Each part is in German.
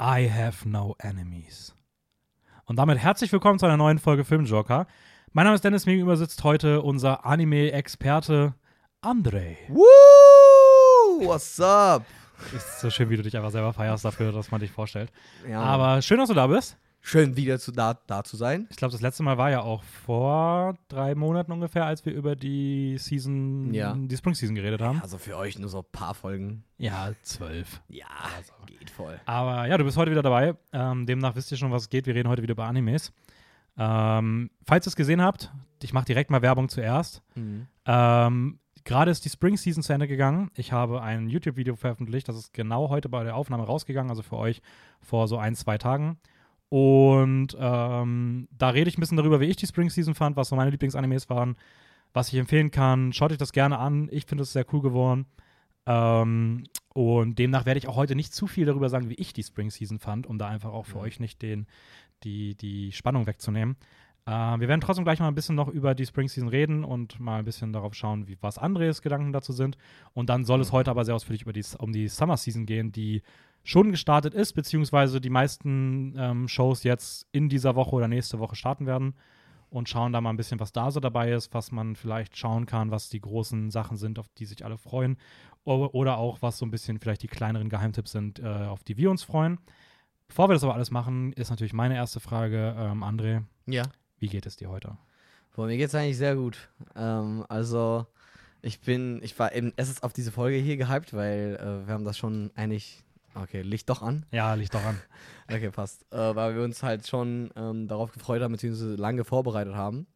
I have no enemies. Und damit herzlich willkommen zu einer neuen Folge Filmjoker. Mein Name ist Dennis, mir gegenüber sitzt heute unser Anime-Experte André. Woo! What's up? Ist so schön, wie du dich einfach selber feierst dafür, dass man dich vorstellt. Ja, Aber schön, dass du da bist. Schön wieder zu, da, da zu sein. Ich glaube, das letzte Mal war ja auch vor drei Monaten ungefähr, als wir über die Season, Ja. die Spring Season geredet haben. Also für euch nur so ein paar Folgen. Ja, zwölf. Ja, geht voll. Aber ja, du bist heute wieder dabei. Ähm, demnach wisst ihr schon, was es geht. Wir reden heute wieder über Animes. Ähm, falls ihr es gesehen habt, ich mache direkt mal Werbung zuerst. Ähm, Gerade ist die Spring Season zu Ende gegangen. Ich habe ein YouTube-Video veröffentlicht. Das ist genau heute bei der Aufnahme rausgegangen, also für euch vor so ein, zwei Tagen. Und ähm, da rede ich ein bisschen darüber, wie ich die Spring Season fand, was so meine Lieblingsanimes waren, was ich empfehlen kann. Schaut euch das gerne an. Ich finde es sehr cool geworden. Ähm, und demnach werde ich auch heute nicht zu viel darüber sagen, wie ich die Spring Season fand, um da einfach auch für Mhm. euch nicht den, die, die Spannung wegzunehmen. Äh, wir werden trotzdem gleich mal ein bisschen noch über die Spring Season reden und mal ein bisschen darauf schauen, wie, was Andres Gedanken dazu sind. Und dann soll es heute aber sehr ausführlich über die, um die Summer Season gehen, die schon gestartet ist, beziehungsweise die meisten ähm, Shows jetzt in dieser Woche oder nächste Woche starten werden. Und schauen da mal ein bisschen, was da so dabei ist, was man vielleicht schauen kann, was die großen Sachen sind, auf die sich alle freuen. Oder auch, was so ein bisschen vielleicht die kleineren Geheimtipps sind, äh, auf die wir uns freuen. Bevor wir das aber alles machen, ist natürlich meine erste Frage, ähm, André, Ja. wie geht es dir heute? Boah, mir geht's eigentlich sehr gut. Ähm, also, ich bin, ich war eben erstens auf diese Folge hier gehypt, weil äh, wir haben das schon eigentlich. Okay, Licht doch an. Ja, liegt doch an. Okay, passt. Äh, weil wir uns halt schon ähm, darauf gefreut haben, beziehungsweise lange vorbereitet haben.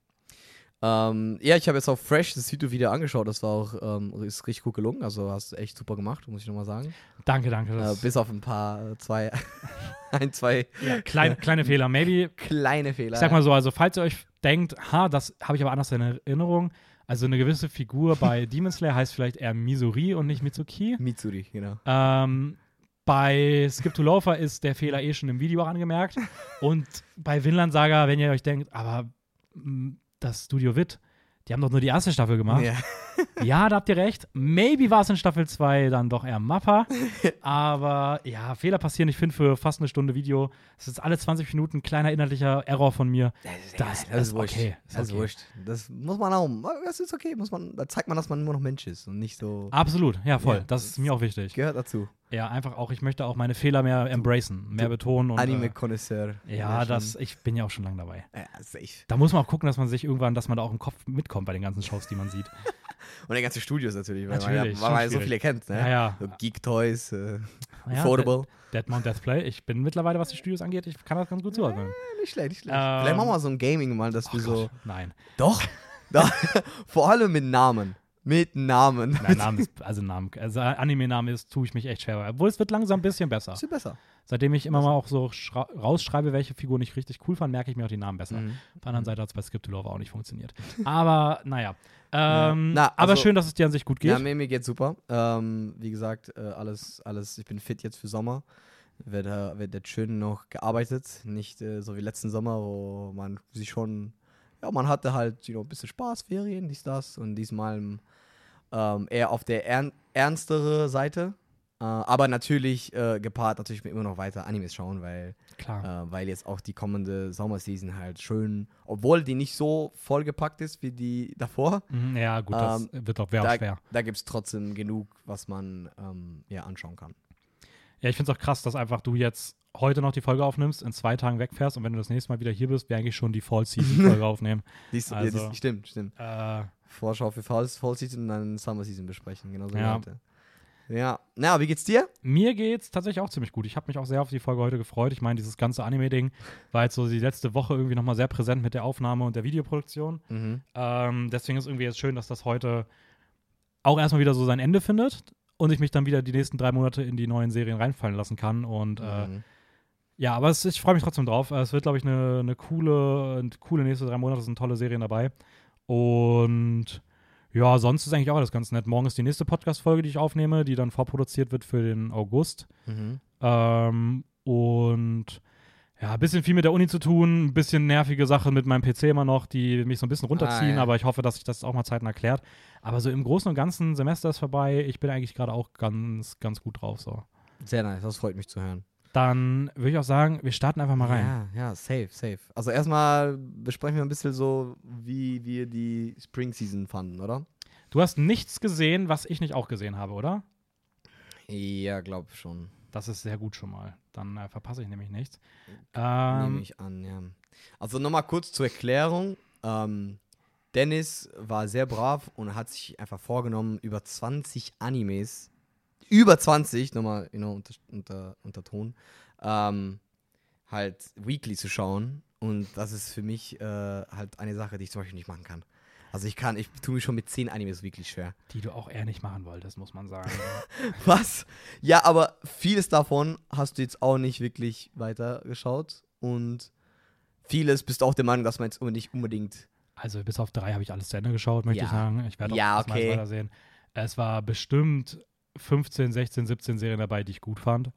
Ähm, ja, ich habe jetzt auch Fresh das YouTube-Video angeschaut. Das war auch ähm, ist richtig gut gelungen. Also hast du echt super gemacht, muss ich nochmal sagen. Danke, danke. Äh, bis auf ein paar, äh, zwei, ein, zwei ja, kleine, kleine Fehler. Maybe, kleine Fehler. ich sag mal so, also falls ihr euch denkt, ha, das habe ich aber anders in Erinnerung. Also eine gewisse Figur bei Demon Slayer heißt vielleicht eher Misuri und nicht Mitsuki. Mitsuri, genau. Ähm, bei Skip to Loafer ist der Fehler eh schon im Video angemerkt. Und bei Vinland Saga, wenn ihr euch denkt, aber mh, das Studio Wit, die haben doch nur die erste Staffel gemacht. Ja. Ja, da habt ihr recht. Maybe war es in Staffel 2 dann doch eher Mappa. Aber ja, Fehler passieren. Ich finde für fast eine Stunde Video, es ist alle 20 Minuten ein kleiner inhaltlicher Error von mir. Das ist wurscht. okay, ist Das ist okay. wurscht. Das muss man auch. Das ist okay. Muss man, da zeigt man, dass man immer noch Mensch ist und nicht so. Absolut, ja, voll. Ja, das ist mir auch wichtig. Gehört dazu. Ja, einfach auch, ich möchte auch meine Fehler mehr embracen, mehr betonen. Und, äh, Anime-Connoisseur. Ja, schon- das, ich bin ja auch schon lange dabei. Ja, safe. Da muss man auch gucken, dass man sich irgendwann, dass man da auch im Kopf mitkommt bei den ganzen Shows, die man sieht. Und die ganzen Studios natürlich, weil man, Natürlich, ja, man ja so viele kennt. Ne? Ja, ja. So Geek Toys, äh, Ja, Affordable. Dead Mount Death Play. Ich bin mittlerweile, was die Studios angeht, ich kann das ganz gut zuordnen. nicht schlecht, nicht schlecht. Ähm, Vielleicht machen wir mal so ein Gaming mal, dass Oh wir so. Nein. Doch! vor allem mit Namen. Mit Namen. Nein, Name ist, also Namen, also Anime-Name ist, tue ich mich echt schwer. Obwohl es wird langsam ein bisschen besser. Bisschen besser. Seitdem ich immer mal auch so rausschreibe, welche Figuren ich richtig cool fand, merke ich mir auch die Namen besser. Mhm. Auf der anderen Seite hat es bei Skip to Love auch nicht funktioniert. Aber naja. Ähm, Na, aber also- schön, dass es dir an sich gut geht. Ja, mir, mir geht's super. Ähm, wie gesagt, äh, alles, alles, ich bin fit jetzt für Sommer. Wird, äh, wird jetzt schön noch gearbeitet. Nicht äh, so wie letzten Sommer, wo man sich schon, ja, man hatte halt you know, ein bisschen Spaß, Ferien, dies, das. Und diesmal ähm, eher auf der ern ernstere Seite. Äh, aber natürlich äh, gepaart natürlich mit immer noch weiter Animes schauen, weil Klar. äh, weil jetzt auch die kommende Sommerseason halt schön, obwohl die nicht so vollgepackt ist wie die davor, Mhm, ja, gut, das wird auch da, schwer. da gibt es trotzdem genug, was man ähm, ja, anschauen kann. Ja, ich finde es auch krass, dass einfach du jetzt heute noch die Folge aufnimmst, in zwei Tagen wegfährst und wenn du das nächste Mal wieder hier bist, wir eigentlich schon die Fall-Season-Folge aufnehmen. Dies, ja, Also- dies, stimmt, stimmt. Äh, Vorschau für Fall, Fall Season und dann Summer Season besprechen. Genau so Ja. heute. Ja. Na, wie geht's dir? mir geht's tatsächlich auch ziemlich gut. Ich habe mich auch sehr auf die Folge heute gefreut. Ich meine, dieses ganze Anime-Ding war jetzt so die letzte Woche irgendwie nochmal sehr präsent mit der Aufnahme und der Videoproduktion. Mhm. Ähm, deswegen ist irgendwie jetzt schön, dass das heute auch erstmal wieder so sein Ende findet und ich mich dann wieder die nächsten drei Monate in die neuen Serien reinfallen lassen kann. Und äh, Mhm. ja, aber es, ich freue mich trotzdem drauf. Äh, Es wird, glaube ich, eine, eine coole, eine coole nächste drei Monate. Es sind tolle Serien dabei. Und ja, sonst ist eigentlich auch alles ganz nett. Morgen ist die nächste Podcast-Folge, die ich aufnehme, die dann vorproduziert wird für den August. Mhm. Ähm, und ja, ein bisschen viel mit der Uni zu tun, ein bisschen nervige Sachen mit meinem PC immer noch, die mich so ein bisschen runterziehen, Ah, ja. aber ich hoffe, dass sich das auch mal zeitnah erklärt. Aber so im Großen und Ganzen, Semester ist vorbei, ich bin eigentlich gerade auch ganz, ganz gut drauf. So. Sehr nice, das freut mich zu hören. Dann würde ich auch sagen, wir starten einfach mal rein. Ja, ja, safe, safe. Also erstmal besprechen wir ein bisschen so, wie wir die Spring Season fanden, oder? Du hast nichts gesehen, was ich nicht auch gesehen habe, oder? Ja, glaub schon. Das ist sehr gut schon mal. Dann äh, verpasse ich nämlich nichts. Nehme Ähm, ich an, ja. Also nochmal kurz zur Erklärung. Ähm, Dennis war sehr brav und hat sich einfach vorgenommen, über 20 Animes, über 20, nochmal you know, unter, unter, unter Ton, ähm, halt weekly zu schauen. Und das ist für mich äh, halt eine Sache, die ich zum Beispiel nicht machen kann. Also ich kann, ich tue mich schon mit 10 Animes weekly schwer. die du auch eher nicht machen wolltest, muss man sagen. Was? Ja, aber vieles davon hast du jetzt auch nicht wirklich weitergeschaut. Und vieles bist du auch der Meinung, dass man jetzt nicht unbedingt. Also bis auf drei habe ich alles zu Ende geschaut, möchte Ja. ich sagen. Ich werde auch Ja, das okay. weitersehen. Es war bestimmt 15, 16, 17 Serien dabei, die ich gut fand.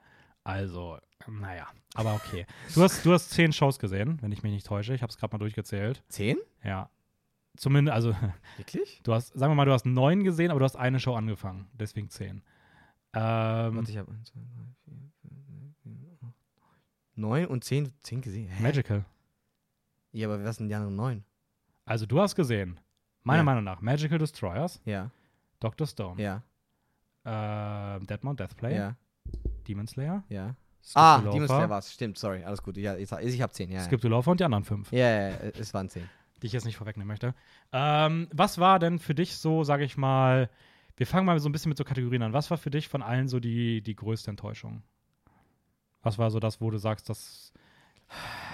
Also, naja, aber okay. Du hast, du hast zehn Shows gesehen, wenn ich mich nicht täusche. Ich habe es gerade mal durchgezählt. 10? Ja. Zumindest, also, Wirklich? du hast, sagen wir mal, du hast neun gesehen, aber du hast eine Show angefangen. Deswegen zehn. Ähm, Warte, ich habe 1, 2, 3, 4, 5, 6, 7, 8, 9 und 10, 10 gesehen. Hä? Magical. Ja, aber was sind die anderen 9? Also, du hast gesehen, meiner Ja. Meinung nach, Magical Destroyers, Ja, Dr. Stone, ja, äh, Deadmount Deathplay, ja, Demon Slayer, ja. Skip Ah, Demon Slayer war's. Stimmt, sorry, alles gut. Ja, jetzt, ich habe 10, ja. Skip the Loafer und die anderen fünf. Ja, ja, ja, es waren 10. die ich jetzt nicht vorwegnehmen möchte. Ähm, was war denn für dich so, sage ich mal, wir fangen mal so ein bisschen mit so Kategorien an. Was war für dich von allen so die, die größte Enttäuschung? Was war so das, wo du sagst, das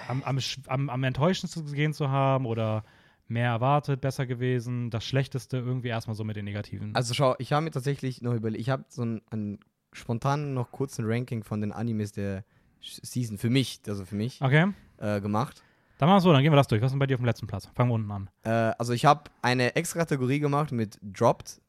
am, am, am, am enttäuschendsten gesehen zu haben oder mehr erwartet, besser gewesen, das Schlechteste irgendwie erstmal so mit den Negativen? Also schau, ich habe mir tatsächlich noch überlegt, ich habe so ein, ein spontan noch kurzen Ranking von den Animes der Season für mich, also für mich, okay, äh, gemacht. dann machen wir so, dann gehen wir das durch. Was ist denn bei dir auf dem letzten Platz? Fangen wir unten an. Äh, also ich habe eine extra Kategorie gemacht mit Dropped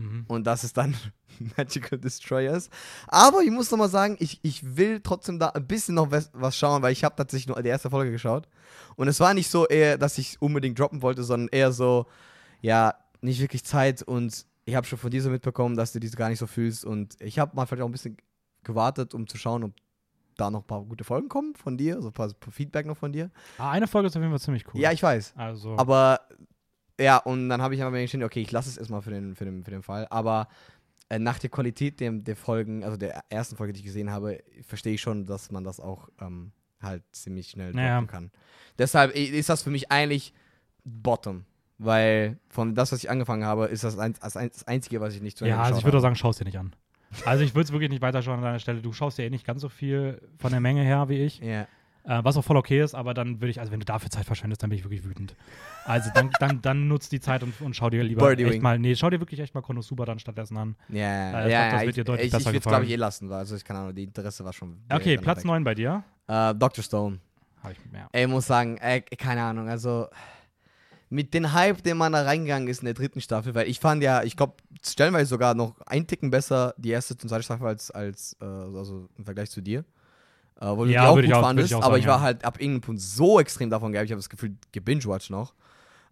Mhm. und das ist dann Magical Destroyers. Aber ich muss noch mal sagen, ich, ich will trotzdem da ein bisschen noch was, schauen, weil ich habe tatsächlich nur die erste Folge geschaut. Und es war nicht so eher, dass ich unbedingt droppen wollte, sondern eher so, ja, nicht wirklich Zeit und ich habe schon von dir so mitbekommen, dass du dies gar nicht so fühlst und ich habe mal vielleicht auch ein bisschen gewartet, um zu schauen, ob da noch ein paar gute Folgen kommen von dir, so ein paar, paar Feedback noch von dir. Ah, eine Folge ist auf jeden Fall ziemlich cool. Ja, ich weiß. also, Aber ja, und dann habe ich aber mir entschieden, okay, ich lasse es erstmal für den, für den, für den Fall. Aber äh, nach der Qualität der, der Folgen, also der ersten Folge, die ich gesehen habe, verstehe ich schon, dass man das auch ähm, halt ziemlich schnell droppen Naja. kann. Deshalb ist das für mich eigentlich Bottom. Weil von das, was ich angefangen habe, ist das, ein, das, ein, das Einzige, was ich nicht zu Ende Ja, also ich würde auch sagen, schau es dir nicht an. Also ich würde es wirklich nicht weiterschauen an deiner Stelle. Du schaust ja eh nicht ganz so viel von der Menge her wie ich. Ja. Äh, was auch voll okay ist, aber dann würde ich, also wenn du dafür Zeit verschwendest, dann bin ich wirklich wütend. Also dann, dann, dann nutzt die Zeit und, und schau dir lieber Birdie echt Wing. mal, nee, schau dir wirklich echt mal Konosuba dann stattdessen an. Ja, Äh, ich ja, das ja, wird dir deutlich ich, besser ich würde es, glaube ich, eh lassen. weil- Also ich keine Ahnung, die Interesse war schon. Okay, Platz weg. 9 bei dir. Äh, Dr. Stone. Hab ich, ja. Ey, muss sagen, ey, keine Ahnung, also mit dem Hype, den man da reingegangen ist in der dritten Staffel, weil ich fand ja, ich glaube, stellenweise sogar noch ein Ticken besser die erste und zweite Staffel als, als äh, also im Vergleich zu dir. Äh, wo du Ja, die auch gut ich auch- fandest, ich auch aber sagen, ich war halt ab irgendeinem Punkt so extrem davon gehabt, ich habe das Gefühl, gebingewatcht noch.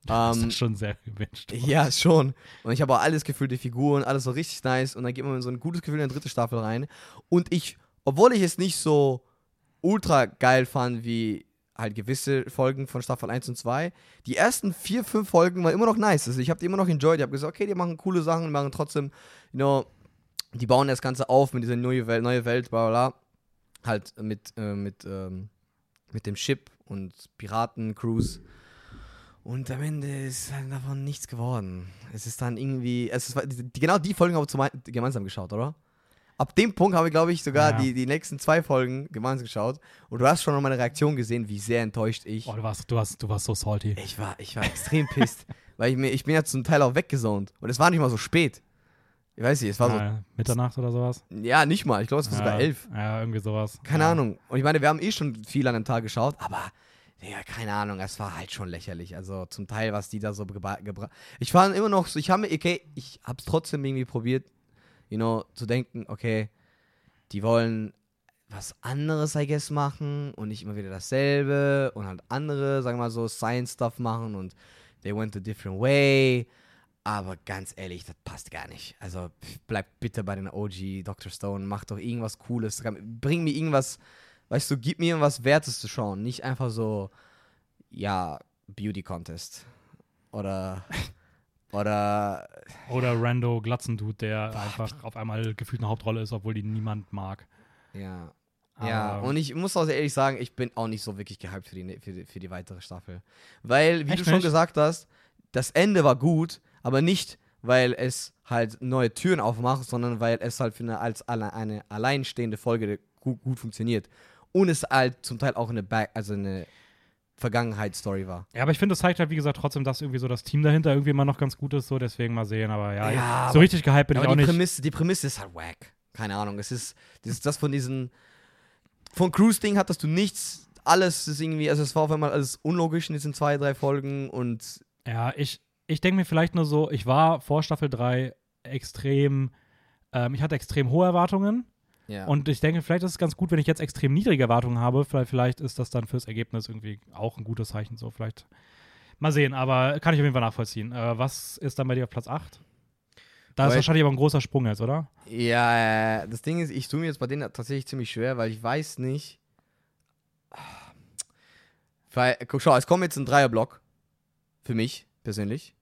Das Ähm, ist schon sehr gewünscht. ja, schon. Und ich habe auch alles gefühlt, die Figuren, alles so richtig nice. Und dann geht man mit so ein gutes Gefühl in die dritte Staffel rein. Und ich, obwohl ich es nicht so ultra geil fand wie halt gewisse Folgen von Staffel 1 und 2, die ersten vier, fünf Folgen waren immer noch nice. Also ich habe die immer noch enjoyed. Ich habe gesagt, okay, die machen coole Sachen, die machen trotzdem, you know, die bauen das Ganze auf mit dieser neue Welt, neue Welt, bla bla bla. Halt mit, äh, mit, ähm, mit dem Ship und Piraten-Cruise. Und am Ende ist halt davon nichts geworden. Es ist dann irgendwie, es ist, die, genau die Folgen haben wir gemeinsam geschaut, oder? Ab dem Punkt habe ich, glaube ich, sogar Ja. die, die nächsten zwei Folgen gemeinsam geschaut. Und du hast schon meine Reaktion gesehen, wie sehr enttäuscht ich. Oh, du warst, du warst, du warst so salty. Ich war, ich war extrem pisst. weil ich, mir, ich bin ja zum Teil auch weggezont. Und es war nicht mal so spät. Ich weiß nicht, es war Äh, Mitternacht oder sowas? so, ja, nicht mal. Ich glaube, es war sogar Ja, elf. Ja, irgendwie sowas. Keine ja. Ahnung. Und ich meine, wir haben eh schon viel an dem Tag geschaut, aber ja, keine Ahnung, es war halt schon lächerlich. Also zum Teil, was die da so gebracht. Ich fand immer noch so, ich habe okay, ich habe es trotzdem irgendwie probiert, you know, zu denken, okay, die wollen was anderes, I guess, machen und nicht immer wieder dasselbe und halt andere, sagen wir mal so, Science-Stuff machen und they went a different way. Aber ganz ehrlich, das passt gar nicht. Also bleib bitte bei den OG Dr. Stone, mach doch irgendwas Cooles. Bring mir irgendwas, weißt du, gib mir irgendwas Wertes zu schauen. Nicht einfach so, ja, Beauty Contest. Oder. oder. Oder Rando Glatzendude, der Boah, einfach auf einmal gefühlt eine Hauptrolle ist, obwohl die niemand mag. Ja. Aber ja, und ich muss auch ehrlich sagen, ich bin auch nicht so wirklich gehypt für die, für die, für die weitere Staffel. Weil, wie Echt du schon nicht? gesagt hast, das Ende war gut, aber nicht, weil es halt neue Türen aufmacht, sondern weil es halt für eine, als eine, eine alleinstehende Folge gut, gut funktioniert. Und es halt zum Teil auch eine Back, also eine Vergangenheitsstory war. Ja, aber ich finde, das zeigt halt, wie gesagt, trotzdem, dass irgendwie so das Team dahinter irgendwie immer noch ganz gut ist, so deswegen mal sehen. Aber ja, ja so richtig gehypt bin ich auch die nicht. Prämisse, die Prämisse ist halt wack. Keine Ahnung. Es ist, das ist das von diesen. Von Cruise-Ding hattest du nichts. Alles ist irgendwie, also es war auf einmal alles unlogisch in diesen zwei, drei Folgen und. Ja, ich, ich denke mir vielleicht nur so, ich war vor Staffel 3 extrem, ähm, ich hatte extrem hohe Erwartungen ja. Und ich denke, vielleicht ist es ganz gut, wenn ich jetzt extrem niedrige Erwartungen habe. Vielleicht, vielleicht ist das dann fürs Ergebnis irgendwie auch ein gutes Zeichen. So, vielleicht mal sehen, aber kann ich auf jeden Fall nachvollziehen. Äh, was ist dann bei dir auf Platz 8? Da weil ist wahrscheinlich aber ein großer Sprung jetzt, oder? Ja, das Ding ist, ich tue mir jetzt bei denen tatsächlich ziemlich schwer, weil ich weiß nicht. Weil, guck, schau, es kommt jetzt ein Dreierblock. Für mich persönlich.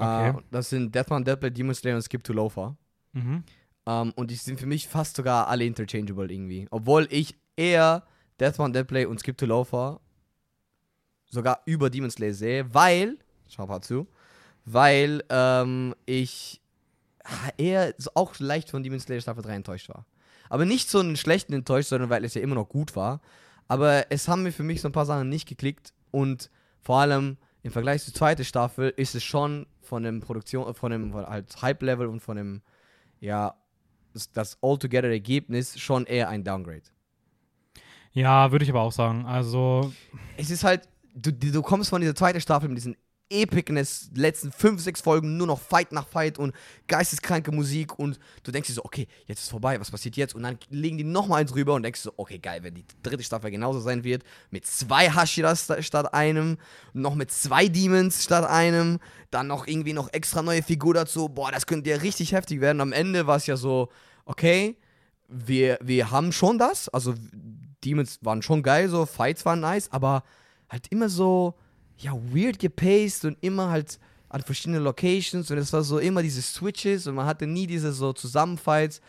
Okay. Uh, das sind Deathman, Deathblade, Demon Slayer und Skip to Loafer. Mhm. Um, ähm, und die sind für mich fast sogar alle interchangeable irgendwie. Obwohl ich eher Deathbound Deadplay und Skip to Loafer sogar über Demon Slayer sehe, weil, schau mal zu, weil ähm, ich eher auch leicht von Demon Slayer Staffel 3 enttäuscht war. Aber nicht so einen schlechten enttäuscht, sondern weil es ja immer noch gut war. Aber es haben mir für mich so ein paar Sachen nicht geklickt und vor allem im Vergleich zur zweiten Staffel ist es schon von dem Produktion, von dem halt Hype-Level und von dem ja das Altogether-Ergebnis schon eher ein Downgrade. Ja, würde ich aber auch sagen. Also. Es ist halt, du, du kommst von dieser zweiten Staffel mit diesen Epicness, letzten fünf, sechs Folgen nur noch Fight nach Fight und geisteskranke Musik und du denkst dir so, okay, jetzt ist vorbei, was passiert jetzt? Und dann legen die nochmal eins rüber und denkst so, okay, geil, wenn die dritte Staffel genauso sein wird, mit zwei Hashiras statt einem, noch mit zwei Demons statt einem, dann noch irgendwie noch extra neue Figur dazu, boah, das könnte ja richtig heftig werden. Am Ende war es ja so, okay, wir, wir haben schon das, also Demons waren schon geil, so Fights waren nice, aber halt immer so ja, weird gepaced und immer halt an verschiedenen Locations und es war so immer diese Switches und man hatte nie diese so Zusammenfights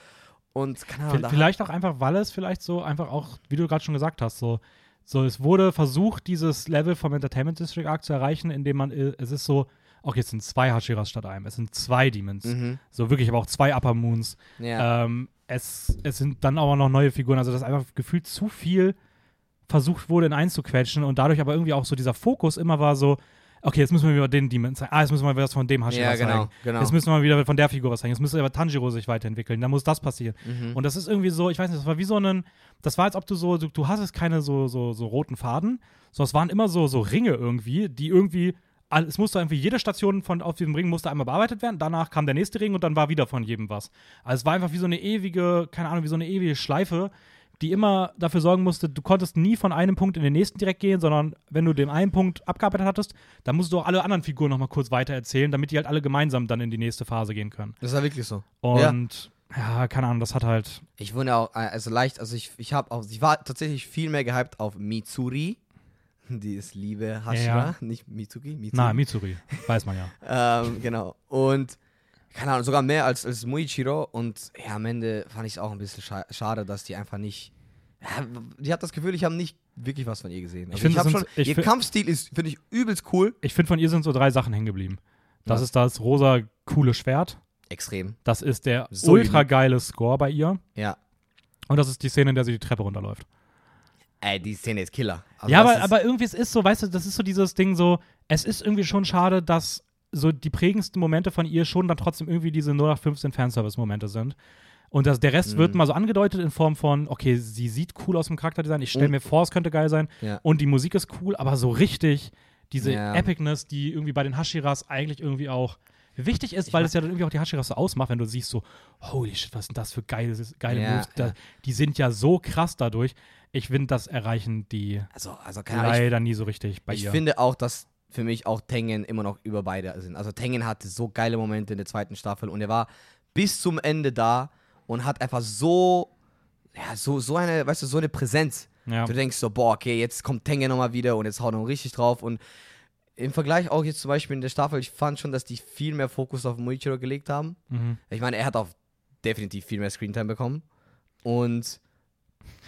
und keine Ahnung. Vielleicht auch einfach, weil es vielleicht so einfach auch, wie du gerade schon gesagt hast, so, so es wurde versucht, dieses Level vom Entertainment District Arc zu erreichen, indem man, äh, es ist so, okay, es sind zwei Hashiras statt einem, es sind zwei Demons, mhm. so wirklich aber auch zwei Upper Moons. Ja. Ähm, es, es sind dann aber noch neue Figuren, also das ist einfach gefühlt zu viel versucht wurde, in einzuquetschen und dadurch aber irgendwie auch so dieser Fokus immer war so, okay, jetzt müssen wir wieder den Demon zeigen. Ah, jetzt müssen wir wieder was von dem Hashira ja, genau, zeigen. Genau. Jetzt müssen wir wieder von der Figur was zeigen. Jetzt müsste aber Tanjiro sich weiterentwickeln. Da muss das passieren. Mhm. Und das ist irgendwie so, ich weiß nicht, das war wie so ein, das war, als ob du so, du, du hast keine so, so, so roten Faden, sondern es waren immer so, so Ringe irgendwie, die irgendwie es musste irgendwie jede Station von auf diesem Ring musste einmal bearbeitet werden. Danach kam der nächste Ring und dann war wieder von jedem was. Also es war einfach wie so eine ewige, keine Ahnung, wie so eine ewige Schleife, die immer dafür sorgen musste, du konntest nie von einem Punkt in den nächsten direkt gehen, sondern wenn du den einen Punkt abgearbeitet hattest, dann musst du auch alle anderen Figuren nochmal kurz weiter erzählen, damit die halt alle gemeinsam dann in die nächste Phase gehen können. Das war wirklich so. Und ja, ja keine Ahnung, das hat halt. Ich wurde auch, also leicht, also ich, ich habe auch, ich war tatsächlich viel mehr gehypt auf Mitsuri. Die ist liebe Hashira, ja, ja. nicht Mitsuki. Mitsuri. Nein, Mitsuri, weiß man ja. ähm, genau. Und keine Ahnung, sogar mehr als, als Muichiro. Und ja, am Ende fand ich es auch ein bisschen scha schade, dass die einfach nicht. Ja, ich habe das Gefühl, ich habe nicht wirklich was von ihr gesehen. Also ich, ich schon, ich ihr Kampfstil ist, finde ich, übelst cool. Ich finde, von ihr sind so drei Sachen hängen geblieben. Das was? ist das rosa coole Schwert. Extrem. Das ist der so ultra geile Score bei ihr. Ja. Und das ist die Szene, in der sie die Treppe runterläuft. Ey, die Szene ist Killer. Also ja, aber, aber irgendwie, es ist so, weißt du, das ist so dieses Ding so, es ist irgendwie schon schade, dass so die prägendsten Momente von ihr schon dann trotzdem irgendwie diese 0815 Fanservice-Momente sind. Und das, der Rest mhm. wird mal so angedeutet in Form von, okay, sie sieht cool aus dem Charakterdesign, ich stelle mir vor, es könnte geil sein. Ja. Und die Musik ist cool, aber so richtig diese ja. Epicness, die irgendwie bei den Hashiras eigentlich irgendwie auch wichtig ist, ich weil es ja dann irgendwie auch die Hashiras so ausmacht, wenn du siehst so, holy shit, was sind das für geile, geile ja, Moves. Da, die sind ja so krass dadurch. Ich finde, das erreichen die also, also leider ich, nie so richtig bei ich ihr. Ich finde auch, dass für mich auch Tengen immer noch über beide sind. Also Tengen hatte so geile Momente in der zweiten Staffel und er war bis zum Ende da und hat einfach so, ja, so, so eine, weißt du, so eine Präsenz. Ja. Du denkst so, boah, okay, jetzt kommt Tengen nochmal wieder und jetzt haut er noch richtig drauf und im Vergleich auch jetzt zum Beispiel in der Staffel, ich fand schon, dass die viel mehr Fokus auf Muichiro gelegt haben. Mhm. Ich meine, er hat auch definitiv viel mehr Screentime bekommen und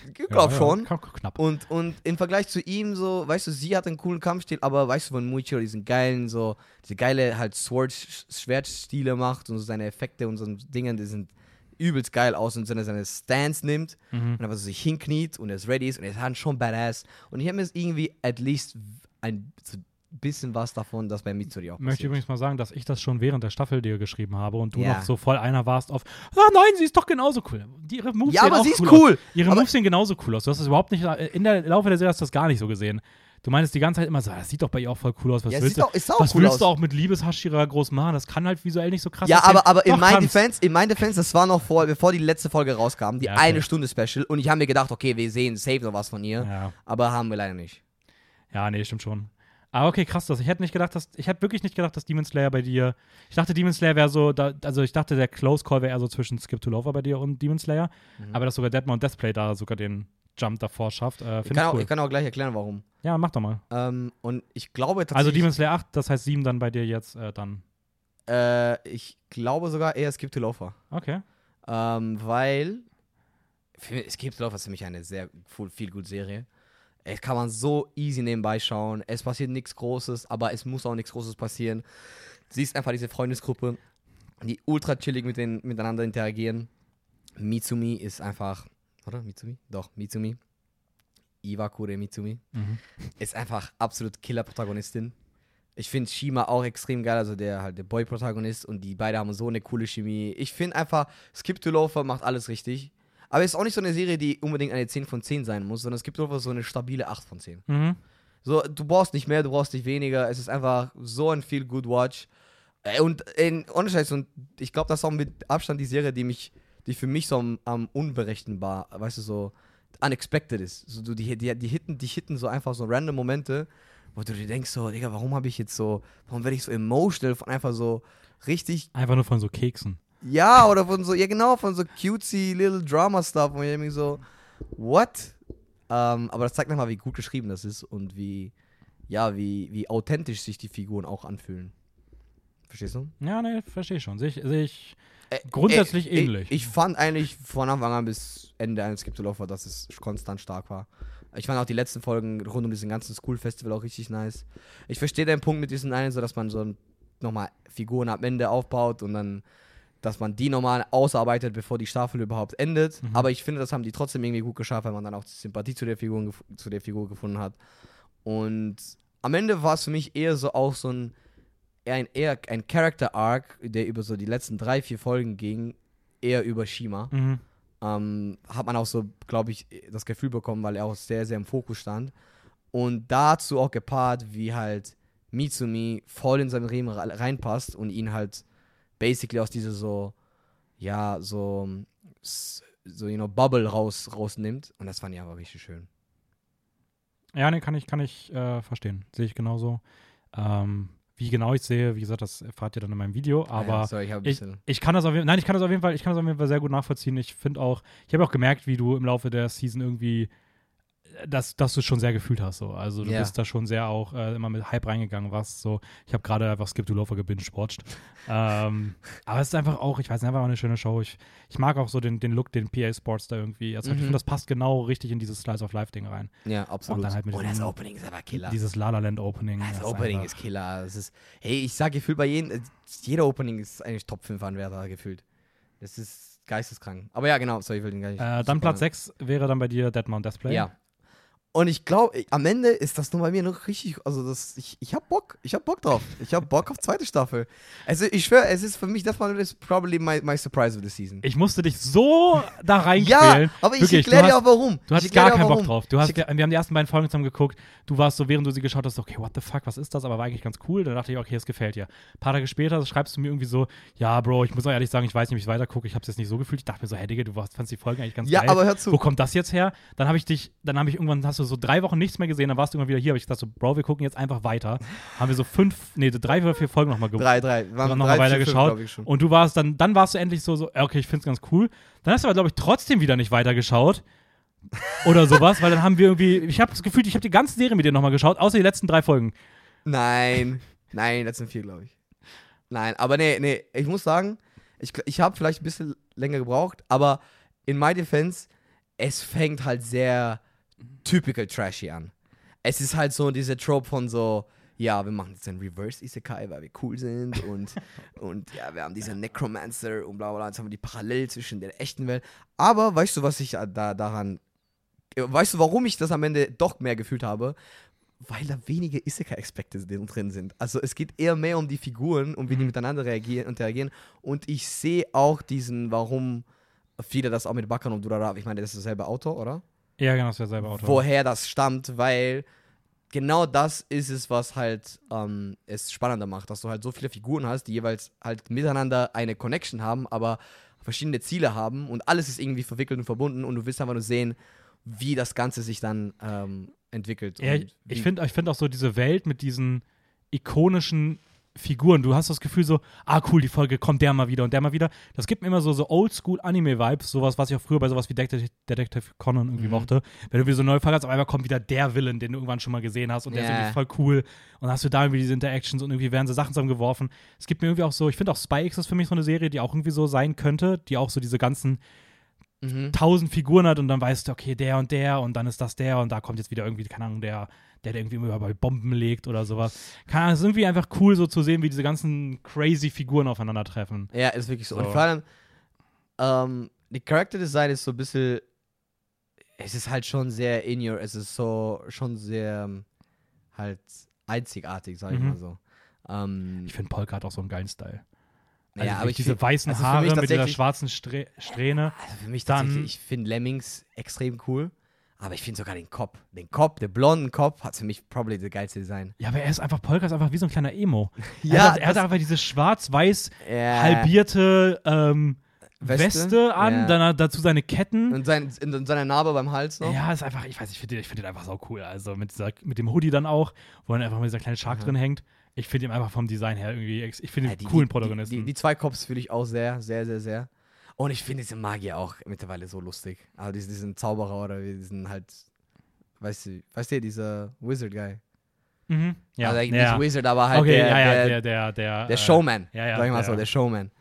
ich glaube ja, schon. Ja, knapp. Und, und im Vergleich zu ihm, so, weißt du, sie hat einen coolen Kampfstil, aber weißt du, von Muichiro diesen geilen, so, diese geile halt Sword-Schwertstile macht und so seine Effekte und so Dinge, die sind übelst geil aus und seine, seine Stance nimmt Mhm. und einfach so sich hinkniet und er ist ready ist und er ist halt schon badass. Und ich habe mir irgendwie at least ein so bisschen was davon, dass bei Mitsuri auch Ich möchte passiert. übrigens mal sagen, dass ich das schon während der Staffel dir geschrieben habe und du Ja. noch so voll einer warst auf, ah nein, sie ist doch genauso cool. Die, ihre Moves Ja, sehen aber auch sie ist cool. cool. Ihre Aber- Moves sehen genauso cool aus. Du hast das überhaupt nicht, in der Laufe der Serie hast du das gar nicht so gesehen. Du meinst die ganze Zeit immer so, "Ah, das sieht doch bei ihr auch voll cool aus. Was Ja, willst, auch- ist auch was cool willst du auch mit Liebeshashira groß machen? Das kann halt visuell nicht so krass Ja, aussehen. aber, aber in Doch, mein kann's. Defense, in mein Defense, das war noch vor, bevor die letzte Folge rauskam, die Ja, okay. eine Stunde Special und ich habe mir gedacht, okay, wir sehen safe noch was von ihr, Ja. aber haben wir leider nicht. Ja, nee, stimmt schon. Aber okay, krass, das. Ich hätte nicht gedacht, dass ich hätte wirklich nicht gedacht, dass Demon Slayer bei dir. Ich dachte, Demon Slayer wäre so, da, also ich dachte, der Close Call wäre eher so zwischen Skip to Lover bei dir und Demon Slayer. Mhm. Aber dass sogar Deadmau und Deathplay da sogar den Jump davor schafft, äh, Ich kann, ich auch, cool. ich kann auch gleich erklären, warum. ja, mach doch mal. Ähm, und ich glaube Also tatsächlich, Demon Slayer 8, das heißt 7 dann bei dir jetzt äh, dann. äh, ich glaube sogar eher Skip to Loafer. Okay. Ähm, weil Skip to Loafer ist für mich eine sehr viel gut Serie. Es kann man so easy nebenbei schauen. Es passiert nichts Großes, aber es muss auch nichts Großes passieren. Siehst einfach diese Freundesgruppe, die ultra chillig mit den, miteinander interagieren. Mitsumi ist einfach, oder? Mitsumi? Doch, Mitsumi. Iwakure Mitsumi. Mhm. ist einfach absolut Killer-Protagonistin. Ich finde Shima auch extrem geil, also der halt der Boy-Protagonist und die beiden haben so eine coole Chemie. Ich finde einfach, Skip to Loafer macht alles richtig. Aber es ist auch nicht so eine Serie, die unbedingt eine 10 von 10 sein muss, sondern to Loafer ist so eine stabile 8 von 10. Mhm. So, du brauchst nicht mehr, du brauchst nicht weniger. Es ist einfach so ein viel Good Watch. Äh, Und in ohne Scheiß, und ich glaube, das ist auch mit Abstand die Serie, die mich, die für mich so am, am unberechenbar, weißt du, so unexpected ist. So, du, die, die, die, hitten, die hitten so einfach so random Momente, wo du dir denkst, so, Digga, warum habe ich jetzt so, warum werde ich so emotional von einfach so richtig, Einfach nur von so Keksen. Ja, oder von so, ja genau, von so cutesy little drama stuff, und ich denke mir so, what? Ähm, aber das zeigt nochmal, wie gut geschrieben das ist und wie, ja, wie, wie authentisch sich die Figuren auch anfühlen. Verstehst du? Ja, nee, verstehe schon. Sehe ich, seh ich Äh, grundsätzlich äh, ähnlich. Ich, ich fand eigentlich von Anfang an bis Ende eines Skiptoloffer, dass es konstant stark war. Ich fand auch die letzten Folgen rund um diesen ganzen School-Festival auch richtig nice. Ich verstehe den Punkt mit diesen einen, so dass man so nochmal Figuren am Ende aufbaut und dann, dass man die nochmal ausarbeitet, bevor die Staffel überhaupt endet. Mhm. Aber ich finde, das haben die trotzdem irgendwie gut geschafft, weil man dann auch Sympathie zu der Figur, zu der Figur gefunden hat. Und am Ende war es für mich eher so auch so ein eher ein, eher ein Character Arc, der über so die letzten drei, vier Folgen ging, eher über Shima. mhm. Ähm, hat man auch so, glaube ich, das Gefühl bekommen, weil er auch sehr, sehr im Fokus stand. Und dazu auch gepaart, wie halt Mitsumi voll in seinen Riemen re- reinpasst und ihn halt basically aus dieser so, ja, so, so, you know, Bubble raus, rausnimmt. Und das fand ich aber richtig schön. Ja, nee, kann ich, kann ich äh, verstehen. Sehe ich genauso. Ähm, wie genau ich sehe, wie gesagt, das erfahrt ihr dann in meinem Video, aber ja, sorry, ich ich, ich kann das auf jeden Nein, ich kann das auf jeden Fall, ich kann das auf jeden Fall sehr gut nachvollziehen. Ich finde auch, ich habe auch gemerkt, wie du im Laufe der Season irgendwie, dass, dass du es schon sehr gefühlt hast. So. Also du Ja. bist da schon sehr auch äh, immer mit Hype reingegangen, was so. Ich habe gerade einfach Skip to Loafer gebinged-watched. ähm, aber es ist einfach auch, ich weiß nicht, einfach auch eine schöne Show. Ich, ich mag auch so den, den Look, den PA Sports da irgendwie. Also Ich Mhm. finde, das passt genau richtig in dieses Slice of Life-Ding rein. Ja, absolut. dann halt mit und das diesem- Opening ist aber Killer. Dieses La La Land Opening. Das ist Opening einfach- ist Killer. Das ist, hey, ich sag gefühlt bei jedem, jeder Opening ist eigentlich Top 5 Anwärter gefühlt. Das ist geisteskrank. Aber ja, genau, sorry, ich will den gar nicht. Äh, dann Platz 6 wäre dann bei dir Deadmount Deathplay. Ja. Und ich glaube, am Ende ist das nur bei mir noch richtig, also das, ich, ich hab Bock, ich hab Bock drauf. Ich hab Bock auf zweite Staffel. Also ich schwöre, es ist für mich, das war probably my, my surprise of the season. Ich musste dich so da ja, reinquälen. aber ich erkläre dir auch warum. Du hast gar keinen Bock drauf. Du hast, wir haben die ersten beiden Folgen zusammen geguckt. Du warst so, während du sie geschaut hast, okay, what the fuck, was ist das? Aber war eigentlich ganz cool. Dann dachte ich, okay, es gefällt dir. Ein paar Tage später schreibst du mir irgendwie so, ja, Bro, ich muss auch ehrlich sagen, ich weiß nicht, wie ich weiter gucke. Ich habe es jetzt nicht so gefühlt. Ich dachte mir so, hey, Digga, du fandst die Folgen eigentlich ganz Ja, geil. aber hör zu. Wo kommt das jetzt her? Dann habe ich dich, dann habe ich irgendwann, hast du du so drei Wochen nichts mehr gesehen, dann warst du immer wieder hier. Habe ich gesagt, so, Bro, wir gucken jetzt einfach weiter. Haben wir so fünf, nee, drei oder vier Folgen nochmal geguckt. Drei, drei. Wir haben nochmal weitergeschaut. Und du warst dann, dann warst du endlich so, so okay, ich find's ganz cool. Dann hast du aber, glaube ich, trotzdem wieder nicht weitergeschaut. oder sowas, weil dann haben wir irgendwie, ich habe das Gefühl, ich habe die ganze Serie mit dir nochmal geschaut, außer die letzten drei Folgen. Nein, nein, letzten vier, glaube ich. Nein, aber nee, nee, ich muss sagen, ich, ich habe vielleicht ein bisschen länger gebraucht, aber in my defense, es fängt halt sehr typical trashy an. Es ist halt so diese Trope von so, ja, wir machen jetzt einen Reverse Isekai, weil wir cool sind und, und ja, wir haben diesen Necromancer und bla bla, jetzt haben wir die Parallel zwischen der echten Welt. Aber weißt du, was ich da daran, weißt du, warum ich das am Ende doch mehr gefühlt habe? Weil da wenige Isekai-Aspekte drin sind. Also es geht eher mehr um die Figuren und wie die mhm. miteinander reagieren, interagieren. Und ich sehe auch diesen, warum viele das auch mit Bakan und Durara, ich meine, das ist dasselbe Autor, oder? Ja, genau, das ist derselbe Autor. Woher das stammt, weil genau das ist es, was halt ähm, es spannender macht, dass du halt so viele Figuren hast, die jeweils halt miteinander eine Connection haben, aber verschiedene Ziele haben und alles ist irgendwie verwickelt und verbunden und du willst einfach nur sehen, wie das Ganze sich dann ähm, entwickelt. Ja, ich finde ich find auch so diese Welt mit diesen ikonischen Figuren. Du hast das Gefühl so, ah cool, die Folge kommt der mal wieder und der mal wieder. Das gibt mir immer so, so Oldschool-Anime-Vibes, sowas, was ich auch früher bei sowas wie Detective, Detective Conan irgendwie mhm. mochte. Wenn du wieder so eine neue Folge hast, auf einmal kommt wieder der Villain, den du irgendwann schon mal gesehen hast und yeah. der ist irgendwie voll cool. Und dann hast du da irgendwie diese Interactions und irgendwie werden so Sachen zusammengeworfen. Es gibt mir irgendwie auch so, ich finde auch Spy X ist für mich so eine Serie, die auch irgendwie so sein könnte, die auch so diese ganzen mhm. tausend Figuren hat und dann weißt du, okay, der und der und dann ist das der und da kommt jetzt wieder irgendwie, keine Ahnung, der der, der irgendwie immer bei Bomben legt oder sowas. Keine Ahnung, es ist irgendwie einfach cool, so zu sehen, wie diese ganzen crazy Figuren aufeinandertreffen. Ja, ist wirklich so. so. Und vor allem, ähm, die Charakterdesign ist so ein bisschen. Es ist halt schon sehr in your, es ist so schon sehr halt einzigartig, sag ich mhm. mal so. Ähm, ich finde Polka hat auch so einen geilen Style. Also ja, aber ich diese find, weißen also Haare mit dieser schwarzen Stre Strähne. Also für mich dann, ich finde Lemmings extrem cool. Aber ich finde sogar den Kopf, den Kopf, den blonden Kopf hat für mich probably das geilste Design. Ja, aber er ist einfach, Polka ist einfach wie so ein kleiner Emo. ja. Er hat, er hat einfach diese schwarz-weiß yeah. halbierte ähm, Weste, Weste an, yeah. dann dazu seine Ketten. Und, sein, und seine Narbe beim Hals noch. Ja, ist einfach, ich weiß, ich finde den, find den einfach so cool. Also mit, dieser, mit dem Hoodie dann auch, wo dann einfach mal dieser kleine Shark mhm. drin hängt. Ich finde ihn einfach vom Design her irgendwie, ich finde ja, den coolen Protagonisten. Die, die, die zwei Cops fühle ich auch sehr, sehr, sehr, sehr. Und ich finde diese Magier auch mittlerweile so lustig. Also diesen, diesen Zauberer oder diesen halt, weißt du, weißt du, dieser Wizard-Guy. Mhm. Ja. Also ja. nicht Wizard, aber halt okay, der, ja, ja, der, der, der, der, der Showman. Ja, ja, sag ich mal so, der Showman.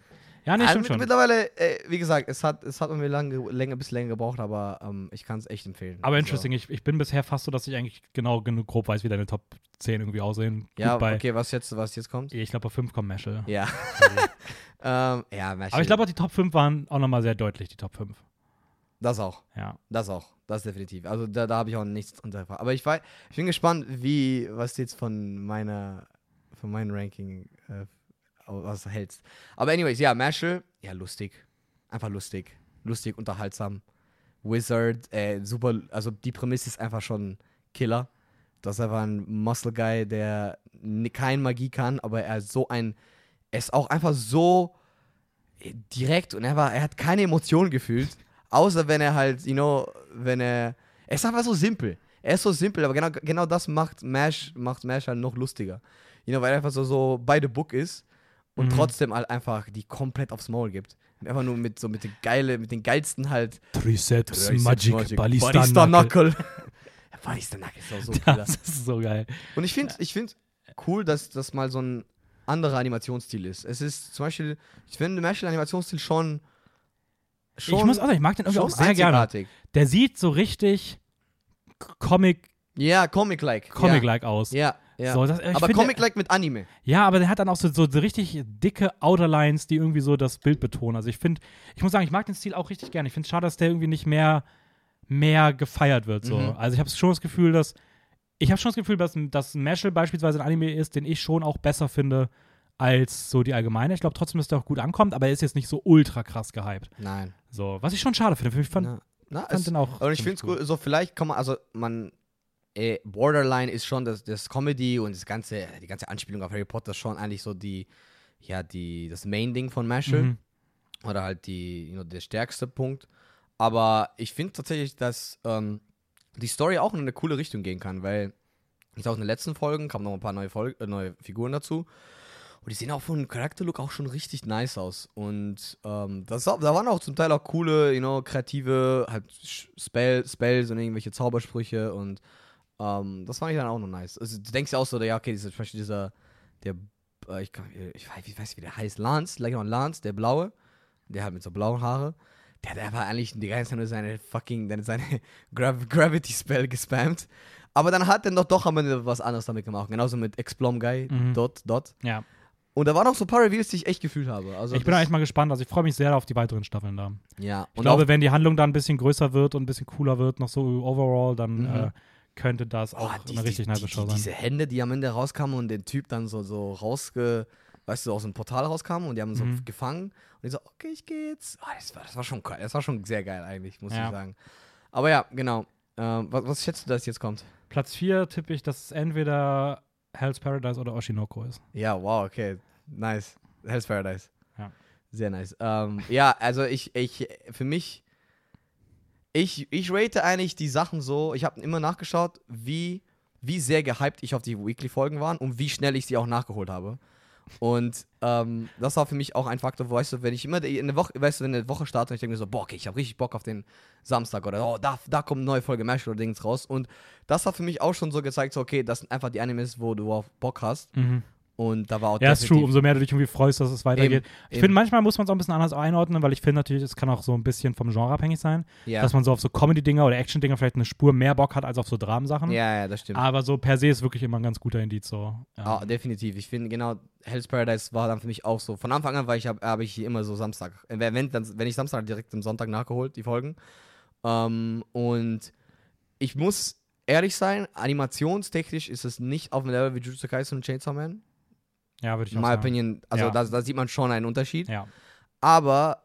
Ja, nee, also stimmt schon. Mittlerweile, äh, wie gesagt, es hat, es hat mir lange, länger, ein bisschen länger gebraucht, aber ähm, ich kann es echt empfehlen. Aber also. interesting, ich, ich bin bisher fast so, dass ich eigentlich genau genug grob weiß, wie deine Top 10 irgendwie aussehen. Ja, bei, okay, was jetzt, was jetzt kommt? Ich glaube, bei 5 kommt Meshel. Ja. ähm, ja. Aber ich glaube auch, die Top 5 waren auch nochmal sehr deutlich, die Top 5. Das auch. Ja. Das auch. Das definitiv. Also da, da habe ich auch nichts drunter. Aber ich, war, ich bin gespannt, wie, was jetzt von meiner, von meinem Ranking äh, was hältst. Aber anyways, ja, Mashal, ja, lustig. Einfach lustig. Lustig, unterhaltsam. Wizard, äh, super, also die Prämisse ist einfach schon Killer. Das ist einfach ein Muscle Guy, der kein Magie kann, aber er ist so ein, er ist auch einfach so äh, direkt und er war, er hat keine Emotionen gefühlt, außer wenn er halt, you know, wenn er, er ist einfach so simpel. Er ist so simpel, aber genau, genau das macht Mash, macht Mash halt noch lustiger. You know, weil er einfach so, so by the book ist und mhm. trotzdem halt einfach die komplett aufs Maul gibt. Einfach nur mit so mit den geile, mit den geilsten halt Triceps, Triceps Magic, Magic Ballista, Ballista Knuckle. Ballista Knuckle ist auch so cool. Das ist so geil. Und ich finde ich find cool, dass das mal so ein anderer Animationsstil ist. Es ist zum Beispiel, ich finde Martial Animationsstil schon, schon Ich muss auch sagen, ich mag den irgendwie auch sehr gerne. Der sieht so richtig Comic ja, Comic-like. Comic-like ja. aus. Ja. Ja. So, das, aber Comic-like mit Anime. Ja, aber der hat dann auch so, so, richtig dicke Outerlines, die irgendwie so das Bild betonen. Also ich finde, ich muss sagen, ich mag den Stil auch richtig gerne. Ich finde es schade, dass der irgendwie nicht mehr, mehr gefeiert wird. So. Mhm. Also ich habe schon das Gefühl, dass ich habe schon das Gefühl, dass, dass Mashal beispielsweise ein Anime ist, den ich schon auch besser finde als so die allgemeine. Ich glaube trotzdem, dass der auch gut ankommt, aber er ist jetzt nicht so ultra krass gehypt. Nein. So, was ich schon schade finde. Ich fand, Na, Na, fand es, den auch. Und ich finde es gut, so vielleicht kann man, also man äh, Borderline ist schon das, das Comedy und das ganze, die ganze Anspielung auf Harry Potter schon eigentlich so die, ja, die, das Main-Ding von Mashal. Mhm. Oder halt die, you know, der stärkste Punkt. Aber ich finde tatsächlich, dass ähm, die Story auch in eine coole Richtung gehen kann, weil ich auch in den letzten Folgen kamen noch ein paar neue, Folge, äh, neue Figuren dazu. Und die sehen auch von Charakterlook auch schon richtig nice aus. Und ähm, das, da waren auch zum Teil auch coole, you know, kreative halt Spell, Spells und irgendwelche Zaubersprüche. Und ähm, das fand ich dann auch noch nice. Also du denkst ja auch so, ja, okay, dieser, zum Beispiel dieser, der, äh, ich, kann, ich, weiß, ich weiß nicht, wie der heißt, Lance, like Lance, der Blaue, der hat mit so blauen Haare. Der, der war eigentlich die ganze Zeit nur seine fucking, seine Grav Gravity Spell gespammt. Aber dann hat er doch doch am Ende was anderes damit gemacht. Genauso mit Explom Guy, mhm. Dot, Dot. Ja. Und da waren auch so ein paar Reveals, die ich echt gefühlt habe. Also ich bin echt mal gespannt. Also ich freue mich sehr auf die weiteren Staffeln da. Ja. Ich glaube, wenn die Handlung da ein bisschen größer wird und ein bisschen cooler wird, noch so overall, dann mhm. äh, könnte das auch oh, die, eine richtig die, nice Show sein. Diese Hände, die am Ende rauskamen und den Typ dann so, so rausge, weißt du, aus dem Portal rauskamen und die haben so mhm. gefangen. Und ich so, okay, ich gehe jetzt. Oh, das, war, das war schon Das war schon sehr geil eigentlich, muss ja. ich sagen. Aber ja, genau. Ähm, was, was schätzt du, dass jetzt kommt? Platz 4 tippe ich, dass es entweder Hell's Paradise oder Oshinoko ist. Ja, wow, okay. Nice. Hell's Paradise. Ja. Sehr nice. Ähm, ja, also ich, ich, für mich, ich, ich rate eigentlich die Sachen so, ich habe immer nachgeschaut, wie, wie sehr gehypt ich auf die Weekly-Folgen waren und wie schnell ich sie auch nachgeholt habe. Und ähm, das war für mich auch ein Faktor, wo, weißt du, wenn ich immer in der Woche, weißt du, wenn eine Woche starte und ich denke mir so, boah, okay, ich habe richtig Bock auf den Samstag oder oh, da, da kommt eine neue Folge Mesh oder Dings raus. Und das hat für mich auch schon so gezeigt, so, okay, das sind einfach die Animes, wo du auf Bock hast. Mhm. Und da war auch Ja, ist true, umso mehr du dich irgendwie freust, dass es weitergeht. Eben, ich finde, manchmal muss man es auch ein bisschen anders einordnen, weil ich finde natürlich, es kann auch so ein bisschen vom Genre abhängig sein, ja. dass man so auf so Comedy-Dinger oder Action-Dinger vielleicht eine Spur mehr Bock hat als auf so Dramensachen. Ja, ja, das stimmt. Aber so per se ist wirklich immer ein ganz guter Indiz. So. Ja. Oh, definitiv. Ich finde genau, Hell's Paradise war dann für mich auch so. Von Anfang an, weil ich habe hab ich immer so Samstag, äh, wenn, dann, wenn ich Samstag direkt am Sonntag nachgeholt, die Folgen. Ähm, und ich muss ehrlich sein, animationstechnisch ist es nicht auf dem Level wie Jujutsu Kaisen und Chainsaw Man ja, würde ich auch My sagen. Opinion, also ja. da, da, sieht man schon einen Unterschied. Ja. Aber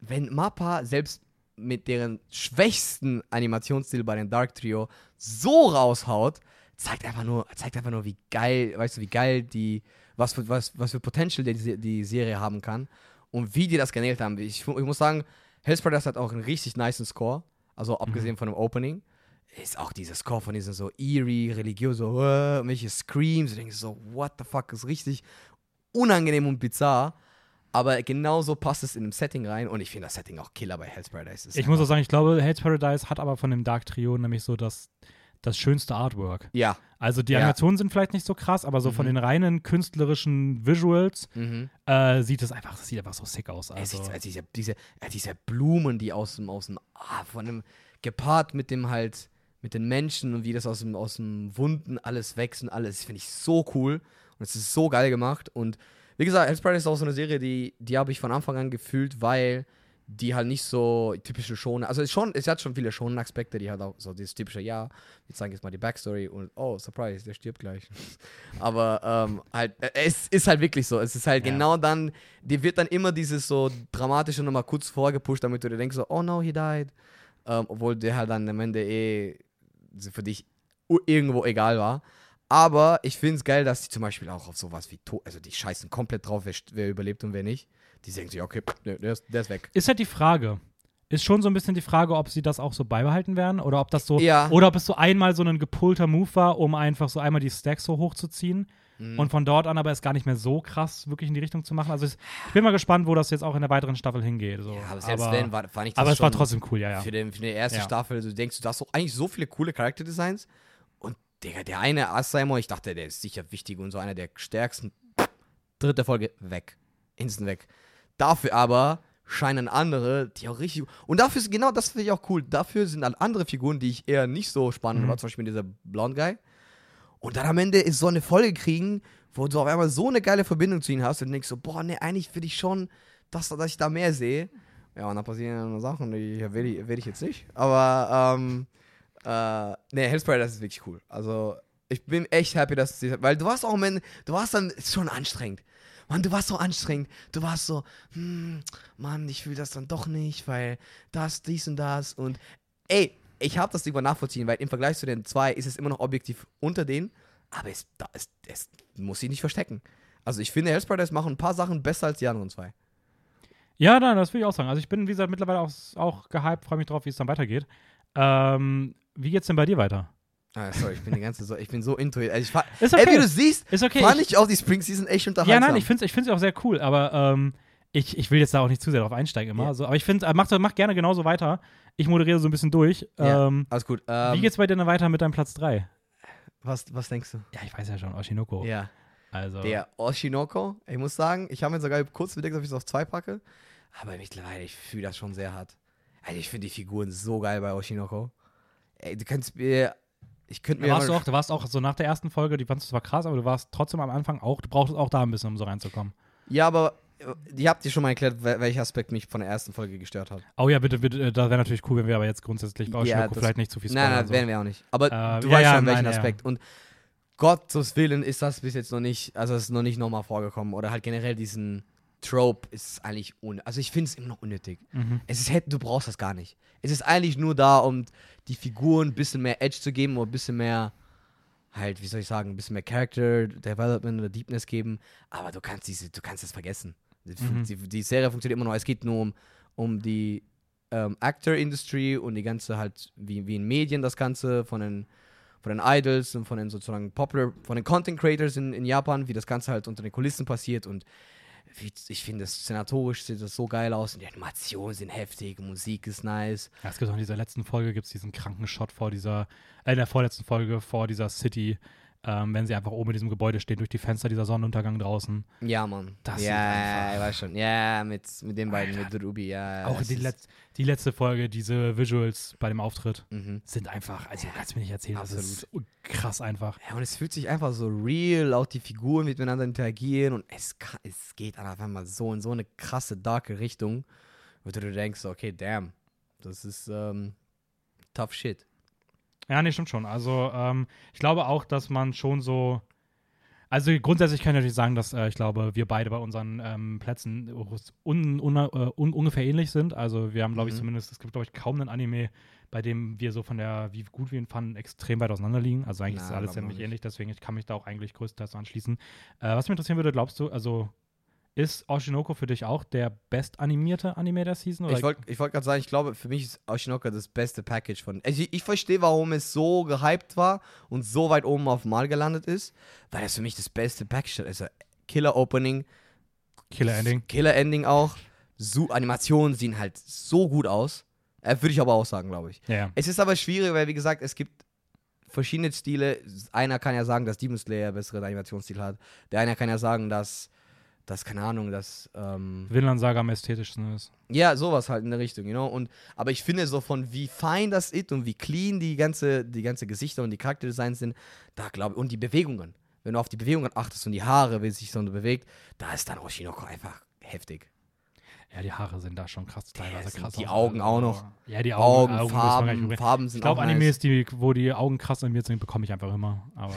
wenn Mappa selbst mit deren schwächsten Animationsstil bei den Dark Trio so raushaut, zeigt einfach nur, zeigt einfach nur, wie geil, weißt du, wie geil die, was für, was, was für Potential die, die Serie haben kann und wie die das genäht haben. Ich, ich muss sagen, Hell's Brothers hat auch einen richtig niceen Score, also abgesehen mhm. von dem Opening ist auch dieser Score von diesen so eerie, religiös, so, uh, welche Screams, und denkst so, what the fuck, ist richtig unangenehm und bizarr. Aber genauso passt es in dem Setting rein und ich finde das Setting auch killer bei Hell's Paradise. ich muss auch sagen, ich glaube, Hell's Paradise hat aber von dem Dark Trio nämlich so das, das schönste Artwork. Ja. Also die Animationen ja. sind vielleicht nicht so krass, aber so mhm. von den reinen künstlerischen Visuals mhm. äh, sieht es einfach, sieht einfach so sick aus. Also. Sieht, also diese, diese, diese Blumen, die aus dem, aus dem, ah, von dem, gepaart mit dem halt, mit den Menschen und wie das aus dem, aus dem Wunden alles wächst und alles, finde ich so cool. Und es ist so geil gemacht. Und wie gesagt, Hell's Paradise ist auch so eine Serie, die, die habe ich von Anfang an gefühlt, weil die halt nicht so typische schon, also es, schon, es hat schon viele schonen Aspekte, die halt auch so dieses typische, ja, wir zeigen jetzt mal die Backstory und oh, Surprise, der stirbt gleich. Aber ähm, halt, äh, es ist halt wirklich so, es ist halt ja. genau dann, dir wird dann immer dieses so dramatische nochmal kurz vorgepusht, damit du dir denkst so, oh no, he died. Ähm, obwohl der halt dann am Ende eh für dich irgendwo egal war. Aber ich finde es geil, dass die zum Beispiel auch auf sowas wie, to also die scheißen komplett drauf, wer, wer, überlebt und wer nicht. Die denken sich, okay, der ist, der ist weg. Ist halt die Frage. Ist schon so ein bisschen die Frage, ob sie das auch so beibehalten werden oder ob das so, ja. oder ob es so einmal so ein gepullter Move war, um einfach so einmal die Stacks so hochzuziehen mhm. und von dort an aber es gar nicht mehr so krass wirklich in die Richtung zu machen. Also ich bin mal gespannt, wo das jetzt auch in der weiteren Staffel hingeht. So. Ja, aber selbst aber, wenn, war, fand ich das Aber es war trotzdem cool, ja, ja. Für, den, für die erste ja. Staffel, du denkst, du hast doch eigentlich so viele coole Charakterdesigns und der, der eine Asaimo, ich dachte, der ist sicher wichtig und so einer der stärksten. Dritte Folge, weg. Instant weg. Dafür aber scheinen andere, die auch richtig. Und dafür ist genau das finde ich auch cool. Dafür sind dann andere Figuren, die ich eher nicht so spannend mhm. war, zum Beispiel dieser Blonde Guy. Und dann am Ende ist so eine Folge kriegen, wo du auf einmal so eine geile Verbindung zu ihm hast und denkst so, boah, ne, eigentlich will ich schon, dass, dass ich da mehr sehe. Ja, und dann passieren Sachen, die will ich, will ich jetzt nicht. Aber, ähm, äh, ne, Hellspray, das ist wirklich cool. Also, ich bin echt happy, dass sie, weil du warst auch, man, du warst dann schon anstrengend. Mann, du warst so anstrengend. Du warst so, hm, Mann, ich fühle das dann doch nicht, weil das, dies und das. Und ey, ich habe das lieber nachvollziehen, weil im Vergleich zu den zwei ist es immer noch objektiv unter denen, aber es, da ist, es muss sich nicht verstecken. Also ich finde, Hell's Paradise machen ein paar Sachen besser als die anderen zwei. Ja, nein, das will ich auch sagen. Also ich bin, wie gesagt, mittlerweile auch, auch gehypt, freue mich drauf, wie es dann weitergeht. Ähm, wie geht's denn bei dir weiter? Ah, sorry, ich bin die ganze so, ich bin so into it. Also ich Ist Ey, okay. wie du siehst, ist okay. fand ich, ich auch die Spring Season echt unterhaltsam. ja, nein, ich finde es ich find's auch sehr cool, aber ähm, ich, ich will jetzt da auch nicht zu sehr drauf einsteigen immer. Ja. So, aber ich finde, mach, mach gerne genauso weiter. Ich moderiere so ein bisschen durch. Ja. Ähm, Alles gut. Ähm, wie geht's bei dir denn weiter mit deinem Platz 3? was, was denkst du? Ja, ich weiß ja schon, Oshinoko. Ja. Also, Der Oshinoko, ich muss sagen, ich habe mir sogar kurz überlegt, ob ich es auf zwei packe. Aber mittlerweile, ich fühle das schon sehr hart. Also ich finde die Figuren so geil bei Oshinoko. Ey, du kannst mir. Ich könnte mir. Da warst du, auch, du warst auch so nach der ersten Folge, die fandest du zwar krass, aber du warst trotzdem am Anfang auch, du brauchtest auch da ein bisschen, um so reinzukommen. Ja, aber ihr habt dir schon mal erklärt, wel- welcher Aspekt mich von der ersten Folge gestört hat. Oh ja, bitte, bitte, äh, das wäre natürlich cool, wenn wir aber jetzt grundsätzlich bei Ja, das- vielleicht nicht zu viel Nein, spoilern. nein, so. werden wir auch nicht. Aber Äh, du ja, weißt ja, schon, welchen nein. Aspekt. Und Gottes Willen ist das bis jetzt noch nicht, also es ist noch nicht nochmal vorgekommen. Oder halt generell diesen Trope ist eigentlich un. Also ich finde es immer noch unnötig. Mhm. Es ist, du brauchst das gar nicht. Es ist eigentlich nur da, um die Figuren ein bisschen mehr Edge zu geben oder ein bisschen mehr, halt, wie soll ich sagen, ein bisschen mehr Character Development oder Deepness geben. Aber du kannst diese, du kannst das vergessen. Die, Mhm. die, die Serie funktioniert immer noch. Es geht nur um, um die ähm, Actor-Industry und die ganze halt, wie, wie in Medien das Ganze von den von den Idols und von den sozusagen Popular, von den Content Creators in, in Japan, wie das Ganze halt unter den Kulissen passiert und wie, ich finde, das szenatorisch sieht das so geil aus und die Animationen sind heftig, Musik ist nice. Ja, es gibt auch in dieser letzten Folge gibt's diesen kranken Shot vor dieser, äh, in der vorletzten Folge vor dieser City, ähm, wenn sie einfach oben in diesem Gebäude stehen, durch die Fenster dieser Sonnenuntergang draußen. Ja, Mann. Das ja, ich weiß schon. Ja, mit, mit den beiden, Alter. mit Ruby, ja. auch die, Letz-, die letzte Folge, diese Visuals bei dem Auftritt, Mhm. sind einfach, also du kannst mir nicht erzählen, das ist Absolut. krass einfach. Ja, und es fühlt sich einfach so real, auch die Figuren miteinander interagieren und es, ka- es geht einfach mal so in so eine krasse, darke Richtung, wo du denkst, okay, damn, das ist ähm, tough shit. Ja, nee, stimmt schon. Also, ähm, ich glaube auch, dass man schon so. Also grundsätzlich kann ich natürlich sagen, dass äh, ich glaube, wir beide bei unseren ähm, Plätzen un, un, äh, un, ungefähr ähnlich sind. Also wir haben, glaube ich, Mhm. zumindest, es gibt, glaube ich, kaum einen Anime, bei dem wir so von der, wie gut wir ihn fanden, extrem weit auseinander liegen. Also eigentlich ist Na, alles glaub noch ziemlich ähnlich, deswegen ich kann mich da auch eigentlich größtenteils anschließen. Äh, was mich interessieren würde, glaubst du, also ist Oshinoko für dich auch der bestanimierte Anime der Season? Oder? Ich wollte wollt gerade sagen, ich glaube, für mich ist Oshinoko das beste Package von. Also ich, ich verstehe, warum es so gehypt war und so weit oben auf Mal gelandet ist, weil es für mich das beste Package ist. Also Killer Opening, Killer Ending. Killer Ending auch. So, Animationen sehen halt so gut aus. Äh, Würde ich aber auch sagen, glaube ich. Ja, ja. Es ist aber schwierig, weil wie gesagt, es gibt verschiedene Stile. Einer kann ja sagen, dass Demon Slayer besseren Animationsstil hat. Der eine kann ja sagen, dass, dass keine Ahnung, dass ähm, Vinland Saga am ästhetischsten ist. ja, sowas halt in der Richtung, you know? Und, aber ich finde so von wie fein das ist und wie clean die ganze, die ganze Gesichter und die Charakterdesigns sind, da glaube ich, und die Bewegungen. Wenn du auf die Bewegungen achtest und die Haare, wie sich so bewegt, da ist dann Oshinoko einfach heftig. Ja, die Haare sind da schon krass, teilweise krass. die. Augen auch noch. Ja, die Augen, Augen, Augen, Farben, Farben Ich sind glaube, auch Animes, nice. die, wo die Augen krass animiert sind, bekomme ich einfach immer. Aber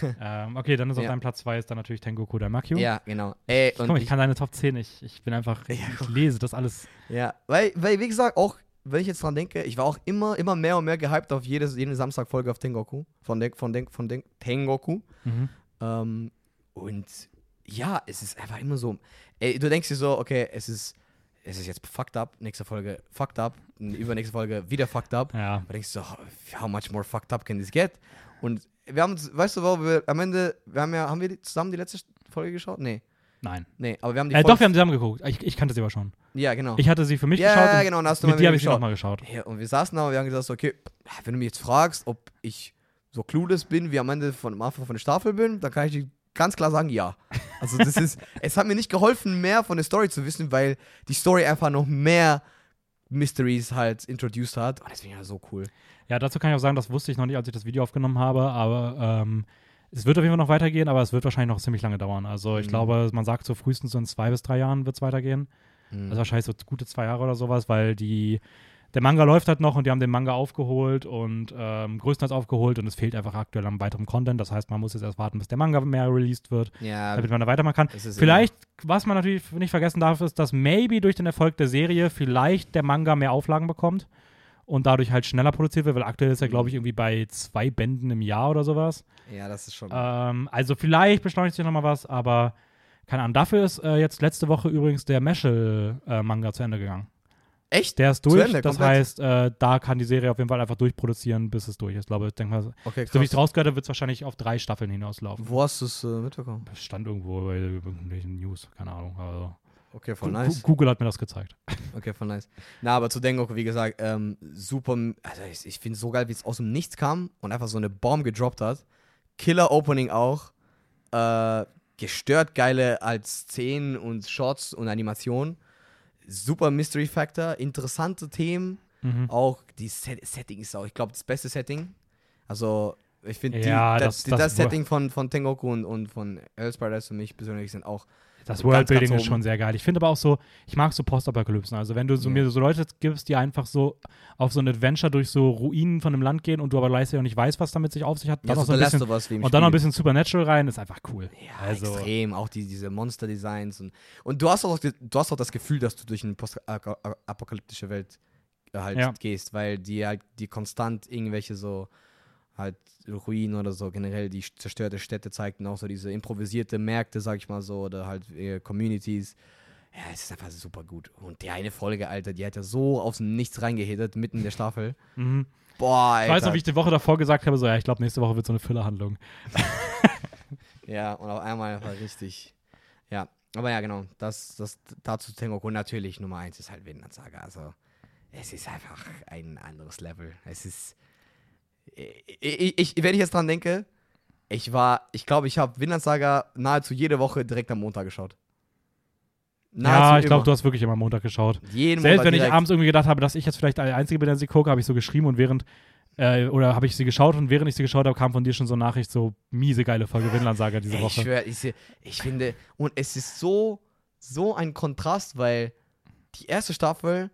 ähm, okay, dann ist auf Ja. deinem Platz 2 ist dann natürlich Tengoku Daimakyu. Ja, genau. Ey, Guck mal, ich kann deine Top 10 nicht. Ich bin einfach, ich, ich lese das alles. Ja, weil, weil, wie gesagt, auch, wenn ich jetzt dran denke, ich war auch immer, immer mehr und mehr gehypt auf jedes, jede Samstagfolge auf Tengoku. Von, Den, von, Den, von Den, Tengoku. Mhm. Ähm, und ja, es ist einfach immer so. Ey, du denkst dir so, okay, es ist, es ist jetzt fucked up, nächste Folge fucked up, übernächste Folge wieder fucked up. Ja. Da denkst du so, how much more fucked up can this get? Und wir haben uns, weißt du, wo wir am Ende, wir haben ja, haben wir die, zusammen die letzte Folge geschaut? Nee. Nein. Nee, aber wir haben die Äh, Folge- doch, wir haben zusammen geguckt. Ich, ich kannte sie aber schon. Ja, genau. Ich hatte sie für mich Ja, geschaut. und genau, und hast du mit dir habe ich sie nochmal geschaut. Ja, und wir saßen da und wir haben gesagt, okay, wenn du mich jetzt fragst, ob ich so clueless bin, wie am Ende von, am Anfang von der Staffel bin, dann kann ich dir ganz klar sagen, ja. Also das ist, es hat mir nicht geholfen, mehr von der Story zu wissen, weil die Story einfach noch mehr Mysteries halt introduced hat. Und das finde ich ja so cool. Ja, dazu kann ich auch sagen, das wusste ich noch nicht, als ich das Video aufgenommen habe, aber ähm, es wird auf jeden Fall noch weitergehen, aber es wird wahrscheinlich noch ziemlich lange dauern. Also ich Mhm. glaube, man sagt so frühestens so in zwei bis drei Jahren wird es weitergehen. Mhm. Also wahrscheinlich so gute zwei Jahre oder sowas, weil die der Manga läuft halt noch und die haben den Manga aufgeholt und ähm, größtenteils aufgeholt und es fehlt einfach aktuell an weiterem Content. Das heißt, man muss jetzt erst warten, bis der Manga mehr released wird, ja, damit man da weitermachen kann. Vielleicht, was man natürlich nicht vergessen darf, ist, dass maybe durch den Erfolg der Serie vielleicht der Manga mehr Auflagen bekommt und dadurch halt schneller produziert wird, weil aktuell ist er, glaube ich, irgendwie bei zwei Bänden im Jahr oder sowas. ja, das ist schon. Ähm, also vielleicht beschleunigt sich nochmal was, aber keine Ahnung. Dafür ist äh, jetzt letzte Woche übrigens der Meshel-Manga zu Ende gegangen. Echt? Der ist durch. Ende, das komplett? heißt, äh, da kann die Serie auf jeden Fall einfach durchproduzieren, bis es durch ist. Ich glaube, ich denke mal, Okay, so wie ich es rausgehört habe, wird es wahrscheinlich auf drei Staffeln hinauslaufen. Wo hast du es äh, mitbekommen? Das stand irgendwo bei irgendwelchen News, keine Ahnung. Also, Okay, voll nice. Google hat mir das gezeigt. Okay, voll nice. Na, aber zu Dengoku, wie gesagt, ähm, super. Also, ich, ich finde es so geil, wie es aus dem Nichts kam und einfach so eine Bomb gedroppt hat. Killer-Opening auch. Äh, gestört geile als Szenen und Shots und Animationen. Super Mystery Factor. Interessante Themen. Mhm. Auch die Set Setting ist auch, ich glaube, das beste Setting. Also, ich finde, Ja, die- das- das, das, Setting von, von Tengoku und, und von Paradise für mich persönlich sind auch Das Worldbuilding ist oben. schon sehr geil. Ich finde aber auch so, ich mag so Postapokalypsen. Also wenn du so, Ja. mir so Leute gibst, die einfach so auf so ein Adventure durch so Ruinen von einem Land gehen und du aber gleichzeitig auch nicht weißt, was damit sich auf sich hat, ja, dann so noch so ein bisschen, und dann noch ein Spiel. bisschen Supernatural rein, ist einfach cool. Ja, Also- extrem. Auch die, diese Monster-Designs. Und, und du, hast auch, du hast auch das Gefühl, dass du durch eine postapokalyptische Welt äh, halt Ja. gehst, weil die halt die konstant irgendwelche so halt Ruinen oder so generell die zerstörte Städte zeigten, auch so diese improvisierte Märkte, sag ich mal so, oder halt äh, Communities. Ja, es ist einfach super gut. Und die eine Folge, Alter, die hat ja so aus dem Nichts reingehittet, mitten in der Staffel. Mhm. Boah, Alter. Ich weiß noch, wie ich die Woche davor gesagt habe, so, ja, ich glaube, nächste Woche wird so eine Füllerhandlung. Ja, und auf einmal war richtig. Ja, aber ja, genau. Das, das dazu Tengoku natürlich Nummer eins ist halt Vinland Saga. Also, es ist einfach ein anderes Level. Es ist. Ich, ich, ich, wenn ich jetzt dran denke, ich war, ich glaube, ich habe Vinland Saga nahezu jede Woche direkt am Montag geschaut. ja, ich glaube, du hast wirklich immer Montag geschaut. jeden Selbst Montag wenn ich direkt. abends irgendwie gedacht habe, dass ich jetzt vielleicht der Einzige bin, der sie gucke, habe ich so geschrieben und während, äh, oder habe ich sie geschaut und während ich sie geschaut habe, kam von dir schon so eine Nachricht, so miese geile Folge Vinland-Saga diese Ey, Ich Woche. schwöre, ich, ich finde, und es ist so, so ein Kontrast, weil die erste Staffel,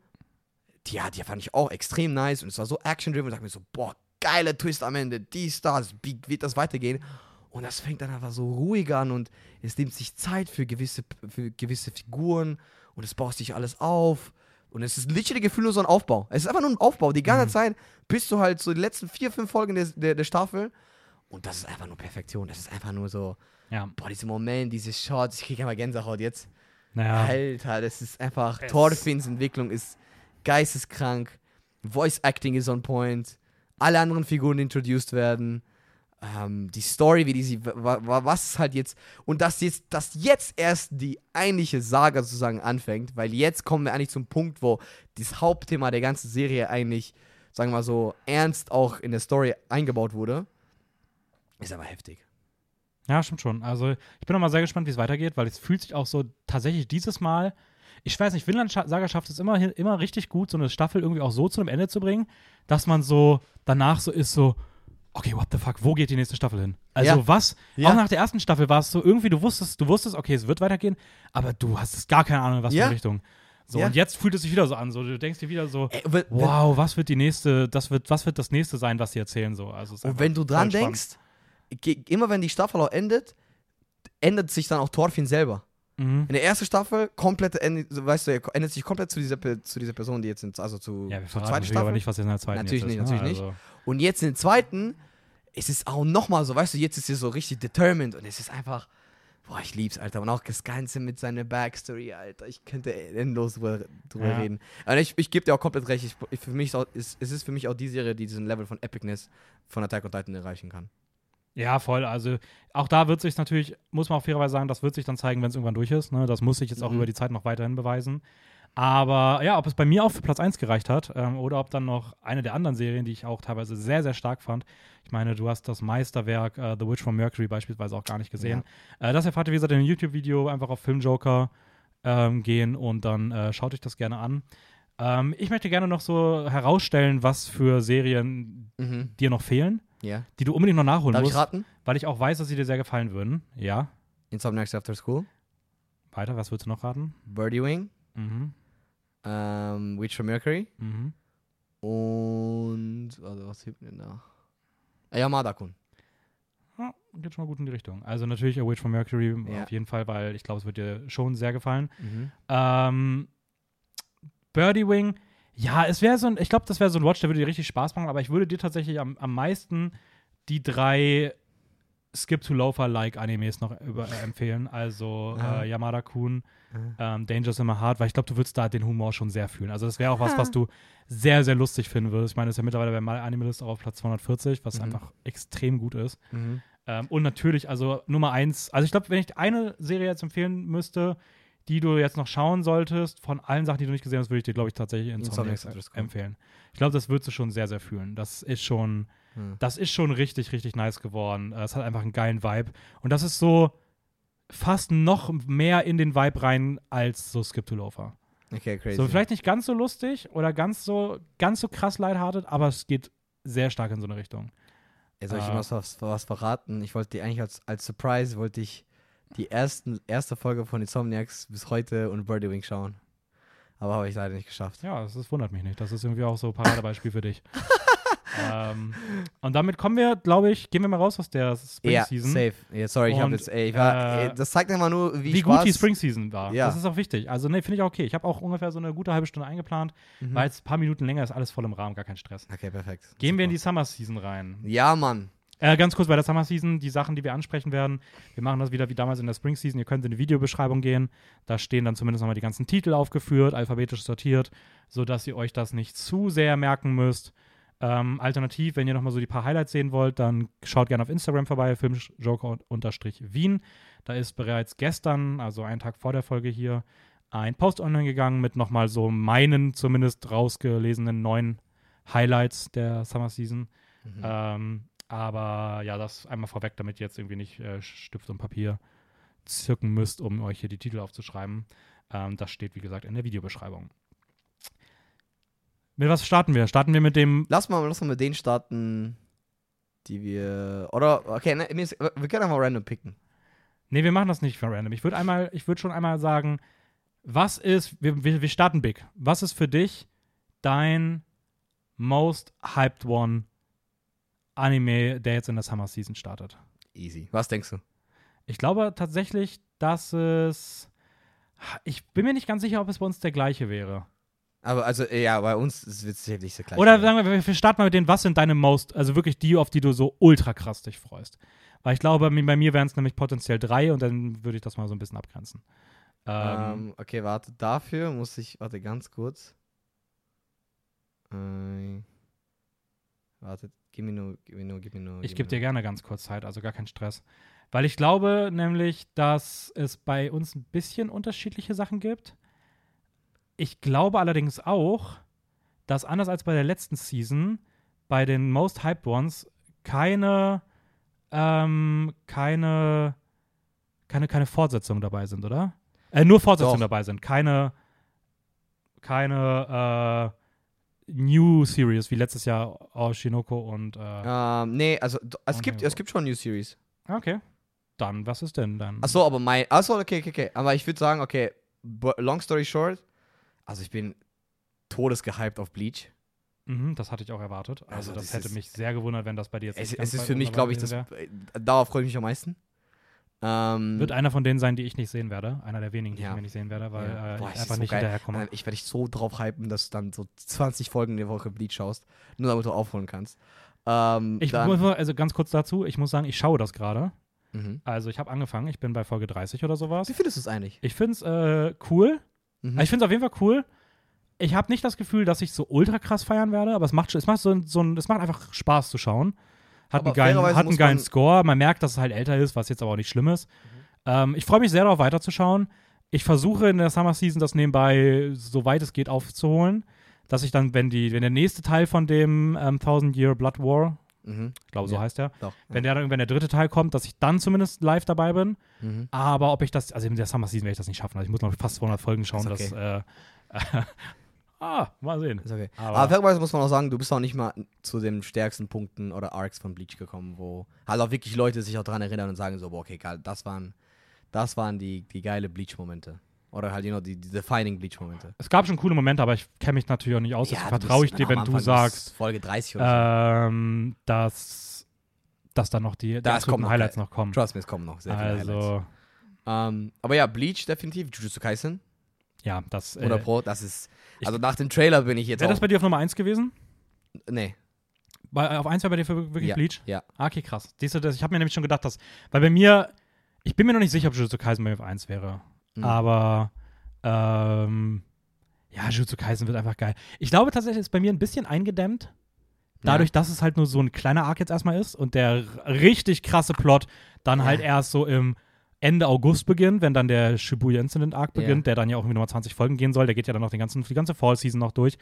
die, ja, die fand ich auch extrem nice und es war so action-driven und ich dachte mir so, boah, geiler Twist am Ende, die Stars, wie wird das weitergehen? Und das fängt dann einfach so ruhig an und es nimmt sich Zeit für gewisse, für gewisse Figuren und es baut sich alles auf. Und es ist literally gefühl nur so ein Aufbau. Es ist einfach nur ein Aufbau. Die ganze Mhm. Zeit bist du halt so die letzten vier, fünf Folgen der, der, der Staffel. Und das ist einfach nur Perfektion. Das ist einfach nur so, Ja, boah, dieser Moment, diese Shots, ich kriege einfach Gänsehaut jetzt. naja. Alter, das ist einfach, Es- Thorfinns Entwicklung ist geisteskrank. Voice Acting ist on point. Alle anderen Figuren introduced werden. Ähm, die Story, wie die sie, wa- wa- was halt jetzt, und dass jetzt, dass jetzt erst die eigentliche Saga sozusagen anfängt, weil jetzt kommen wir eigentlich zum Punkt, wo das Hauptthema der ganzen Serie eigentlich, sagen wir mal so, ernst auch in der Story eingebaut wurde. Ist aber heftig. Ja, stimmt schon. Also ich bin noch mal sehr gespannt, wie es weitergeht, weil es fühlt sich auch so tatsächlich dieses Mal, ich weiß nicht, Vinland Saga schafft es immer, immer richtig gut, so eine Staffel irgendwie auch so zu einem Ende zu bringen, dass man so danach so ist, so, okay, what the fuck, wo geht die nächste Staffel hin? Also Ja. was? Ja. Auch nach der ersten Staffel war es so irgendwie, du wusstest, du wusstest, okay, es wird weitergehen, aber du hast gar keine Ahnung, in was für Ja. eine Richtung. So, Ja. und jetzt fühlt es sich wieder so an, so, du denkst dir wieder so, Ey, wenn- wow, was wird die nächste, das wird, was wird das nächste sein, was sie erzählen, so. Also, Und wenn du dran denkst, immer wenn die Staffel auch endet, ändert sich dann auch Thorfinn selber. Mhm. In der ersten Staffel komplett weißt du, er ändert sich komplett zu dieser, zu dieser Person, die jetzt sind, also zu, Ja, wir zur zweiten natürlich Staffel. aber nicht, was jetzt in der zweiten Natürlich nicht, ist, natürlich ne? nicht. Also, Und jetzt in der zweiten ist es auch nochmal so, weißt du, jetzt ist sie so richtig determined und es ist einfach, boah, ich lieb's, Alter. Und auch das Ganze mit seiner Backstory, Alter. Ich könnte endlos drüber, drüber Ja. reden. Aber ich, ich gebe dir auch komplett recht. Ich, ich, für mich ist auch, ist, es ist für mich auch die Serie, die diesen Level von Epicness von Attack on Titan erreichen kann. Ja, voll. Also auch da wird sich natürlich, muss man auch fairerweise sagen, das wird sich dann zeigen, wenn es irgendwann durch ist. Ne? Das muss sich jetzt auch Mhm. über die Zeit noch weiterhin beweisen. Aber ja, ob es bei mir auch für Platz 1 gereicht hat ähm, oder ob dann noch eine der anderen Serien, die ich auch teilweise sehr, sehr stark fand. Ich meine, du hast das Meisterwerk äh, The Witch from Mercury beispielsweise auch gar nicht gesehen. Äh, das erfahrt ihr, wie gesagt, in einem YouTube-Video. Einfach auf Filmjoker ähm, gehen und dann äh, schaut euch das gerne an. Ähm, ich möchte gerne noch so herausstellen, was für Serien Mhm. dir noch fehlen, Ja. die du unbedingt noch nachholen Darf musst ich raten? weil ich auch weiß, dass sie dir sehr gefallen würden. Ja. Insomniacs After School, Weiter, was würdest du noch raten? Birdie Wing, Mhm. ähm, Witch from Mercury Mhm. und, also was hilft mir denn da? Ah, Ja, Madakun. Ja, geht schon mal gut in die Richtung. Also natürlich A Witch from Mercury Ja. auf jeden Fall, weil ich glaube, es wird dir schon sehr gefallen. Mhm. Ähm, Birdie Wing, ja, es wäre so ein, ich glaube, das wäre so ein Watch, der würde dir richtig Spaß machen, aber ich würde dir tatsächlich am, am meisten die drei Skip-to-Loafer-like-Animes noch über, äh, empfehlen. Also Ah. äh, Yamada Kun, Ah. ähm, Danger's in My Heart, weil ich glaube, du würdest da den Humor schon sehr fühlen. Also das wäre auch was, Ah. was du sehr, sehr lustig finden würdest. Ich meine, das ist ja mittlerweile bei My Anime List auch auf Platz 240, was Mhm. einfach extrem gut ist. Mhm. Ähm, und natürlich, also Nummer eins, also ich glaube, wenn ich eine Serie jetzt empfehlen müsste, die du jetzt noch schauen solltest, von allen Sachen, die du nicht gesehen hast, würde ich dir, glaube ich, tatsächlich Driscoll. empfehlen. Ich glaube, das würdest du schon sehr, sehr fühlen. Das ist schon, Hm. das ist schon richtig, richtig nice geworden. Äh, Es hat einfach einen geilen Vibe. Und das ist so fast noch mehr in den Vibe rein als so Skip to Loafer. Okay, crazy. So, vielleicht nicht ganz so lustig oder ganz so, ganz so krass lighthearted, aber es geht sehr stark in so eine Richtung. Jetzt soll ich was, was, was verraten? Ich wollte dir eigentlich als, als Surprise wollte ich die ersten, erste Folge von Insomniacs bis heute und Birdie Wing schauen. Aber habe ich leider nicht geschafft. Ja, das, das wundert mich nicht. Das ist irgendwie auch so ein Paradebeispiel für dich. ähm, und damit kommen wir, glaube ich, gehen wir mal raus aus der Spring ja, Season. safe. Ja, sorry, ich habe jetzt, ey, ich war, äh, ey, das zeigt immer nur, wie, Wie, Spaß, gut die Spring Season war. Ja. Das ist auch wichtig. Also, ne, finde ich auch okay. Ich habe auch ungefähr so eine gute halbe Stunde eingeplant, Mhm. weil jetzt ein paar Minuten länger ist alles voll im Rahmen, gar kein Stress. Okay, perfekt. Gehen wir in die Super. Summer Season rein. Ja, Mann. Äh, ganz kurz bei der Summer Season, die Sachen, die wir ansprechen werden. Wir machen das wieder wie damals in der Spring Season. Ihr könnt in die Videobeschreibung gehen. Da stehen dann zumindest nochmal die ganzen Titel aufgeführt, alphabetisch sortiert, sodass ihr euch das nicht zu sehr merken müsst. Ähm, alternativ, wenn ihr nochmal so die paar Highlights sehen wollt, dann schaut gerne auf Instagram vorbei, filmjoker-wien. Da ist bereits gestern, also einen Tag vor der Folge hier, ein Post online gegangen mit nochmal so meinen zumindest rausgelesenen neuen Highlights der Summer Season. Mhm. Ähm, aber ja, das einmal vorweg, damit ihr jetzt irgendwie nicht äh, Stift und Papier zücken müsst, um euch hier die Titel aufzuschreiben. Ähm, das steht, wie gesagt, in der Videobeschreibung. Mit was starten wir? Starten wir mit dem. Lass mal, lass mal mit denen starten, die wir. Oder, okay, ne, wir können einfach random picken. Nee, wir machen das nicht für random. Ich würde einmal, ich würde schon einmal sagen, was ist, wir, wir, wir starten big. Was ist für dich dein most hyped one Anime, der jetzt in der Summer Season startet? Easy. Was denkst du? Ich glaube tatsächlich, dass es. Ich bin mir nicht ganz sicher, ob es bei uns der gleiche wäre. Aber also, ja, bei uns ist es sicherlich nicht so gleich. Oder sagen wir, wir starten mal mit denen, was sind deine most, also wirklich die, auf die du so ultra krass dich freust. Weil ich glaube, bei mir wären es nämlich potenziell drei und dann würde ich das mal so ein bisschen abgrenzen. Ähm, Ähm, okay, warte, dafür muss ich, warte ganz kurz. Äh, warte, gib mir nur, gib mir nur, gib mir nur. ich gebe dir gerne ganz kurz Zeit, also gar keinen Stress. Weil ich glaube nämlich, dass es bei uns ein bisschen unterschiedliche Sachen gibt. Ich glaube allerdings auch, dass anders als bei der letzten Season bei den Most Hyped Ones keine, ähm, keine, keine, keine Fortsetzungen dabei sind, oder? Äh, nur Fortsetzungen Doch. dabei sind, keine, keine äh, New Series wie letztes Jahr Oshinoko und äh, Ähm, nee, also es gibt, es gibt schon New Series. Okay. Dann, was ist denn dann? Achso, aber mein, achso, okay, okay, okay. Aber ich würde sagen, okay, long story short, also ich bin todesgehypt auf Bleach. Mhm, das hatte ich auch erwartet. Also, Also das das hätte mich sehr gewundert, wenn das bei dir jetzt Es, es ist für mich, glaube ich, das, äh, darauf freue ich mich am meisten. Ähm, Wird einer von denen sein, die ich nicht sehen werde. Einer der wenigen, die Ja. ich mir nicht sehen werde, weil Ja. äh, Boah, ich einfach so nicht geil. hinterherkomme. äh, ich werde dich so drauf hypen, dass du dann so 20 Folgen in der Woche Bleach schaust, nur damit du aufholen kannst. Ähm, Ich muss, also ganz kurz dazu, ich muss sagen, ich schaue das gerade. mhm. Also ich habe angefangen, ich bin bei Folge 30 oder sowas. Wie findest du es eigentlich? Ich finde es äh, cool. Mhm. Also ich finde es auf jeden Fall cool. Ich habe nicht das Gefühl, dass ich so ultra krass feiern werde, aber es macht, es macht so, so es macht einfach Spaß zu schauen. Hat Aber einen geilen, hat einen geilen man- Score. Man merkt, dass es halt älter ist, was jetzt aber auch nicht schlimm ist. Mhm. Ähm, ich freue mich sehr darauf, weiterzuschauen. Ich versuche in der Summer Season das nebenbei, soweit es geht, aufzuholen. Dass ich dann, wenn, die, wenn der nächste Teil von dem ähm, Thousand Year Blood War, Mhm. ich glaube, so Ja. heißt der, Doch. wenn der dann irgendwann der dritte Teil kommt, dass ich dann zumindest live dabei bin. Mhm. Aber ob ich das, also in der Summer Season werde ich das nicht schaffen. Also ich muss noch fast 200 Folgen schauen. Ist dass, äh, ah, mal sehen. Ist okay. Aber- Aber, fairerweise muss man auch sagen, du bist auch nicht mal zu den stärksten Punkten oder Arcs von Bleach gekommen, wo halt auch wirklich Leute sich auch dran erinnern und sagen so, boah, okay, geil, das waren, das waren die, die geile Bleach-Momente. Oder halt, you know, die, die defining Bleach-Momente. Es gab schon coole Momente, aber ich kenne mich natürlich auch nicht aus. Du vertraue ich dir, wenn Anfang, du sagst, Folge 30 oder ähm, dass, dass dann noch die, die Das absoluten noch, Highlights noch kommen. so. Trust me, es kommen noch sehr viele Highlights. also, Ähm, aber ja, Bleach definitiv, Jujutsu Kaisen, ja, das. 100 Äh, Pro, das ist, ich- also nach dem Trailer bin ich jetzt Wäre das bei dir auf Nummer 1 gewesen? nee, Bei, auf 1 war bei dir für wirklich ja, Bleach? Ja. Ah, okay, krass. Siehst du, das, ich habe mir nämlich schon gedacht, dass, weil bei mir, ich bin mir noch nicht sicher, ob Jujutsu Kaisen bei mir auf 1 wäre. Mhm. Aber, ähm, ja, Jujutsu Kaisen wird einfach geil. Ich glaube tatsächlich, ist bei mir ein bisschen eingedämmt. Dadurch, dass es halt nur so ein kleiner Arc jetzt erstmal ist und der richtig krasse Plot dann Ja. halt erst so im Ende August beginnt, wenn dann der Shibuya Incident Arc beginnt, der dann ja auch irgendwie nochmal 20 Folgen gehen soll. Der geht ja dann noch den ganzen, die ganze Fall Season noch durch.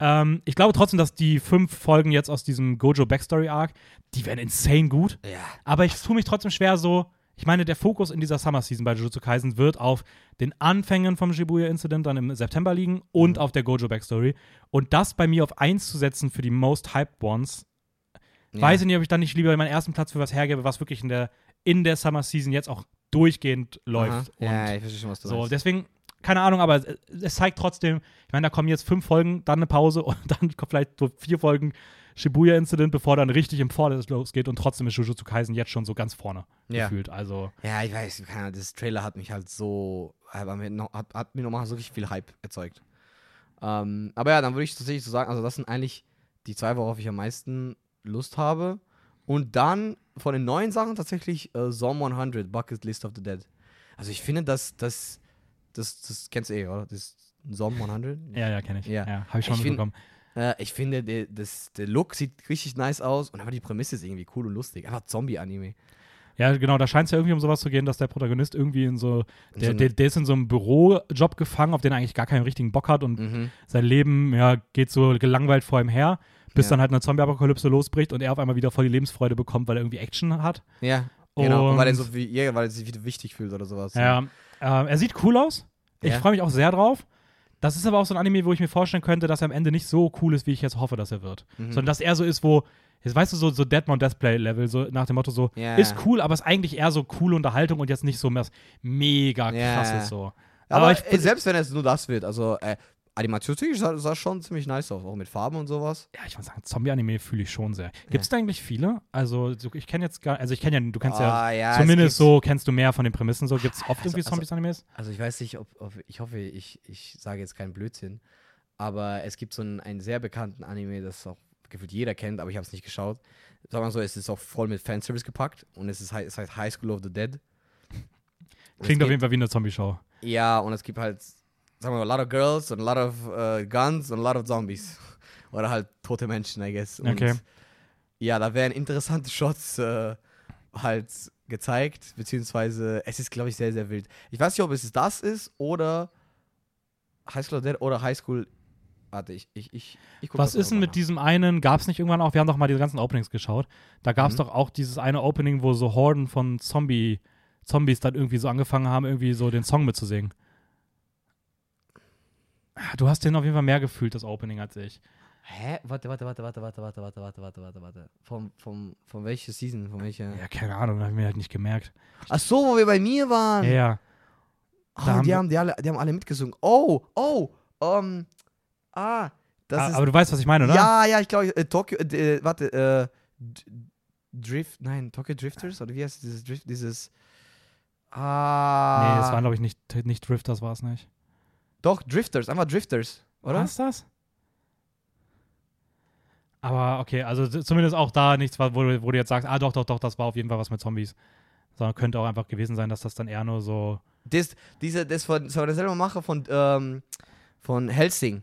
Ähm, ich glaube trotzdem, dass die fünf Folgen jetzt aus diesem Gojo Backstory Arc, die werden insane gut. Ja. Aber ich tue mich trotzdem schwer so. Ich meine, der Fokus in dieser Summer Season bei Jujutsu Kaisen wird auf den Anfängen vom Shibuya Incident dann im September liegen und Mhm. auf der Gojo Backstory. Und das bei mir auf 1 zu setzen für die Most Hyped Ones, ja. weiß ich nicht, ob ich dann nicht lieber meinen ersten Platz für was hergebe, was wirklich in der, in der Summer Season jetzt auch durchgehend läuft. Ja, ich verstehe schon, was du so, meinst. deswegen, keine Ahnung, aber es, es zeigt trotzdem, ich meine, da kommen jetzt fünf Folgen, dann eine Pause und dann kommt vielleicht so vier Folgen Shibuya Incident, bevor dann richtig im Vordergrund losgeht und trotzdem ist Jujutsu Kaisen jetzt schon so ganz vorne Ja. gefühlt. Also, Ja, ich weiß, keine Ahnung, das Trailer hat mich halt so, hat mir, noch, hat, mir nochmal so richtig viel Hype erzeugt. Ähm, aber ja, dann würde ich tatsächlich so sagen, also das sind eigentlich die zwei, worauf ich am meisten Lust habe. Und dann von den neuen Sachen tatsächlich äh, Psalm 100, Bucket List of the Dead. Also ich finde, dass das, das, das kennst du eh, oder? Das ist Psalm 100? ja, ja, kenne ich. Ja. Ja, habe ich schon Ich find- mitbekommen. Äh, ich finde, der, das, der Look sieht richtig nice aus und aber die Prämisse ist irgendwie cool und lustig. Einfach Zombie-Anime. Ja, genau, da scheint es ja irgendwie um sowas zu gehen, dass der Protagonist irgendwie in so, der, der, der ist in so einem Bürojob gefangen, auf den er eigentlich gar keinen richtigen Bock hat und Mhm. sein Leben ja, geht so gelangweilt vor ihm her, bis Ja. dann halt eine Zombie-Apokalypse losbricht und er auf einmal wieder voll die Lebensfreude bekommt, weil er irgendwie Action hat. Ja, genau. Und weil er Und- so wie, ja, weil er sich wieder wichtig fühlt oder sowas. Ja, äh, er sieht cool aus. Ich Ja. freue mich auch sehr drauf. Das ist aber auch so ein Anime, wo ich mir vorstellen könnte, dass er am Ende nicht so cool ist, wie ich jetzt hoffe, dass er wird. Mhm. Sondern dass er so ist, wo, jetzt weißt du, so, so Deadmount Deathplay-Level, so nach dem Motto so, Ja. ist cool, aber ist eigentlich eher so coole Unterhaltung und jetzt nicht so was mega krasses so. Aber, Aber ich- selbst wenn es nur das wird, also äh, animationstechnisch sah, sah schon ziemlich nice aus, auch mit Farben und sowas. Ja, ich muss sagen, Zombie-Anime fühle ich schon sehr. Gibt es da eigentlich viele? Also, so, ich kenne jetzt gar, also ich kenne ja, du kennst ja, Ah, ja, es zumindest so, kennst du mehr von den Prämissen so. Gibt es oft Also- irgendwie also- Zombies-Animes? Also ich weiß nicht, ob, ob ich hoffe, ich, ich sage jetzt keinen Blödsinn, aber es gibt so einen, einen sehr bekannten Anime, das auch gefühlt jeder kennt, aber ich habe es nicht geschaut. Sagen wir mal so, es ist auch voll mit Fanservice gepackt und es, ist, es heißt High School of the Dead. Klingt auf jeden Fall wie eine Zombie-Show. Ja, und es gibt halt, sagen wir mal, a lot of girls und a lot of äh, guns und a lot of zombies. Oder halt tote Menschen, I guess. Und Okay. Ja, da werden interessante Shots äh, halt gezeigt, beziehungsweise es ist, glaube ich, sehr, sehr wild. Ich weiß nicht, ob es das ist oder High School of Dead oder High School. Warte, ich, ich, ich, ich guck Was ist denn mit nach. diesem einen, gab es nicht irgendwann auch, wir haben doch mal diese ganzen Openings geschaut, da gab es Mhm. doch auch dieses eine Opening, wo so Horden von Zombie, Zombies dann irgendwie so angefangen haben, irgendwie so den Song mitzusingen. Ah, Du hast den auf jeden Fall mehr gefühlt, das Opening, als ich. Hä? Warte, warte, warte, warte, warte, warte, warte, warte, warte, warte, warte. Vom, vom, von welcher Season? Von welcher? Ja, keine Ahnung, habe ich mir halt nicht gemerkt. Ach so, wo wir bei mir waren. Ja, ja. Oh, haben die, haben, die, alle, die haben alle mitgesungen. Oh, oh, ähm, ah, das Ah, ist. aber du weißt, was ich meine, oder? Ja, ja, ich glaube, äh, Tokyo, äh, äh, warte, äh, Drift, nein, Tokyo Drifters, oder wie heißt dieses Drift, dieses, ah. Nee, es waren, glaube ich, nicht, nicht Drifters, war es nicht. Doch, Drifters, einfach Drifters, oder? War es das? Aber okay, also zumindest auch da nichts, wo du, wo du jetzt sagst, ah doch, doch, doch, das war auf jeden Fall was mit Zombies. Sondern könnte auch einfach gewesen sein, dass das dann eher nur so. Das, diese, das von, das war derselbe Macher von, ähm, von Helsing.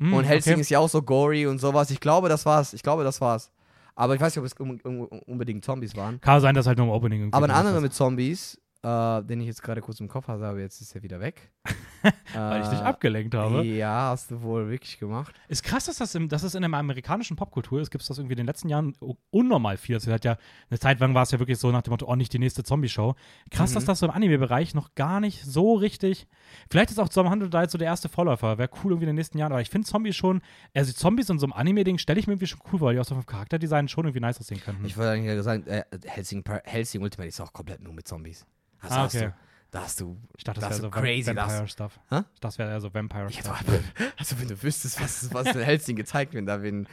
Hm, Und Helsing okay. ist ja auch so gory und sowas. Ich glaube, das war's. Ich glaube, das war's. Aber ich weiß nicht, ob es un un unbedingt Zombies waren. Kann sein, dass halt nur im Opening. Aber ein anderer ist. mit Zombies, äh, den ich jetzt gerade kurz im Kopf hatte, aber jetzt ist er wieder weg. Weil ich dich Äh, abgelenkt habe. Ja, hast du wohl wirklich gemacht. Ist krass, dass das, im, dass es in der amerikanischen Popkultur ist. Gibt es das irgendwie in den letzten Jahren unnormal viel. Das hat ja, eine Zeit lang war es ja wirklich so nach dem Motto, oh, nicht die nächste Zombie-Show. Krass, Mhm. dass das so im Anime-Bereich noch gar nicht so richtig. Vielleicht ist auch Zombie 100 da jetzt so der erste Vorläufer. Wäre cool irgendwie in den nächsten Jahren. Aber ich finde Zombies schon, also Zombies in so einem Anime-Ding stelle ich mir irgendwie schon cool vor, weil die auch so vom Charakterdesign schon irgendwie nice aussehen könnten. Ich wollte eigentlich sagen, äh, Helsing, Helsing Ultimate ist auch komplett nur mit Zombies. Das Ah, okay. da hast du. ich dachte, das das wäre so crazy, das- Vampire-Stuff. Hä? Das wäre eher so Ja, Vampire-Stuff. also wenn du wüsstest, was, was in Helsing gezeigt wird, da werden,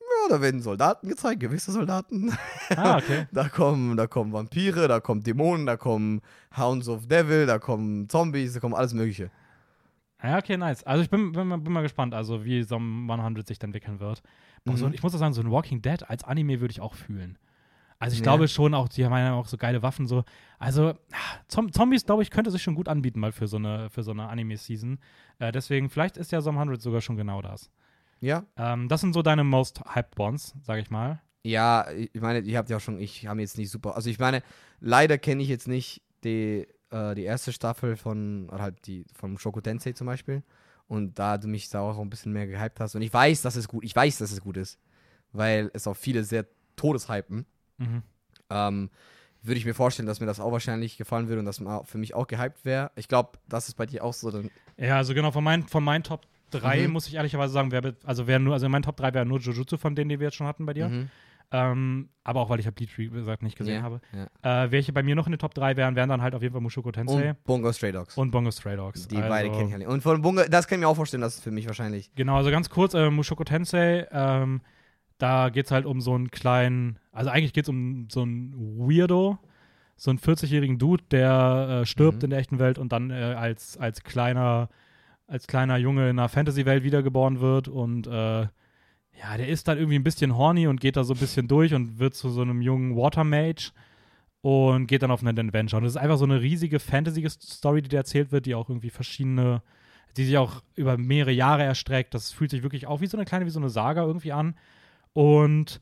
ja, da werden Soldaten gezeigt, gewisse Soldaten. ah, okay. Da kommen, da kommen Vampire, da kommen Dämonen, da kommen Hounds of Devil, da kommen Zombies, da kommen alles Mögliche. Ja, okay, nice. Also ich bin, bin, mal- bin mal gespannt, also wie so ein 100 sich dann entwickeln wird. Aber so, Mhm. ich muss auch sagen, so ein Walking Dead als Anime würde ich auch fühlen. Also ich Ja. glaube schon auch, die haben ja auch so geile Waffen so. Also ah, Zom Zombies, glaube ich, könnte sich schon gut anbieten mal für so eine, für so eine Anime-Season. Äh, deswegen, vielleicht ist ja Some 100 sogar schon genau das. Ja. Ähm, das sind so deine most hyped Bonds, sage ich mal. Ja, ich meine, ihr habt ja auch schon, ich habe jetzt nicht super. Also ich meine, leider kenne ich jetzt nicht die, äh, die erste Staffel von, oder halt die vom Shoko Tensei zum Beispiel. Und da du mich da auch ein bisschen mehr gehypt hast. Und ich weiß, dass es gut, ich weiß, dass es gut ist. Weil es auch viele sehr todeshypen. Mhm. Ähm, würde ich mir vorstellen, dass mir das auch wahrscheinlich gefallen würde und dass man für mich auch gehypt wäre. Ich glaube, das ist bei dir auch so. Dann, Ja, also genau, von, mein, von meinen Top 3 Mhm. muss ich ehrlicherweise sagen, be- also wer nur, also mein Top 3 wäre nur Jujutsu von denen, die wir jetzt schon hatten bei dir. Mhm. Ähm, aber auch weil ich ja Bleach, wie gesagt, nicht gesehen Ja, habe. ja. Äh, welche bei mir noch in den Top 3 wären, wären dann halt auf jeden Fall Mushoku Tensei Und Bongo Stray Dogs. und, Bongo Stray Dogs. die also, beide kenne ich ja nicht. Und von Bongo, das kann ich mir auch vorstellen, das ist für mich wahrscheinlich. Genau, also ganz kurz, äh, Mushoku Tensei, ähm, da geht es halt um so einen kleinen, also eigentlich geht es um so einen Weirdo, so einen 40-jährigen Dude, der äh, stirbt Mhm. in der echten Welt und dann äh, als, als kleiner, als kleiner Junge in einer Fantasy-Welt wiedergeboren wird und äh, ja, der ist dann irgendwie ein bisschen horny und geht da so ein bisschen durch und wird zu so einem jungen Water Mage und geht dann auf einen Adventure. Und das ist einfach so eine riesige Fantasy-Story, die da erzählt wird, die auch irgendwie verschiedene, die sich auch über mehrere Jahre erstreckt. Das fühlt sich wirklich auch wie so eine kleine, wie so eine Saga irgendwie an. Und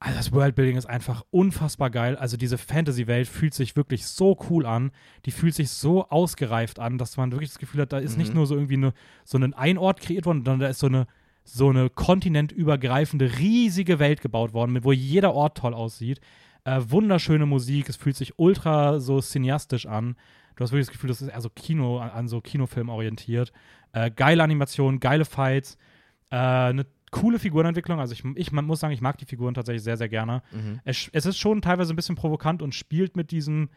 also das Worldbuilding ist einfach unfassbar geil. Also diese Fantasy-Welt fühlt sich wirklich so cool an. Die fühlt sich so ausgereift an, dass man wirklich das Gefühl hat, da ist nicht Mhm. nur so irgendwie eine, so ein Einort kreiert worden, sondern da ist so eine, so eine kontinentübergreifende, riesige Welt gebaut worden, mit wo jeder Ort toll aussieht. Äh, wunderschöne Musik, es fühlt sich ultra so cineastisch an. Du hast wirklich das Gefühl, das ist eher so Kino, an, an so Kinofilm orientiert. Äh, geile Animationen, geile Fights, äh, eine coole Figurenentwicklung. Also ich, ich muss sagen, ich mag die Figuren tatsächlich sehr, sehr gerne. Mhm. Es, es ist schon teilweise ein bisschen provokant und spielt mit diesem,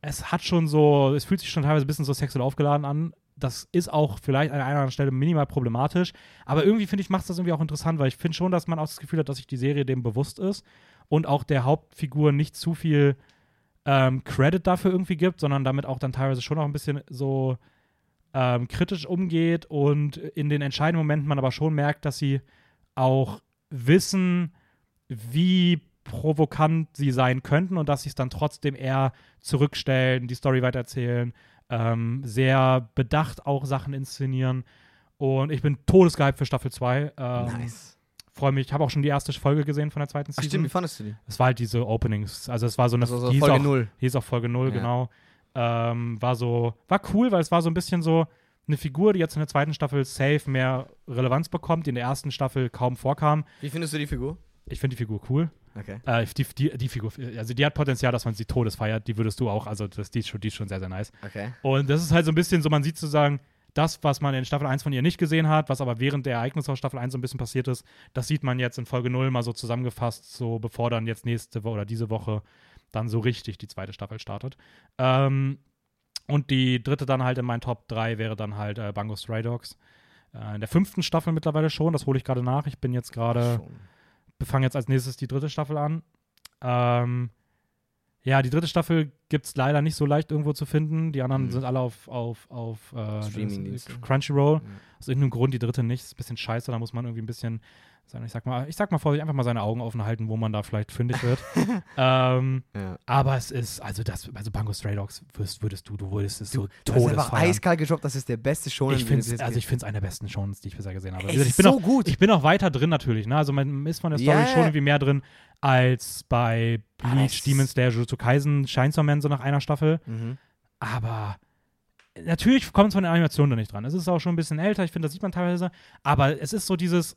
es hat schon so, es fühlt sich schon teilweise ein bisschen so sexuell aufgeladen an. Das ist auch vielleicht an einer anderen Stelle minimal problematisch. Aber irgendwie finde ich, macht es das irgendwie auch interessant, weil ich finde schon, dass man auch das Gefühl hat, dass sich die Serie dem bewusst ist und auch der Hauptfigur nicht zu viel ähm, Credit dafür irgendwie gibt, sondern damit auch dann teilweise schon auch ein bisschen so ähm, kritisch umgeht und in den entscheidenden Momenten man aber schon merkt, dass sie auch wissen, wie provokant sie sein könnten und dass sie es dann trotzdem eher zurückstellen, die Story weitererzählen, ähm, sehr bedacht auch Sachen inszenieren. Und ich bin todesgehypt für Staffel 2. Ähm, nice. Freue mich. Ich habe auch schon die erste Folge gesehen von der zweiten Ach Season. stimmt, wie fandest du die? Es war halt diese Openings. Also es war so eine Also so Folge auch, 0. Hieß auch Folge 0, Ja. genau. Ähm, war so, war cool, weil es war so ein bisschen so eine Figur, die jetzt in der zweiten Staffel safe mehr Relevanz bekommt, die in der ersten Staffel kaum vorkam. Wie findest du die Figur? Ich finde die Figur cool. Okay. Äh, die, die, die Figur, also die hat Potenzial, dass man sie todes feiert. Die würdest du auch, also das, die, ist schon, die ist schon sehr, sehr nice. Okay. Und das ist halt so ein bisschen so, man sieht sozusagen, das, was man in Staffel 1 von ihr nicht gesehen hat, was aber während der Ereignisse aus Staffel 1 so ein bisschen passiert ist, das sieht man jetzt in Folge 0 mal so zusammengefasst, so bevor dann jetzt nächste Woche oder diese Woche dann so richtig die zweite Staffel startet. Ähm, und die dritte dann halt in meinen Top 3 wäre dann halt äh, Bango Stray Dogs. Äh, in der fünften Staffel mittlerweile schon, das hole ich gerade nach. Ich bin jetzt gerade Schon. fange jetzt als nächstes die dritte Staffel an. Ähm, ja, die dritte Staffel gibt es leider nicht so leicht irgendwo zu finden. Die anderen Mhm. sind alle auf, auf, auf äh, Crunchyroll. Ja. Aus irgendeinem Grund die dritte nicht. Ist ein bisschen scheiße, da muss man irgendwie ein bisschen, sagen, ich sag mal, ich sag mal vorsichtig, einfach mal seine Augen offen halten, wo man da vielleicht fündig wird. ähm, Ja. aber es ist, also das, also Bango Stray Dogs würdest, würdest du, du würdest es so Du hast eiskalt gedroppt, das ist der beste Shonen. Ich den finde du jetzt also ich finde es einer der besten Shows, die ich bisher gesehen habe. Es ich ist bin so auch, gut. ich bin auch weiter drin natürlich, ne? Also man ist von der Story Ja. schon irgendwie mehr drin als bei Aber Bleach, es- Demon Slayer, Jujutsu Kaisen, Chainsaw Man so nach einer Staffel. Mhm. Aber natürlich kommt es von der Animation da nicht dran. Es ist auch schon ein bisschen älter, ich finde, das sieht man teilweise. Aber es ist so dieses.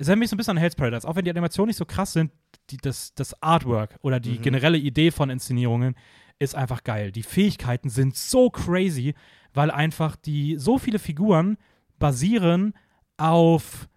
Es erinnert mich so ein bisschen an Hell's Paradise. Auch wenn die Animationen nicht so krass sind, die, das, das Artwork oder die Mhm. generelle Idee von Inszenierungen ist einfach geil. Die Fähigkeiten sind so crazy, weil einfach die so viele Figuren basieren auf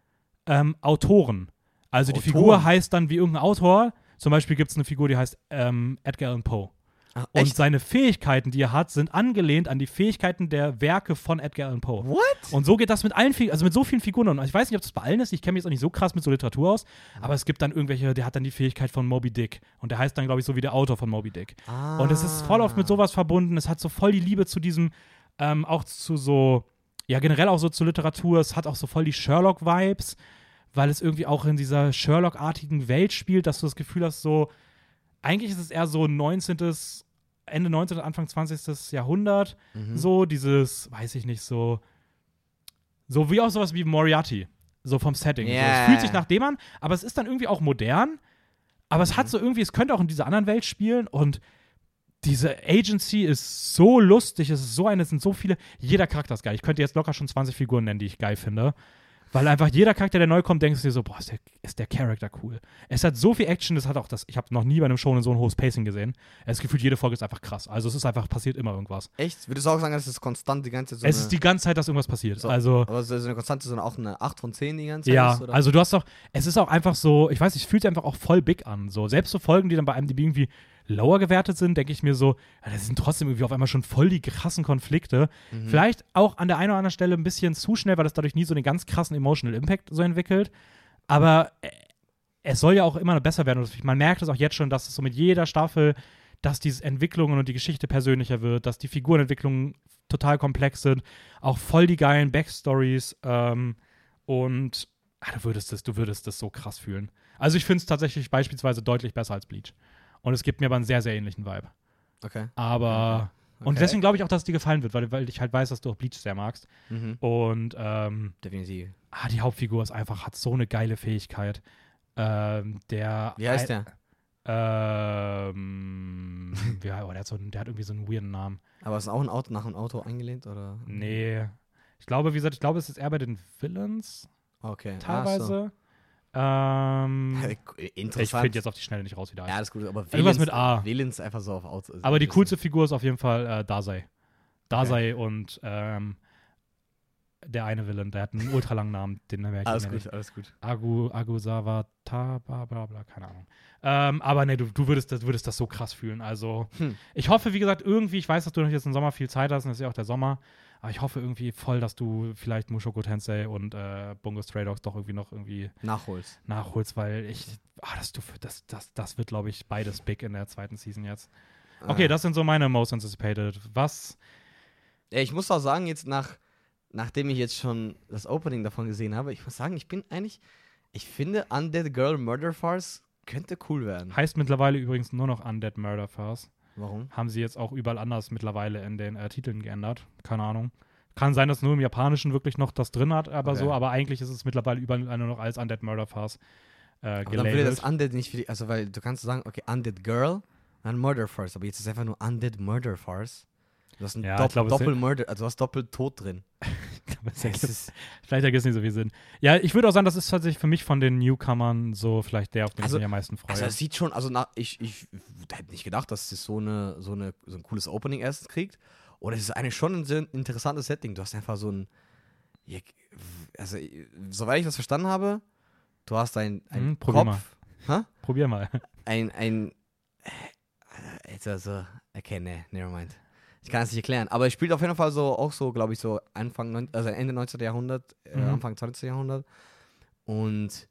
ähm, Autoren. Also die Autoren? Figur heißt dann wie irgendein Autor. Zum Beispiel gibt es eine Figur, die heißt ähm, Edgar Allan Poe. Ah, Und seine Fähigkeiten, die er hat, sind angelehnt an die Fähigkeiten der Werke von Edgar Allan Poe. What? Und so geht das mit allen, also mit so vielen Figuren. Und ich weiß nicht, ob das bei allen ist. Ich kenne mich jetzt auch nicht so krass mit so Literatur aus. Aber es gibt dann irgendwelche, der hat dann die Fähigkeit von Moby Dick. Und der heißt dann, glaube ich, so wie der Autor von Moby Dick. Ah. Und es ist voll oft mit sowas verbunden. Es hat so voll die Liebe zu diesem, ähm, auch zu so, ja, generell auch so zur Literatur. Es hat auch so voll die Sherlock-Vibes, weil es irgendwie auch in dieser Sherlock-artigen Welt spielt, dass du das Gefühl hast, so, eigentlich ist es eher so 19. Ende 19., Anfang 20. Jahrhundert, Mhm. so dieses, weiß ich nicht, so, so wie auch sowas wie Moriarty, so vom Setting. So, Ja. es fühlt sich nach dem an, aber es ist dann irgendwie auch modern, aber es Mhm. hat so irgendwie, es könnte auch in dieser anderen Welt spielen und diese Agency ist so lustig, es ist so eine, es sind so viele, jeder Charakter ist geil. Ich könnte jetzt locker schon 20 Figuren nennen, die ich geil finde. Weil einfach jeder Charakter, der neu kommt, denkst du dir so, boah, ist der, ist der Charakter cool. Es hat so viel Action, das hat auch das, ich habe noch nie bei einem Show so ein hohes Pacing gesehen. Es gefühlt, jede Folge ist einfach krass. Also es ist einfach, passiert immer irgendwas. Echt? Würdest du auch sagen, dass es konstant die ganze Zeit so es ist die ganze Zeit, dass irgendwas passiert. So, also aber so eine konstante, so eine, auch eine 8 von 10 die ganze Zeit ja, ist? Oder? also du hast doch, es ist auch einfach so, ich weiß nicht, es fühlt sich einfach auch voll big an. So, selbst so Folgen, die dann bei IMDb irgendwie lower gewertet sind, denke ich mir so, das sind trotzdem irgendwie auf einmal schon voll die krassen Konflikte. Mhm. Vielleicht auch an der einen oder anderen Stelle ein bisschen zu schnell, weil das dadurch nie so einen ganz krassen Emotional Impact so entwickelt. Aber äh, es soll ja auch immer besser werden. Und man merkt es auch jetzt schon, dass es so mit jeder Staffel, dass diese Entwicklungen und die Geschichte persönlicher wird, dass die Figurenentwicklungen total komplex sind, auch voll die geilen Backstories ähm, und ah, du würdest das, du würdest das so krass fühlen. Also ich finde es tatsächlich beispielsweise deutlich besser als Bleach. Und es gibt mir aber einen sehr, sehr ähnlichen Vibe. Okay. Aber und Okay. deswegen glaube ich auch, dass es dir gefallen wird, weil, weil ich halt weiß, dass du auch Bleach sehr magst. Mhm. Und ähm, Definitiv. ah, die Hauptfigur ist einfach, hat so eine geile Fähigkeit. Ähm, der. Wie heißt der? Ähm, ja, oh, der, hat so, einen- der hat irgendwie so einen weirden Namen. Aber ist auch ein Auto nach einem Auto angelehnt? Oder? Nee. Ich glaube, wie gesagt, ich glaube, es ist eher bei den Villains Okay. teilweise. Ach so. Ich Interessant. finde jetzt auf die Schnelle nicht raus, wie der ja, heißt. das ist gut, aber Irgendwas mit A. Villains einfach so auf Auto. Aber die coolste Figur ist auf jeden Fall äh, Dasei. Dasei und ähm, der eine Villain, der hat einen ultralangen Namen, den merke ich Alles gut, nicht. alles gut. Agu, Agusawa, Ta, bla, bla, bla, keine Ahnung. Ähm, aber nee, du, du würdest, das, würdest das so krass fühlen. Also, Hm. ich hoffe, wie gesagt, irgendwie, ich weiß, dass du noch jetzt im Sommer viel Zeit hast, und es ist ja auch der Sommer, aber ich hoffe irgendwie voll, dass du vielleicht Mushoku Tensei und äh, Bungo Stray Dogs doch irgendwie noch irgendwie Nachholst. nachholst, weil ich, ah, das, das, das, das wird, glaube ich, beides big in der zweiten Season jetzt. Okay, Ah. das sind so meine most anticipated. Was? Ich muss auch sagen, jetzt nach, nachdem ich jetzt schon das Opening davon gesehen habe, ich muss sagen, ich bin eigentlich, ich finde Undead Girl Murder Farce könnte cool werden. Heißt mittlerweile übrigens nur noch Undead Murder Farce. Warum? Haben sie jetzt auch überall anders mittlerweile in den äh, Titeln geändert. Keine Ahnung. Kann sein, dass nur im Japanischen wirklich noch das drin hat, aber Okay. so, aber eigentlich ist es mittlerweile überall nur noch als Undead Murder Farce äh, Aber dann würde das Undead nicht für die, also weil du kannst sagen, okay, Undead Girl, dann Murder Farce, aber jetzt ist einfach nur Undead Murder Farce. Du hast ein Ja, Dopp glaube, es Doppel Murder, also du hast doppelt Tod drin. Aber es Es ergibt- ist, vielleicht ergibt es nicht so viel Sinn. Ja, ich würde auch sagen, das ist tatsächlich für mich von den Newcomern so vielleicht der, auf den Also- ich mich am meisten freue. also es sieht schon, also nach, ich, ich hätte nicht gedacht, dass es so, eine, so, eine, so ein cooles Opening erst kriegt. Und es ist eigentlich schon ein sehr interessantes Setting. Du hast einfach so ein, also soweit ich das verstanden habe, du hast ein, ein Hm, probier Kopf, Hä? Probier mal. ein, ein, äh, also, okay, nee, nevermind. Ich kann es nicht erklären, aber es spielt auf jeden Fall so, auch so, glaube ich, so Anfang, also Ende 19. Jahrhundert, äh, Mhm. Anfang 20. Jahrhundert. Und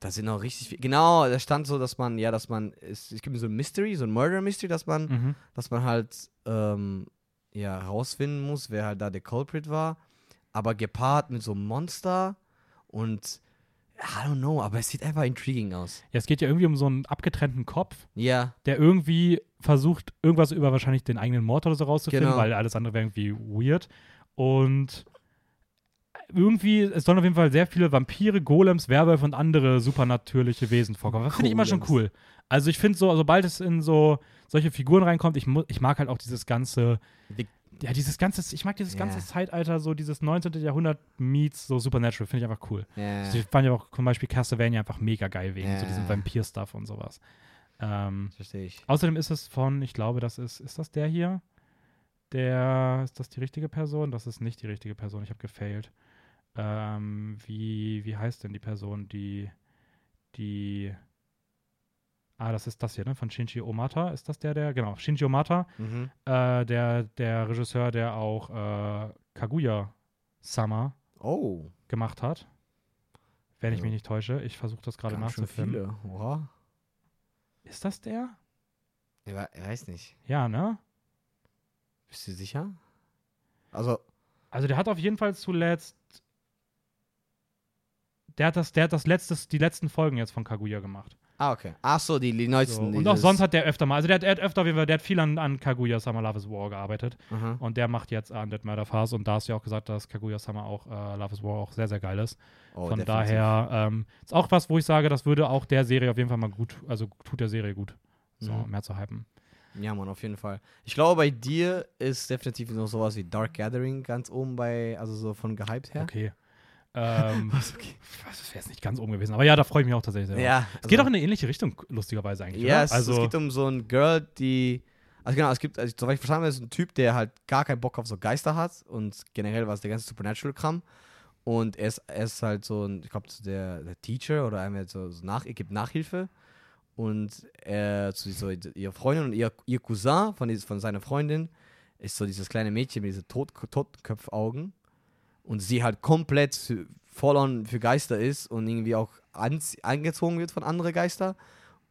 da sind auch richtig viel, genau, da stand so, dass man, ja, dass man, es, es gibt so ein Mystery, so ein Murder Mystery, dass man, Mhm. dass man halt, ähm, ja, rausfinden muss, wer halt da der Culprit war, aber gepaart mit so einem Monster und, I don't know, aber es sieht einfach intriguing aus. Ja, es geht ja irgendwie um so einen abgetrennten Kopf, Ja, der irgendwie versucht, irgendwas über wahrscheinlich den eigenen Mord oder so rauszufinden, Genau. weil alles andere wäre irgendwie weird. Und irgendwie, es sollen auf jeden Fall sehr viele Vampire, Golems, Werwölfe und andere supernatürliche Wesen vorkommen. Das finde ich immer schon cool. Also ich finde so, sobald es in so solche Figuren reinkommt, ich, ich mag halt auch dieses ganze, Vic- ja, dieses ganze, ich mag dieses ganze Zeitalter, so dieses 19. Jahrhundert meets so Supernatural, finde ich einfach cool. ja. Also ich fand ja auch zum Beispiel Castlevania einfach mega geil wegen so Ja. diesem Vampir-Stuff und sowas. Ähm, Verstehe ich. Außerdem ist es von, ich glaube, das ist, ist das der hier? Der, ist das die richtige Person? Das ist nicht die richtige Person, ich habe gefailt. Ähm, wie, wie heißt denn die Person, die, die, ah, das ist das hier, ne, von Shinji Omata, ist das der, der, genau, Shinji Omata, Mhm. äh, der, der Regisseur, der auch äh, Kaguya-Sama Oh, gemacht hat. Wenn ich Ja. mich nicht täusche, ich versuche das gerade nachzufinden. viele. Oha. Ist das der? Ich ich weiß nicht. Ja, ne? Bist du sicher? Also, Also der hat auf jeden Fall zuletzt Der hat das, der hat das letztes, die letzten Folgen jetzt von Kaguya gemacht. Ah, okay. Ach so, die, die So. neuesten. Und auch sonst hat der öfter mal, also der hat, er hat öfter, der hat viel an, an Kaguya Summer Love is War gearbeitet. Aha. Und der macht jetzt Undead Murder Fast und da hast du ja auch gesagt, dass Kaguya Summer auch äh, Love is War auch sehr, sehr geil ist. Oh, Von definitiv. daher ähm, ist auch was, wo ich sage, das würde auch der Serie auf jeden Fall mal gut, also tut der Serie gut, so Mhm. mehr zu hypen. Ja, Mann, auf jeden Fall. Ich glaube, bei dir ist definitiv noch sowas wie Dark Gathering ganz oben bei, also so von gehypt her. Okay. Ähm, okay. das wäre jetzt nicht ganz oben gewesen, aber ja, da freue ich mich auch tatsächlich sehr. Ja, Es geht also- auch in eine ähnliche Richtung, lustigerweise eigentlich. Ja, oder? es, also, es geht um so ein Girl, die. Also genau, es gibt, also soweit ich verstanden habe, ist ein Typ, der halt gar keinen Bock auf so Geister hat und generell was der ganze Supernatural-Kram. Und er ist, er ist halt so ein, ich glaube, der, der Teacher oder einmal so, so nach, er gibt Nachhilfe. Und er, zu so, ihre Freundin und ihr, ihr Cousin von, von seiner Freundin ist so dieses kleine Mädchen mit diesen Tot, Totenköpfaugen. Und sie halt komplett voll on für Geister ist und irgendwie auch angezogen wird von anderen Geister.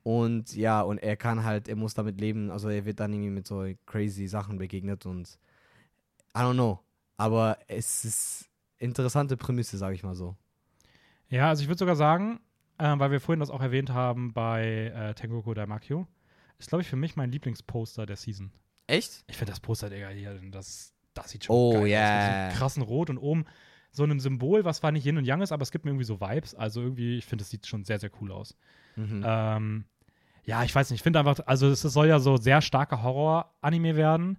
Und ja, und er kann halt, er muss damit leben, also er wird dann irgendwie mit so crazy Sachen begegnet und I don't know. Aber es ist interessante Prämisse, sage ich mal so. ja, also ich würde sogar sagen, äh, weil wir vorhin das auch erwähnt haben bei äh, Tengoku Daimakyo, ist, glaube ich, für mich mein Lieblingsposter der Season. Echt? Ich finde das Poster, Digga, hier, das, das sieht schon Oh, geil aus. yeah. Mit so krassen Rot und oben so einem Symbol, was zwar nicht Yin und Yang ist, aber es gibt mir irgendwie so Vibes. Also irgendwie, ich finde, es sieht schon sehr, sehr cool aus. Mhm. Ähm, ja, ich weiß nicht, ich finde einfach, also es soll ja so sehr starker Horror-Anime werden.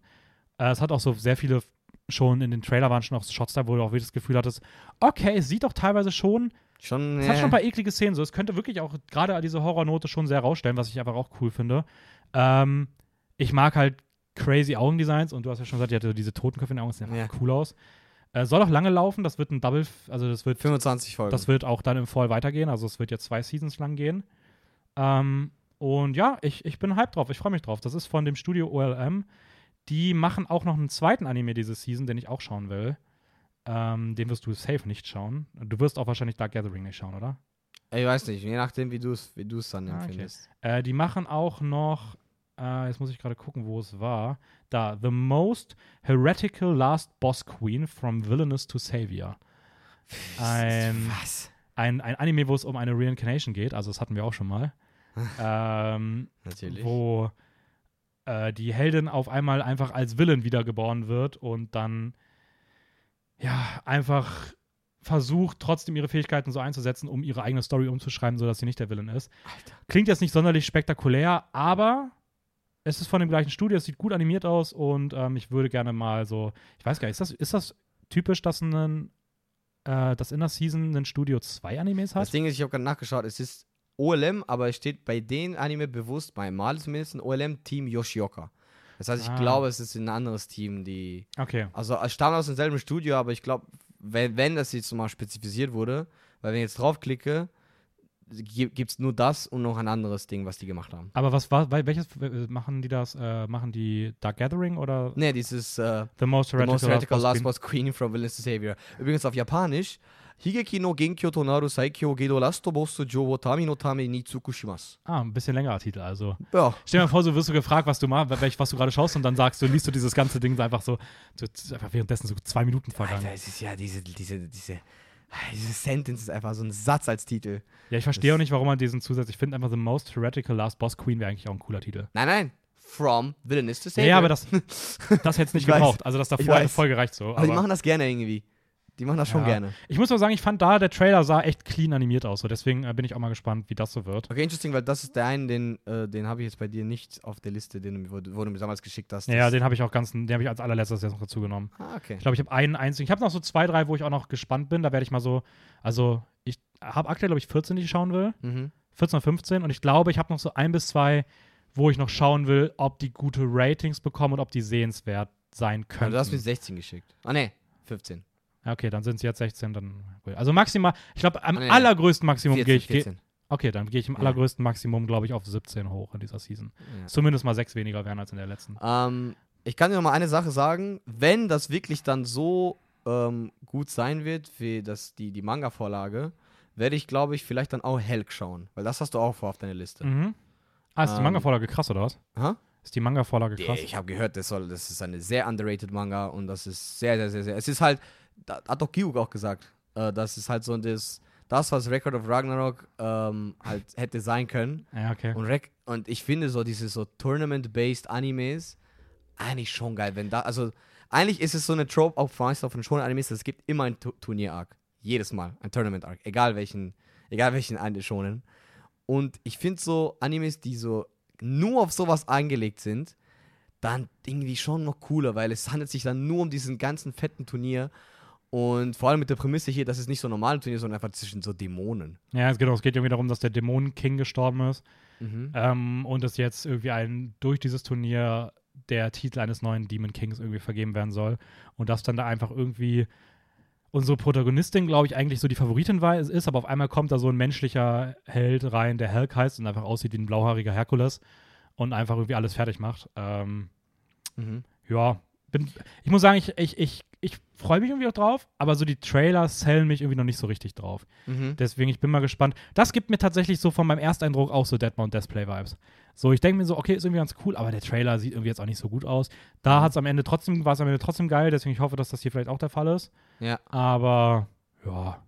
Äh, es hat auch so sehr viele, schon in den Trailer waren schon auch Shots da, wo du auch wirklich das Gefühl hattest, okay, es sieht doch teilweise schon, schon, es hat schon ein paar eklige Szenen, so es könnte wirklich auch gerade diese Horrornote schon sehr rausstellen, was ich einfach auch cool finde. Ähm, ich mag halt crazy Augendesigns und du hast ja schon gesagt, die hatte diese Totenköpfe in den Augen, das sieht Ja. cool aus. Äh, soll auch lange laufen, das wird ein Double, also das wird 25 Folgen. das wird auch dann im Fall weitergehen. Also es wird jetzt zwei Seasons lang gehen. Ähm, und ja, ich, ich bin hyped drauf. Ich freue mich drauf. Das ist von dem Studio OLM. Die machen auch noch einen zweiten Anime diese Season, den ich auch schauen will. Ähm, den wirst du safe nicht schauen. Du wirst auch wahrscheinlich Dark Gathering nicht schauen, oder? ich weiß nicht, je nachdem, wie du es wie du's dann Ah, okay. empfindest. Äh, die machen auch noch, äh, jetzt muss ich gerade gucken, wo es war. Da, The Most Heretical Last Boss Queen from Villainous to Savior. Ein, Was? ein, ein Anime, wo es um eine Reincarnation geht, also das hatten wir auch schon mal. ähm, Natürlich. wo äh, die Heldin auf einmal einfach als Villain wiedergeboren wird und dann ja einfach versucht, trotzdem ihre Fähigkeiten so einzusetzen, um ihre eigene Story umzuschreiben, sodass sie nicht der Villain ist. Alter. Klingt jetzt nicht sonderlich spektakulär, aber es ist von dem gleichen Studio, es sieht gut animiert aus und ähm, ich würde gerne mal so, ich weiß gar nicht, ist das, ist das typisch, dass ein äh, dass in der Season ein Studio zwei Animes hat? Das Ding ist, ich habe gerade nachgeschaut, es ist OLM, aber es steht bei den Anime bewusst, bei Mal zumindest, ein OLM Team Yoshioka. Das heißt, ich Ah. glaube, es ist ein anderes Team, die. Okay. Also, es stammt aus demselben Studio, aber ich glaube, wenn, wenn das jetzt mal spezifiziert wurde, weil wenn ich jetzt draufklicke, gibt es nur das und noch ein anderes Ding, was die gemacht haben. Aber was war, wel- welches machen die das? Äh, machen die Dark Gathering oder Ne, dieses äh, The Most The Heretical, Most Heretical Last Boss Queen from Villainous to Savior. Übrigens auf Japanisch. Higeki no Genkyo Tonaru Saikyo Gedo Lasto Boss Jo wo Tami no Tame ni Tsukushimasu. Queen? Ah, ein bisschen längerer Titel, also. Ja. Stell dir mal vor, so wirst du gefragt, was du mal, was du gerade schaust und dann sagst du, liest du dieses ganze Ding einfach so, so so einfach währenddessen so zwei Minuten vergangen. Alter, es ist ja diese, diese, diese, diese Sentence ist einfach so ein Satz als Titel. Ja, ich verstehe Das- auch nicht, warum man diesen Zusatz, ich finde einfach The Most Heretical Last Boss Queen wäre eigentlich auch ein cooler Titel. Nein, nein. From Villainous to Savior. ja, aber das, das hätte es nicht gebraucht. Also das davor hätte weiß. voll gereicht so. aber die aber- machen das gerne irgendwie. Die machen das schon Ja. gerne. ich muss aber sagen, ich fand da, der Trailer sah echt clean animiert aus. So. Deswegen äh, bin ich auch mal gespannt, wie das so wird. Okay, interesting, weil das ist der eine, den, äh, den habe ich jetzt bei dir nicht auf der Liste, den wo, du- wo du mir damals geschickt hast. Ja, den habe ich auch ganz, den habe ich als allerletztes jetzt noch dazu genommen. Ah, okay. Ich glaube, ich habe einen einzigen. Ich habe noch so zwei, drei, wo ich auch noch gespannt bin. Da werde ich mal so, also ich habe aktuell, glaube ich, 14, die ich schauen will. Mhm. 14 oder 15. Und ich glaube, ich habe noch so ein bis zwei, wo ich noch schauen will, ob die gute Ratings bekommen und ob die sehenswert sein Ja, können. du hast mir 16 geschickt. Ah, ne, 15. okay, dann sind es jetzt 16. Dann, also maximal, ich glaube, am Ah, nee, allergrößten Maximum 14, gehe ich. Geh, 14. okay, dann gehe ich im Ja. allergrößten Maximum, glaube ich, auf 17 hoch in dieser Season. Ja. Zumindest mal sechs weniger werden als in der letzten. Ähm, ich kann dir noch mal eine Sache sagen. Wenn das wirklich dann so ähm, gut sein wird, wie das, die, die Manga-Vorlage, werde ich, glaube ich, vielleicht dann auch Helk schauen. Weil das hast du auch vor auf deiner Liste. Mhm. Ah, ist die Ähm, Manga-Vorlage krass, oder was? Aha. Ist die Manga-Vorlage krass? ich habe gehört, das, soll, das ist eine sehr underrated Manga und das ist sehr, sehr, sehr, sehr. Es ist halt, da hat doch Gyuk auch gesagt, äh, das ist halt so das, das, was Record of Ragnarok ähm, halt hätte sein können. Ja, okay. Und, Rec und ich finde so diese so Tournament-based Animes eigentlich schon geil, wenn da, also eigentlich ist es so eine Trope auch von von schon Animes, es gibt immer ein Tu- Turnier-Arc. Jedes Mal ein Tournament-Arc, egal welchen, egal welchen schonen. Und ich finde so Animes, die so nur auf sowas eingelegt sind, dann irgendwie schon noch cooler, weil es handelt sich dann nur um diesen ganzen fetten Turnier und vor allem mit der Prämisse hier, dass es nicht so ein normales Turnier, ist, sondern einfach zwischen so Dämonen. Ja, es geht, es geht irgendwie darum, dass der Dämonen-King gestorben ist Mhm. ähm, und dass jetzt irgendwie ein, durch dieses Turnier der Titel eines neuen Demon Kings irgendwie vergeben werden soll. Und dass dann da einfach irgendwie unsere Protagonistin, glaube ich, eigentlich so die Favoritin war, ist, aber auf einmal kommt da so ein menschlicher Held rein, der Hulk heißt und einfach aussieht wie ein blauhaariger Herkules und einfach irgendwie alles fertig macht. Ähm, Mhm. ja, bin, ich muss sagen, ich, ich, ich, ich freue mich irgendwie auch drauf, aber so die Trailer sellen mich irgendwie noch nicht so richtig drauf. Mhm. Deswegen, ich bin mal gespannt. Das gibt mir tatsächlich so von meinem Ersteindruck auch so Deadmount Display Vibes. So, ich denke mir so, okay, ist irgendwie ganz cool, aber der Trailer sieht irgendwie jetzt auch nicht so gut aus. Da Mhm. hat es am Ende trotzdem, war es am Ende trotzdem geil, deswegen ich hoffe, dass das hier vielleicht auch der Fall ist. Ja. Aber ja.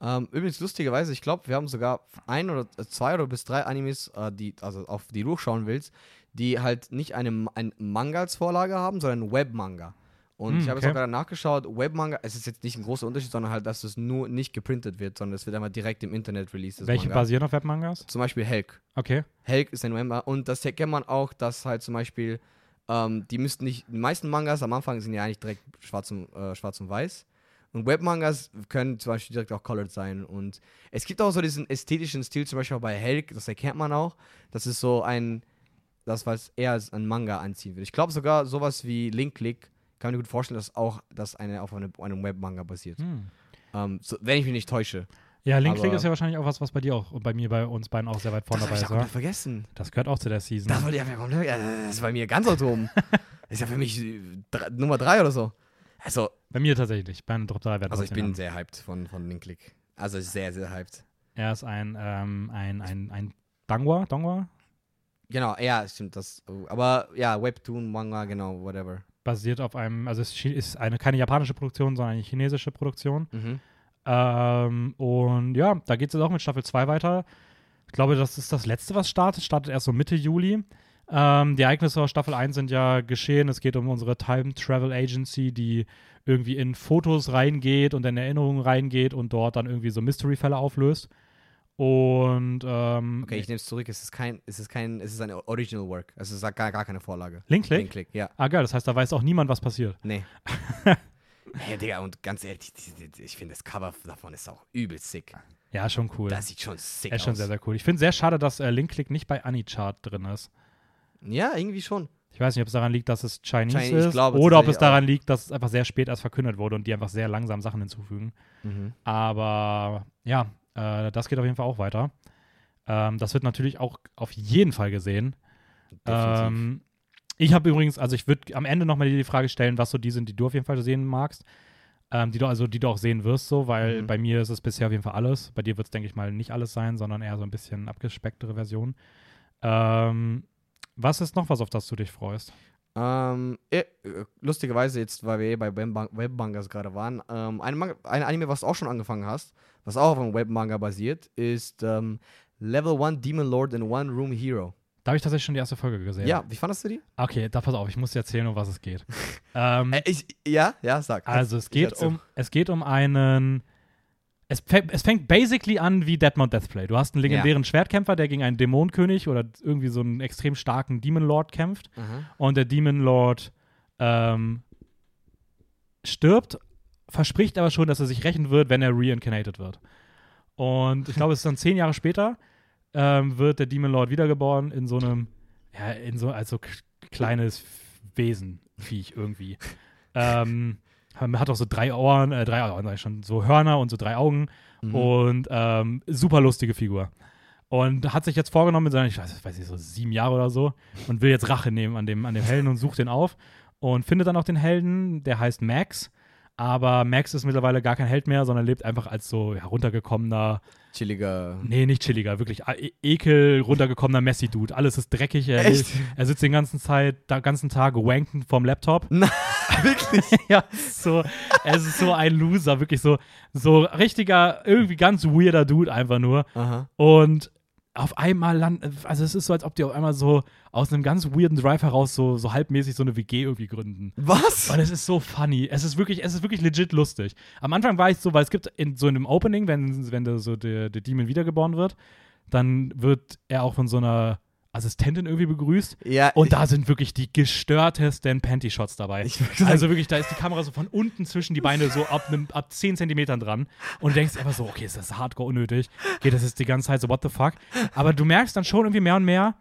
Ähm, übrigens, lustigerweise, ich glaube, wir haben sogar ein oder äh, zwei oder bis drei Animes, äh, die, also auf die du schauen willst, die halt nicht eine, ein Manga als Vorlage haben, sondern ein Webmanga. Und Hm, ich habe okay. jetzt auch gerade nachgeschaut, Webmanga, es ist jetzt nicht ein großer Unterschied, sondern halt, dass es nur nicht geprintet wird, sondern es wird einfach direkt im Internet released. Welche Manga. basieren auf Webmangas? Zum Beispiel Helk. Okay. Helk ist ein Manga und das kennt man auch, dass halt zum Beispiel, ähm, die müssten nicht, die meisten Mangas am Anfang sind ja eigentlich direkt schwarz und, äh, schwarz und weiß. Und Webmangas können zum Beispiel direkt auch colored sein. Und es gibt auch so diesen ästhetischen Stil, zum Beispiel auch bei Helk, das erkennt man auch. Das ist so ein, das, was eher ein Manga anziehen will. Ich glaube sogar sowas wie Link Click, kann mir gut vorstellen, dass auch das eine auf eine, einem Webmanga basiert. Hm. Ähm, so, wenn ich mich nicht täusche. Ja, Link Click ist ja wahrscheinlich auch was, was bei dir auch und bei mir, bei uns beiden auch sehr weit vorne das dabei habe ich ist, ja oder? komplett vergessen. Das gehört auch zu der Season. Das ich ja, Das ist bei mir ganz weit oben. Das ist ja für mich äh, Nummer drei oder so. Also, bei mir tatsächlich. Bei Top 3 werden also ich bin sehr hyped von, von Link Click. Also sehr, sehr hyped. Er ist ein, ähm, ein, ein, ein Dangwa, Dongwa, Genau, ja, stimmt. Das, oh, aber ja, Webtoon, Manga, genau, whatever. Basiert auf einem, also es ist eine keine japanische Produktion, sondern eine chinesische Produktion. Mhm. Ähm, und ja, da geht es jetzt auch mit Staffel 2 weiter. Ich glaube, das ist das letzte, was startet. Startet erst so Mitte Juli. Ähm, die Ereignisse aus Staffel 1 sind ja geschehen. Es geht um unsere Time Travel Agency, die irgendwie in Fotos reingeht und in Erinnerungen reingeht und dort dann irgendwie so Mystery-Fälle auflöst. Und ähm, Okay, ich nehme es zurück. Es ist kein, es ist kein, es ist ein Original Work. Es ist gar, gar keine Vorlage. Link Click? Link Click, ja. Ah, geil, das heißt, da weiß auch niemand, was passiert. Nee. hey, Digga, und ganz ehrlich, ich finde das Cover davon ist auch übel sick. Ja, schon cool. Das sieht schon sick Ja, ist schon aus. sehr, sehr cool. Ich finde sehr schade, dass äh, Link Click nicht bei Anychart drin ist. ja, irgendwie schon. Ich weiß nicht, ob es daran liegt, dass es Chinese Chinese, ist glaube oder ob es daran liegt, dass es einfach sehr spät erst verkündet wurde und die einfach sehr langsam Sachen hinzufügen. Mhm. Aber ja, äh, das geht auf jeden Fall auch weiter. Ähm, das wird natürlich auch auf jeden Fall gesehen. Ähm, ich habe übrigens, also ich würde am Ende nochmal die Frage stellen, was so die sind, die du auf jeden Fall sehen magst. Ähm, die du, also die du auch sehen wirst, so, weil Mhm. bei mir ist es bisher auf jeden Fall alles. Bei dir wird es, denke ich mal, nicht alles sein, sondern eher so ein bisschen abgespecktere Version. Ähm, was ist noch was, auf das du dich freust? Ähm, eh, äh, lustigerweise jetzt, weil wir eh bei Webman- Webmangas gerade waren, ähm, ein, Manga, ein Anime, was du auch schon angefangen hast, was auch auf einem Webmanga basiert, ist ähm, Level 1 Demon Lord and One Room Hero. Da habe ich tatsächlich schon die erste Folge gesehen. Ja, wie fandest du die? Okay, da pass auf, ich muss dir erzählen, um was es geht. ähm, Äh, ich, ja, ja, sag. also es geht um, es geht um einen. Es, es fängt basically an wie Deadmount Deathplay. Du hast einen legendären Schwertkämpfer, der gegen einen Dämonenkönig oder irgendwie so einen extrem starken Demon Lord kämpft. Aha. Und der Demon Lord ähm, stirbt, verspricht aber schon, dass er sich rächen wird, wenn er reincarnated wird. Und ich glaube, es ist dann zehn Jahre später, ähm, wird der Demon Lord wiedergeboren in so einem, ja, in so, als so k- kleines Wesen, Viech irgendwie. ähm, er hat auch so drei Ohren, äh, drei Ohren, sag ich schon, so Hörner und so drei Augen Mhm. und ähm, super lustige Figur. Und hat sich jetzt vorgenommen mit seinen, ich weiß, weiß nicht, so sieben Jahre oder so und will jetzt Rache nehmen an dem, an dem Helden und sucht den auf und findet dann auch den Helden, der heißt Max. Aber Max ist mittlerweile gar kein Held mehr, sondern lebt einfach als so heruntergekommener chilliger. Nee, nicht chilliger, wirklich e ekel runtergekommener Messi-Dude. Alles ist dreckig. Er, Echt? er sitzt den ganzen Zeit, den ganzen Tag wanken vom Laptop. Na, wirklich? ja, so, es ist so ein Loser, wirklich so, so richtiger, irgendwie ganz weirder Dude einfach nur. Aha. Und auf einmal land, also es ist so, als ob die auf einmal so aus einem ganz weirden Drive heraus so, so halbmäßig so eine WG irgendwie gründen. Was? Und es ist so funny. Es ist wirklich, es ist wirklich legit lustig. Am Anfang war ich so, weil es gibt in so einem Opening, wenn, wenn der, so der, der Demon wiedergeboren wird, dann wird er auch von so einer Assistentin irgendwie begrüßt. Ja, Und da sind wirklich die gestörtesten Panty-Shots dabei. Sagen- also wirklich, da ist die Kamera so von unten zwischen die Beine so ab, einem, ab 10 Zentimetern dran und du denkst einfach so, okay, ist das hardcore unnötig? Geht das jetzt die ganze Zeit so, what the fuck? Aber du merkst dann schon irgendwie mehr und mehr,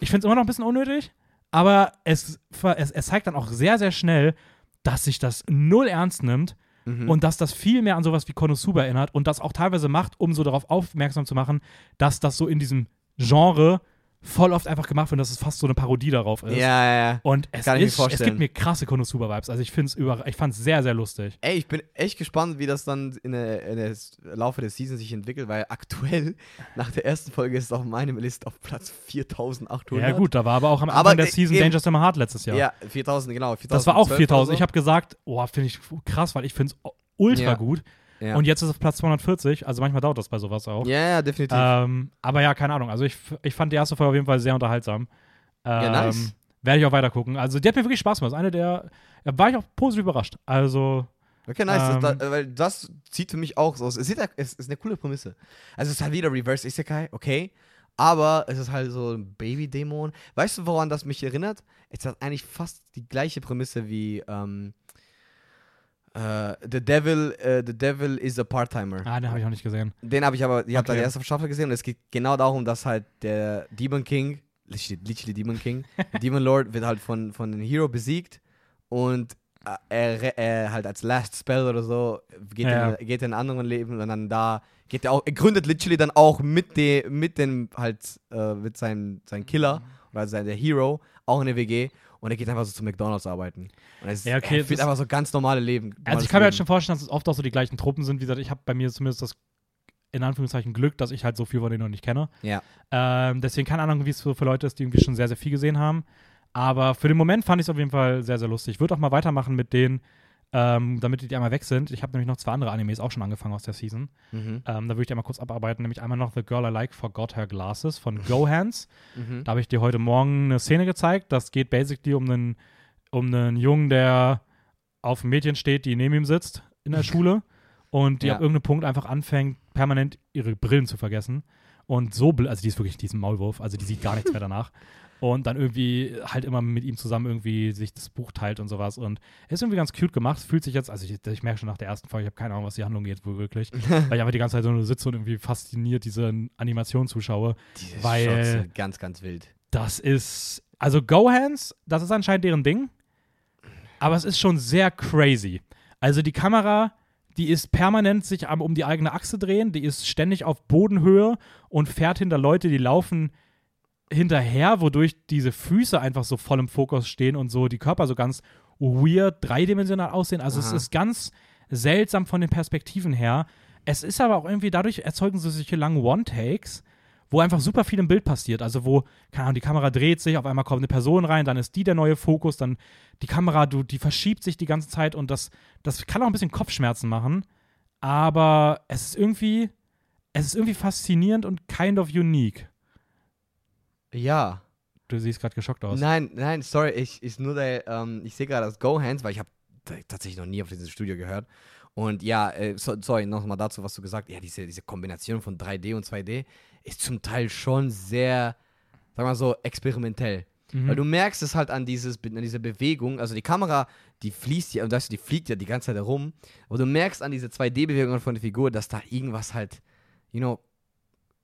ich finde es immer noch ein bisschen unnötig, aber es, es, es zeigt dann auch sehr, sehr schnell, dass sich das null ernst nimmt Mhm. und dass das viel mehr an sowas wie Konosuba erinnert und das auch teilweise macht, um so darauf aufmerksam zu machen, dass das so in diesem Genre voll oft einfach gemacht wird, dass es fast so eine Parodie darauf ist. ja, ja, ja. Und es, Kann ich mir ist, es vorstellen. gibt mir krasse Konosuba-Vibes. Also ich finde es über, ich fand es sehr, sehr lustig. Ey, ich bin echt gespannt, wie das dann in der, in der Laufe der Season sich entwickelt, weil aktuell, nach der ersten Folge, ist es auf meinem List auf Platz 4800. Ja gut, da war aber auch am Anfang Aber, der äh, Season eben- Dangerous in My Heart letztes Jahr. Ja, 4000, genau. 4000, das war auch 4000. Ich habe gesagt, oh, finde ich krass, weil ich finde es ultra Ja. gut. Ja. Und jetzt ist es auf Platz 240, also manchmal dauert das bei sowas auch. ja, ja, definitiv. Ähm, aber ja, keine Ahnung. Also ich, ich fand die erste Folge auf jeden Fall sehr unterhaltsam. Ähm, Ja, nice. Werde ich auch weiter gucken. Also die hat mir wirklich Spaß gemacht. Das ist eine der, da war ich auch positiv überrascht. Also Okay, nice. Ähm, das, da, weil das sieht für mich auch so aus. Es, sieht, es ist eine coole Prämisse. Also es ist halt wieder Reverse Isekai, okay. Aber es ist halt so ein Baby-Dämon. Weißt du, woran das mich erinnert? Es hat eigentlich fast die gleiche Prämisse wie ähm, äh, The Devil, äh, The Devil is a Part-Timer. ah, den habe ich auch nicht gesehen. Den habe ich aber, ich habe Okay. die erste Staffel gesehen und es geht genau darum, dass halt der Demon King, literally, Demon King, Demon Lord wird halt von, von einem Hero besiegt und äh, er, er halt als Last Spell oder so geht, Ja. in, geht in ein anderes Leben und dann da geht er auch, er gründet literally dann auch mit dem, mit dem halt, äh, mit seinem, seinem Killer oder sein, der Hero auch in der WG und er geht einfach so zu McDonalds arbeiten. Und es, Ja, okay, er führt einfach so ganz normale Leben. Also ich kann mir halt schon vorstellen, dass es oft auch so die gleichen Truppen sind. Wie gesagt, ich habe bei mir zumindest das in Anführungszeichen Glück, dass ich halt so viel von denen noch nicht kenne. Ja. Ähm, deswegen keine Ahnung, wie es so für Leute ist, die irgendwie schon sehr, sehr viel gesehen haben. Aber für den Moment fand ich es auf jeden Fall sehr, sehr lustig. Ich würde auch mal weitermachen mit denen, ähm, damit die einmal weg sind. Ich habe nämlich noch zwei andere Animes auch schon angefangen aus der Season. Mhm. Ähm, da würde ich die einmal kurz abarbeiten. Nämlich einmal noch The Girl I Like Forgot Her Glasses von Go Hands. Mhm. Da habe ich dir heute Morgen eine Szene gezeigt. Das geht basically um einen, um einen Jungen, der auf ein Mädchen steht, die neben ihm sitzt in der Schule und die Ja. ab irgendeinem Punkt einfach anfängt, permanent ihre Brillen zu vergessen. Und so, also die ist wirklich diesen Maulwurf, also die sieht gar nichts mehr danach. Und dann irgendwie halt immer mit ihm zusammen irgendwie sich das Buch teilt und sowas. Und ist irgendwie ganz cute gemacht. Fühlt sich jetzt, also ich, ich merke schon nach der ersten Folge, ich habe keine Ahnung, was die Handlung geht, wohl wirklich. weil ich einfach die ganze Zeit so nur sitze und irgendwie fasziniert diese Animation zuschaue. Diese Weil- Shots sind ganz, ganz wild. Das ist, also Go-Hands, das ist anscheinend deren Ding. Aber es ist schon sehr crazy. Also die Kamera, die ist permanent sich um die eigene Achse drehen, die ist ständig auf Bodenhöhe und fährt hinter Leute, die laufen hinterher, wodurch diese Füße einfach so voll im Fokus stehen und so die Körper so ganz weird dreidimensional aussehen. Also es Aha. ist ganz seltsam von den Perspektiven her. Es ist aber auch irgendwie, dadurch erzeugen sie solche langen One-Takes, wo einfach super viel im Bild passiert. Also wo, keine Ahnung, die Kamera dreht sich, auf einmal kommt eine Person rein, dann ist die der neue Fokus, dann die Kamera, du, die verschiebt sich die ganze Zeit und das, das kann auch ein bisschen Kopfschmerzen machen. Aber es ist irgendwie, es ist irgendwie faszinierend und kind of unique. Ja. Du siehst gerade geschockt aus. Nein, nein, sorry, ich, ich nur der, ähm, ich sehe gerade das Go Hands, weil ich habe tatsächlich noch nie auf dieses Studio gehört. Und ja, äh, so, sorry, nochmal dazu, was du gesagt hast. Ja, diese, diese Kombination von 3D und 2D ist zum Teil schon sehr, sag mal so, experimentell. Mhm. Weil du merkst es halt an, dieses, an dieser Bewegung, also die Kamera, die fließt ja, und weißt du, die fliegt ja die ganze Zeit herum, aber du merkst an diese 2D-Bewegungen von der Figur, dass da irgendwas halt, you know,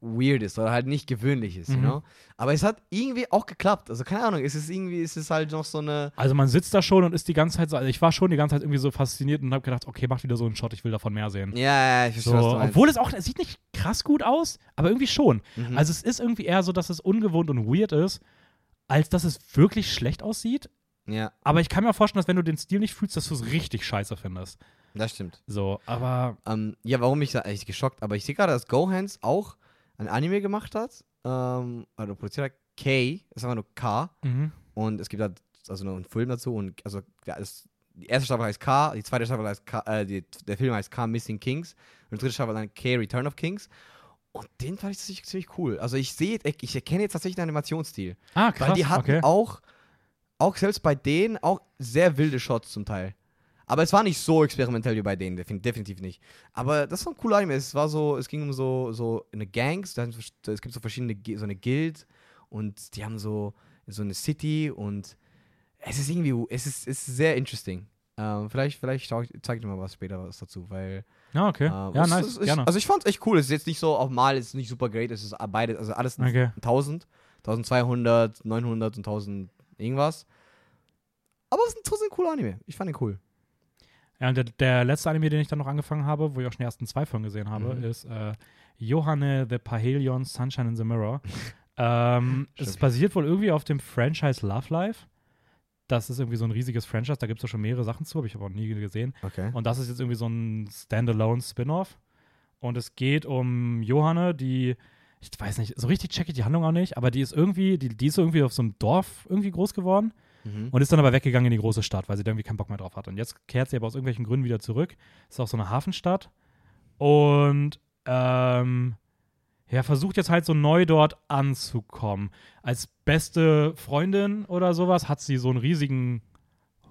weird ist oder halt nicht gewöhnlich ist, you Mhm. know? Aber es hat irgendwie auch geklappt. Also keine Ahnung, es ist irgendwie, es ist halt noch so eine. Also man sitzt da schon und ist die ganze Zeit so, also ich war schon die ganze Zeit irgendwie so fasziniert und habe gedacht, okay, macht wieder so einen Shot, ich will davon mehr sehen. Ja, ja, ich So, verstehe, meinst. obwohl es auch, es sieht nicht krass gut aus, aber irgendwie schon. Mhm. Also es ist irgendwie eher so, dass es ungewohnt und weird ist, als dass es wirklich schlecht aussieht. ja. Aber ich kann mir vorstellen, dass wenn du den Stil nicht fühlst, dass du es richtig scheiße findest. Das stimmt. So, aber. Ähm, ja, warum ich da echt geschockt, aber ich sehe gerade, dass Gohans auch ein Anime gemacht hat. Ähm, also produziert hat K, ist einfach nur K. Mhm. Und es gibt halt also noch einen Film dazu. Und also ja, das, die erste Staffel heißt K, die zweite Staffel heißt K, äh, die, der Film heißt K Missing Kings. Und die dritte Staffel dann K Return of Kings. Und den fand ich ziemlich, ziemlich cool. Also ich sehe, ich erkenne jetzt tatsächlich den Animationsstil. Ah, krass. Weil die hatten okay. auch, auch selbst bei denen, auch sehr wilde Shots zum Teil. Aber es war nicht so experimentell wie bei denen, defin- definitiv nicht. Aber das war ein cooler Anime. Es war so, es ging um so, so eine Gangs, es gibt so verschiedene, so eine Guild und die haben so, so eine City und es ist irgendwie, es ist, es ist sehr interesting. Ähm, vielleicht, vielleicht schau ich, dir mal was später was dazu, weil Ja, okay. ähm, ja, es- nice. es ist, Gerne. Also ich fand's echt cool. Es ist jetzt nicht so, auf Mal ist es nicht super great, es ist beide, also alles Okay. 1000, 1200, 900 und 1000 irgendwas. Aber es ist ein trotzdem ein cooler Anime. Ich fand ihn cool. Ja, und der, der letzte Anime, den ich dann noch angefangen habe, wo ich auch schon die ersten zwei Folgen gesehen habe, Mhm. ist äh, Johanne the Pahelion Sunshine in the Mirror. ähm, es basiert wohl irgendwie auf dem Franchise Love Life. Das ist irgendwie so ein riesiges Franchise, da gibt es ja schon mehrere Sachen zu, habe ich aber auch nie gesehen. Okay. Und das ist jetzt irgendwie so ein Standalone-Spin-Off. Und es geht um Johanne, die, ich weiß nicht, so richtig checke ich die Handlung auch nicht, aber die ist irgendwie, die, die ist irgendwie auf so einem Dorf irgendwie groß geworden Mhm. und ist dann aber weggegangen in die große Stadt, weil sie da irgendwie keinen Bock mehr drauf hat. Und jetzt kehrt sie aber aus irgendwelchen Gründen wieder zurück. Ist auch so eine Hafenstadt. Und ähm, ja, versucht jetzt halt so neu dort anzukommen. Als beste Freundin oder sowas hat sie so einen riesigen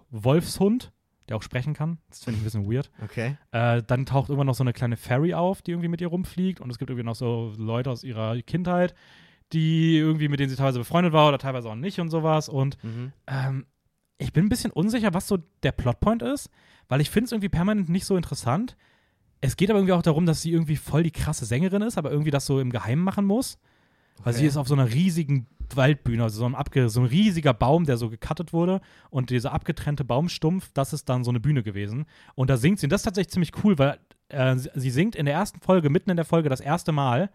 Wolfshund, der auch sprechen kann. Das finde ich ein bisschen weird. Okay. Äh, dann taucht irgendwann noch so eine kleine Fairy auf, die irgendwie mit ihr rumfliegt. Und es gibt irgendwie noch so Leute aus ihrer Kindheit, die irgendwie mit denen sie teilweise befreundet war oder teilweise auch nicht und sowas. Und Mhm. ähm, ich bin ein bisschen unsicher, was so der Plotpoint ist, weil ich finde es irgendwie permanent nicht so interessant. Es geht aber irgendwie auch darum, dass sie irgendwie voll die krasse Sängerin ist, aber irgendwie das so im Geheimen machen muss. Weil sie Okay. ist auf so einer riesigen Waldbühne, also so ein, abge so ein riesiger Baum, der so gecuttet wurde. Und dieser abgetrennte Baumstumpf, das ist dann so eine Bühne gewesen. Und da singt sie. Und das ist tatsächlich ziemlich cool, weil äh, sie singt in der ersten Folge, mitten in der Folge, das erste Mal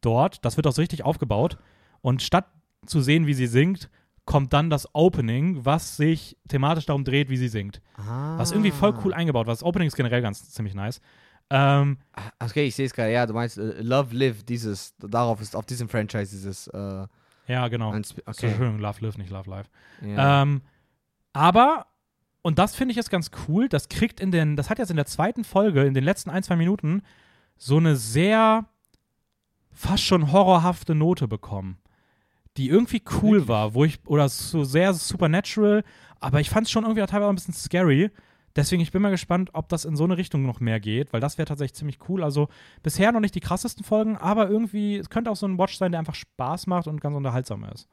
dort. Das wird auch so richtig aufgebaut. Und statt zu sehen, wie sie singt, kommt dann das Opening, was sich thematisch darum dreht, wie sie singt. Ah. Was irgendwie voll cool eingebaut war. Das Opening ist generell ganz ziemlich nice. Ähm, Ah, Okay, ich sehe es gerade. Ja, du meinst äh, Love Live, dieses, darauf ist, auf diesem Franchise dieses, äh, ja, genau. So, okay. Entschuldigung, Love Live, nicht Love Live. Ja. Ähm, aber, und das finde ich jetzt ganz cool, das kriegt in den, das hat jetzt in der zweiten Folge, in den letzten ein, zwei Minuten, so eine sehr fast schon horrorhafte Note bekommen. Die irgendwie cool Wirklich? war, wo ich, oder so sehr supernatural, aber ich fand es schon irgendwie auch teilweise ein bisschen scary. Deswegen, ich bin mal gespannt, ob das in so eine Richtung noch mehr geht, weil das wäre tatsächlich ziemlich cool. Also bisher noch nicht die krassesten Folgen, aber irgendwie, es könnte auch so ein Watch sein, der einfach Spaß macht und ganz unterhaltsam ist.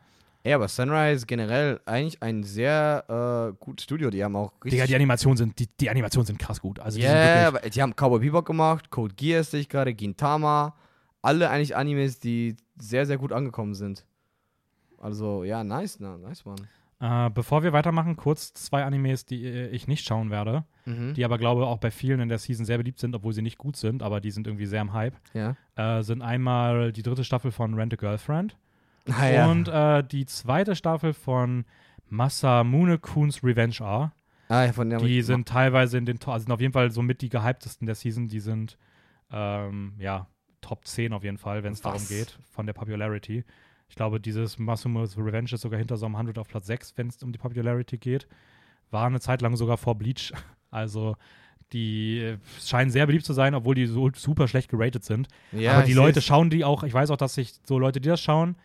ja, aber Sunrise generell eigentlich ein sehr äh, gutes Studio. Die haben auch richtig. Digga, die Animationen sind, die, die Animationen sind krass gut. Also die Ja, yeah, aber die haben Cowboy Bebop gemacht, Code Geass sehe ich gerade, Gintama. Alle eigentlich Animes, die sehr, sehr gut angekommen sind. Also, ja, nice, na, nice, Mann. äh, bevor wir weitermachen, kurz zwei Animes, die äh, ich nicht schauen werde, Mhm. die aber glaube auch bei vielen in der Season sehr beliebt sind, obwohl sie nicht gut sind, aber die sind irgendwie sehr im Hype. Ja. Äh, sind einmal die dritte Staffel von Rent a Girlfriend Ah, ja. und äh, die zweite Staffel von Masamune Kun's Revenge R. ah, ja, von der Die sind teilweise in den, also sind auf jeden Fall so mit die gehyptesten der Season. Die sind, ähm, ja, Top 10 auf jeden Fall, wenn es darum geht, von der Popularity. Ich glaube, dieses Masumo's Revenge ist sogar hinter so einem 100 auf Platz 6, wenn es um die Popularity geht. War eine Zeit lang sogar vor Bleach. Also, die äh, scheinen sehr beliebt zu sein, obwohl die so super schlecht geratet sind. ja, Aber die Leute schauen die auch, ich weiß auch, dass sich so Leute, die das schauen,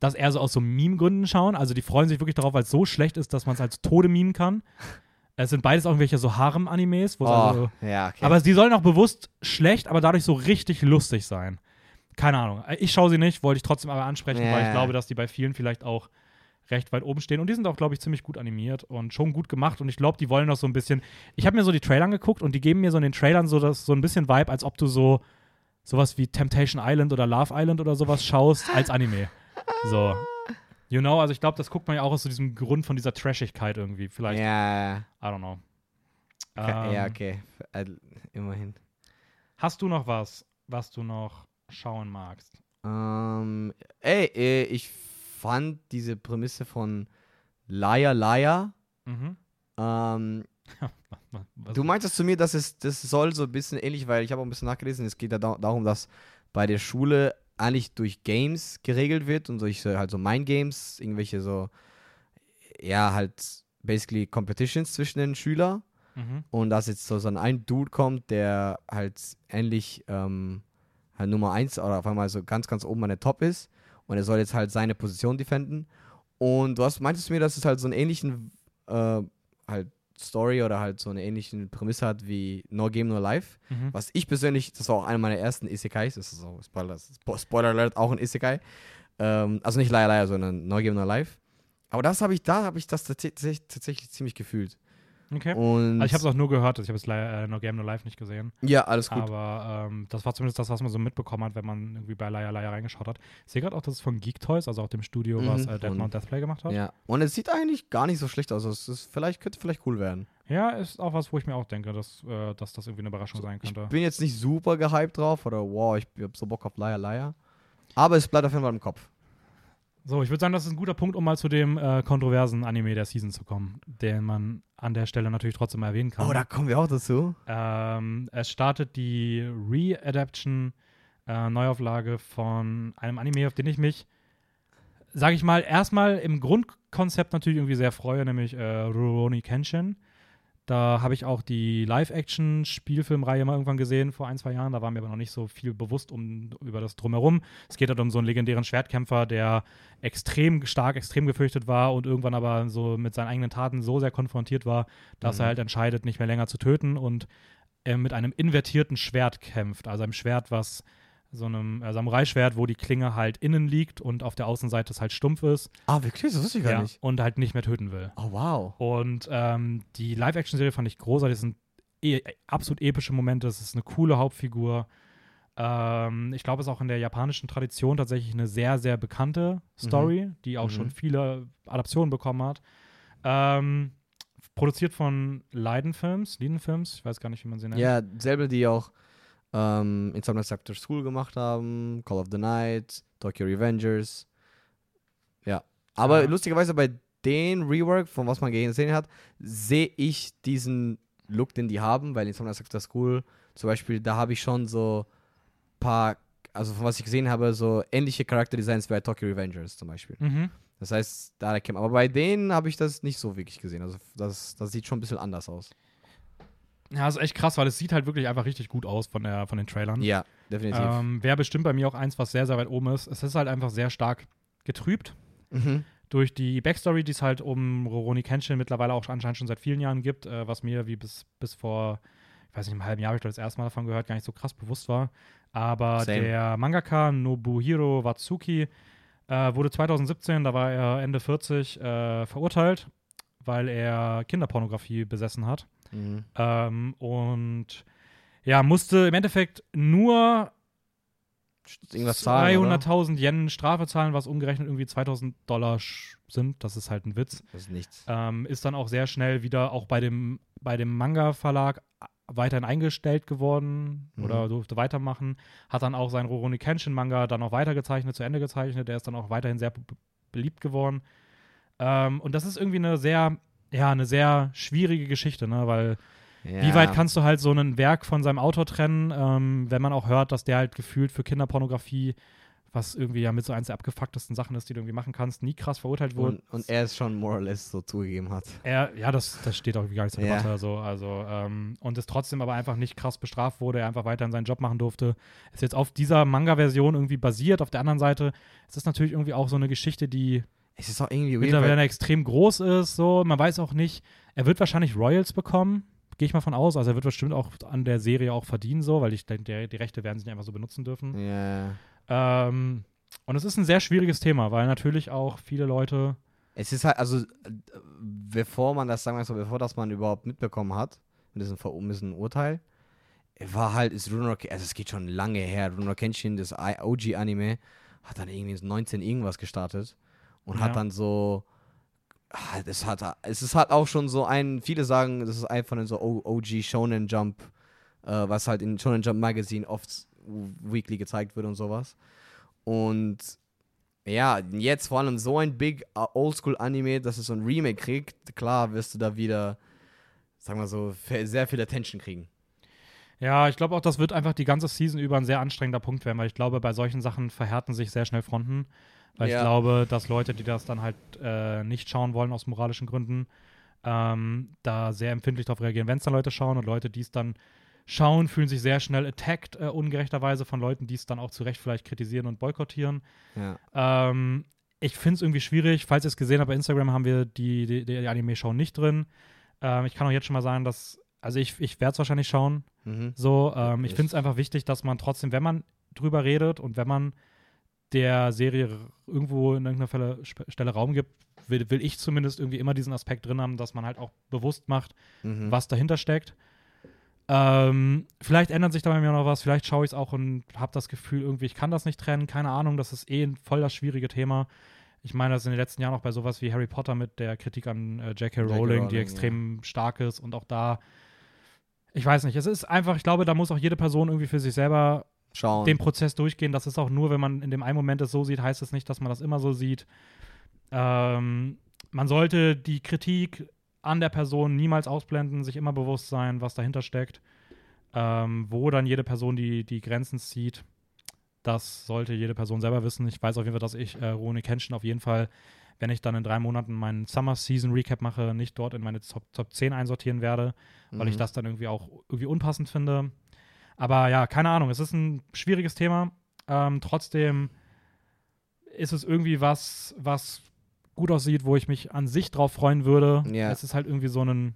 das eher so aus so Meme-Gründen schauen. Also die freuen sich wirklich darauf, weil es so schlecht ist, dass man es als Tode memen kann. Es sind beides irgendwelche so Harem-Animes, wo es also, Oh, ja, okay. aber sie sollen auch bewusst schlecht, aber dadurch so richtig lustig sein. Keine Ahnung. Ich schaue sie nicht, wollte ich trotzdem aber ansprechen, weil ich Ja. glaube, dass die bei vielen vielleicht auch recht weit oben stehen. Und die sind auch, glaube ich, ziemlich gut animiert und schon gut gemacht. Und ich glaube, die wollen auch so ein bisschen. Ich habe mir so die Trailer angeguckt und die geben mir so in den Trailern so, das, so ein bisschen Vibe, als ob du so sowas wie Temptation Island oder Love Island oder sowas schaust als Anime. So. You know, also ich glaube, das guckt man ja auch aus so diesem Grund von dieser Trashigkeit irgendwie. Vielleicht, ja, I don't know. ja, ja, Ähm, okay. Äh, immerhin. Hast du noch was, was du noch schauen magst? Ähm, ey, äh, ich fand diese Prämisse von Liar Liar Mhm. ähm, Du meintest zu mir, dass es das soll so ein bisschen ähnlich, weil ich habe auch ein bisschen nachgelesen, es geht ja da, darum, dass bei der Schule eigentlich durch Games geregelt wird und durch halt so Mind-Games, irgendwelche so, ja, halt basically Competitions zwischen den Schülern. Mhm. und dass jetzt so, so ein Dude kommt, der halt ähnlich ähm, halt Nummer 1 oder auf einmal so ganz, ganz oben an der Top ist. Und er soll jetzt halt seine Position defenden. Und du hast, meintest du mir, dass es halt so einen ähnlichen äh, halt Story oder halt so eine ähnliche Prämisse hat wie No Game No Life. Mhm. Was ich persönlich, das war auch einer meiner ersten Isekais, das ist so, Spoiler, Spo- Spoiler Alert, auch ein Isekai. Ähm, also nicht Liar Liar, sondern No Game No Life. Aber das habe ich, da habe ich das tatsächlich ziemlich gefühlt. Okay. Und Also ich habe es auch nur gehört, ich habe es äh, No Game No Life nicht gesehen. ja, alles gut. Aber ähm, das war zumindest das, was man so mitbekommen hat, wenn man irgendwie bei Liar Liar reingeschaut hat. Ich sehe gerade auch, dass es von Geek Toys, also auch dem Studio, Mhm, was äh, von- Mount Deathplay gemacht hat. Ja. Ja. Und es sieht eigentlich gar nicht so schlecht aus. Also es ist vielleicht, könnte vielleicht cool werden. ist auch was, wo ich mir auch denke, dass, äh, dass das irgendwie eine Überraschung sein Ich könnte. bin jetzt nicht super gehypt drauf oder wow, ich habe so Bock auf Liar Liar. Aber es bleibt auf jeden Fall im Kopf. So, ich würde sagen, das ist ein guter Punkt, um mal zu dem äh, kontroversen Anime der Season zu kommen, den man an der Stelle natürlich trotzdem erwähnen kann. Oh, da kommen wir auch dazu. Ähm, es startet die Re-Adaption, äh, Neuauflage von einem Anime, auf den ich mich, sage ich mal, erstmal im Grundkonzept natürlich irgendwie sehr freue, nämlich äh, Rurouni Kenshin. Da habe ich auch die Live-Action-Spielfilmreihe mal irgendwann gesehen, vor ein, zwei Jahren. Da war mir aber noch nicht so viel bewusst um, über das Drumherum. Es geht halt um so einen legendären Schwertkämpfer, der extrem stark, extrem gefürchtet war und irgendwann aber so mit seinen eigenen Taten so sehr konfrontiert war, dass Mhm. er halt entscheidet, nicht mehr länger zu töten und äh, mit einem invertierten Schwert kämpft. Also einem Schwert, was so einem äh, Samurai-Schwert, wo die Klinge halt innen liegt und auf der Außenseite es halt stumpf ist. Ah, wirklich? Das wusste ich gar Ja, nicht. und halt nicht mehr töten will. Oh, wow. Und ähm, die Live-Action-Serie fand ich großartig. Das sind e absolut epische Momente. Es ist eine coole Hauptfigur. Ähm, ich glaube, es ist auch in der japanischen Tradition tatsächlich eine sehr, sehr bekannte Story, die auch Mhm. schon viele Adaptionen bekommen hat. Ähm, produziert von Leiden Films, Leiden Films, ich weiß gar nicht, wie man sie nennt. Ja, selber, die auch ähm, Insomniac Sector School gemacht haben, Call of the Night, Tokyo Revengers. Ja. Aber Ja. lustigerweise bei den Rework, von was man gesehen hat, sehe ich diesen Look, den die haben, weil Insomniac Sector School zum Beispiel, da habe ich schon so paar, also von was ich gesehen habe, so ähnliche Charakterdesigns wie bei Tokyo Revengers zum Beispiel. Mhm. Das heißt, da erkennt man. Aber bei denen habe ich das nicht so wirklich gesehen. Also das, das sieht schon ein bisschen anders aus. Ja, ist echt krass, weil es sieht halt wirklich einfach richtig gut aus von, der, von den Trailern. Ja, definitiv. Ähm, Wäre bestimmt bei mir auch eins, was sehr, sehr weit oben ist. Es ist halt einfach sehr stark getrübt Mhm. durch die Backstory, die es halt um Roroni Kenshin mittlerweile auch anscheinend schon seit vielen Jahren gibt, äh, was mir wie bis, bis vor, ich weiß nicht, einem halben Jahr habe ich das erste Mal davon gehört, gar nicht so krass bewusst war. Aber Same. der Mangaka Nobuhiro Watsuki äh, wurde 2017, da war er Ende 40, äh, verurteilt, weil er Kinderpornografie besessen hat. Mhm. Ähm, und ja, musste im Endeffekt nur Irgendwas zahlen. oder? 200.000 Yen Strafe zahlen, was umgerechnet irgendwie 2000 Dollar sind. Das ist halt ein Witz. Das ist nichts. Ähm, ist dann auch sehr schnell wieder auch bei dem, bei dem Manga-Verlag weiterhin eingestellt geworden Mhm. oder durfte weitermachen. Hat dann auch seinen Rurouni Kenshin-Manga dann auch weitergezeichnet, zu Ende gezeichnet. Der ist dann auch weiterhin sehr be- beliebt geworden. Ähm, und das ist irgendwie eine sehr, ja, eine sehr schwierige Geschichte, ne? Weil wie weit kannst du halt so ein Werk von seinem Autor trennen, ähm, wenn man auch hört, dass der halt gefühlt für Kinderpornografie, was irgendwie ja mit so eins der abgefucktesten Sachen ist, die du irgendwie machen kannst, nie krass verurteilt wurde. und, und er es schon more or less so zugegeben hat. Er, ja, das, das steht auch gar nicht zur Ja. Debatte. So, also, ähm, und es trotzdem aber einfach nicht krass bestraft wurde, er einfach weiterhin seinen Job machen durfte. Ist jetzt auf dieser Manga-Version irgendwie basiert. Auf der anderen Seite, es ist natürlich irgendwie auch so eine Geschichte, die Es ist auch irgendwie weird, weil, extrem groß ist. So, man weiß auch nicht, er wird wahrscheinlich Royals bekommen. Gehe ich mal von aus. Also er wird bestimmt auch an der Serie auch verdienen, so, weil ich denke, die Rechte werden sie nicht einfach so benutzen dürfen. ja. Ähm, und es ist ein sehr schwieriges Thema, weil natürlich auch viele Leute. Es ist halt, also, bevor man das, sagen wir so, bevor das man überhaupt mitbekommen hat, mit diesem verummissen Urteil, war halt, ist Rurouni, also es geht schon lange her, Rurouni Kenshin, das OG-Anime, hat dann irgendwie 19 irgendwas gestartet und Ja. hat dann so, ah, das hat, es ist halt auch schon so ein, viele sagen, das ist einfach ein so OG Shonen Jump, äh, was halt in Shonen Jump Magazine oft weekly gezeigt wird und sowas. Und ja, jetzt vor allem so ein big uh, Oldschool Anime, dass es so ein Remake kriegt, klar wirst du da wieder sagen wir so, sehr viel Attention kriegen. Ja, ich glaube auch, das wird einfach die ganze Season über ein sehr anstrengender Punkt werden, weil ich glaube, bei solchen Sachen verhärten sich sehr schnell Fronten. Weil ja. ich glaube, dass Leute, die das dann halt äh, nicht schauen wollen aus moralischen Gründen, ähm, da sehr empfindlich darauf reagieren, wenn es dann Leute schauen und Leute, die es dann schauen, fühlen sich sehr schnell attacked, äh, ungerechterweise von Leuten, die es dann auch zu Recht vielleicht kritisieren und boykottieren. Ja. Ähm, ich finde es irgendwie schwierig. Falls ihr es gesehen habt, bei Instagram haben wir die, die, die Anime-Show nicht drin. Ähm, ich kann auch jetzt schon mal sagen, dass, also ich, ich werde es wahrscheinlich schauen. Mhm. So, ähm, ich finde es einfach wichtig, dass man trotzdem, wenn man drüber redet und wenn man der Serie irgendwo in irgendeiner Stelle Raum gibt, will, will, ich zumindest irgendwie immer diesen Aspekt drin haben, dass man halt auch bewusst macht, mhm. was dahinter steckt. Ähm, vielleicht ändert sich da bei mir noch was, vielleicht schaue ich es auch und habe das Gefühl, irgendwie, ich kann das nicht trennen, keine Ahnung, das ist eh voll das schwierige Thema. Ich meine, das ist in den letzten Jahren auch bei sowas wie Harry Potter mit der Kritik an äh, J.K. Rowling, Rowling, die extrem ja. stark ist und auch da, ich weiß nicht, es ist einfach, ich glaube, da muss auch jede Person irgendwie für sich selber Schauen. den Prozess durchgehen. Das ist auch nur, wenn man in dem einen Moment es so sieht, heißt es nicht, dass man das immer so sieht. Ähm, man sollte die Kritik an der Person niemals ausblenden, sich immer bewusst sein, was dahinter steckt. Ähm, wo dann jede Person die, die Grenzen zieht, das sollte jede Person selber wissen. Ich weiß auf jeden Fall, dass ich äh, Rune Kenshin auf jeden Fall, wenn ich dann in drei Monaten meinen Summer Season Recap mache, nicht dort in meine Top, Top 10 einsortieren werde, mhm. weil ich mhm. das dann irgendwie auch irgendwie unpassend finde. Aber ja, keine Ahnung, es ist ein schwieriges Thema. Ähm, trotzdem ist es irgendwie was, was gut aussieht, wo ich mich an sich drauf freuen würde. Ja. Es ist halt irgendwie so ein,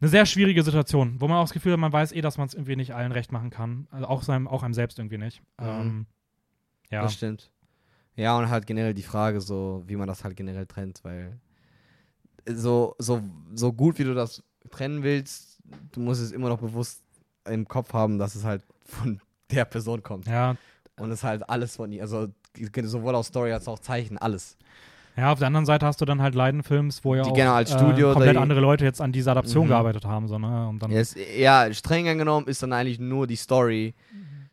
eine sehr schwierige Situation, wo man auch das Gefühl hat, man weiß eh, dass man es irgendwie nicht allen recht machen kann. Also auch, seinem, auch einem selbst irgendwie nicht. Mhm. Ähm, ja. Das stimmt. Ja, und halt generell die Frage, so, wie man das halt generell trennt, weil so, so, so gut wie du das trennen willst, du musst es immer noch bewusst im Kopf haben, dass es halt von der Person kommt. Ja. Und es halt alles von ihr, also sowohl aus Story als auch Zeichen, alles. Ja, auf der anderen Seite hast du dann halt Leidenfilms, wo ja die auch als Studio äh, komplett andere Leute jetzt an dieser Adaption mhm. gearbeitet haben. So, ne? Und dann yes, ja, streng genommen ist dann eigentlich nur die Story,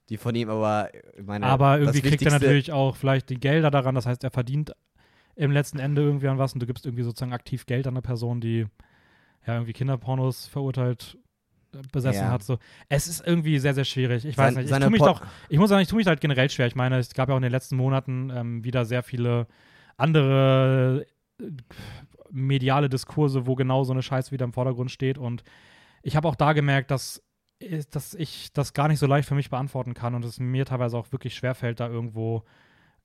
die von ihm, aber meine, Aber irgendwie kriegt er natürlich auch vielleicht die Gelder daran, das heißt, er verdient im letzten Ende irgendwie an was und du gibst irgendwie sozusagen aktiv Geld an eine Person, die ja irgendwie Kinderpornos verurteilt besessen ja. hat. So. Es ist irgendwie sehr, sehr schwierig. Ich weiß Sein, nicht. Ich, mich doch, ich muss sagen, ich tue mich halt generell schwer. Ich meine, es gab ja auch in den letzten Monaten ähm, wieder sehr viele andere äh, mediale Diskurse, wo genau so eine Scheiße wieder im Vordergrund steht. Und ich habe auch da gemerkt, dass, dass ich das gar nicht so leicht für mich beantworten kann und es mir teilweise auch wirklich schwerfällt, da irgendwo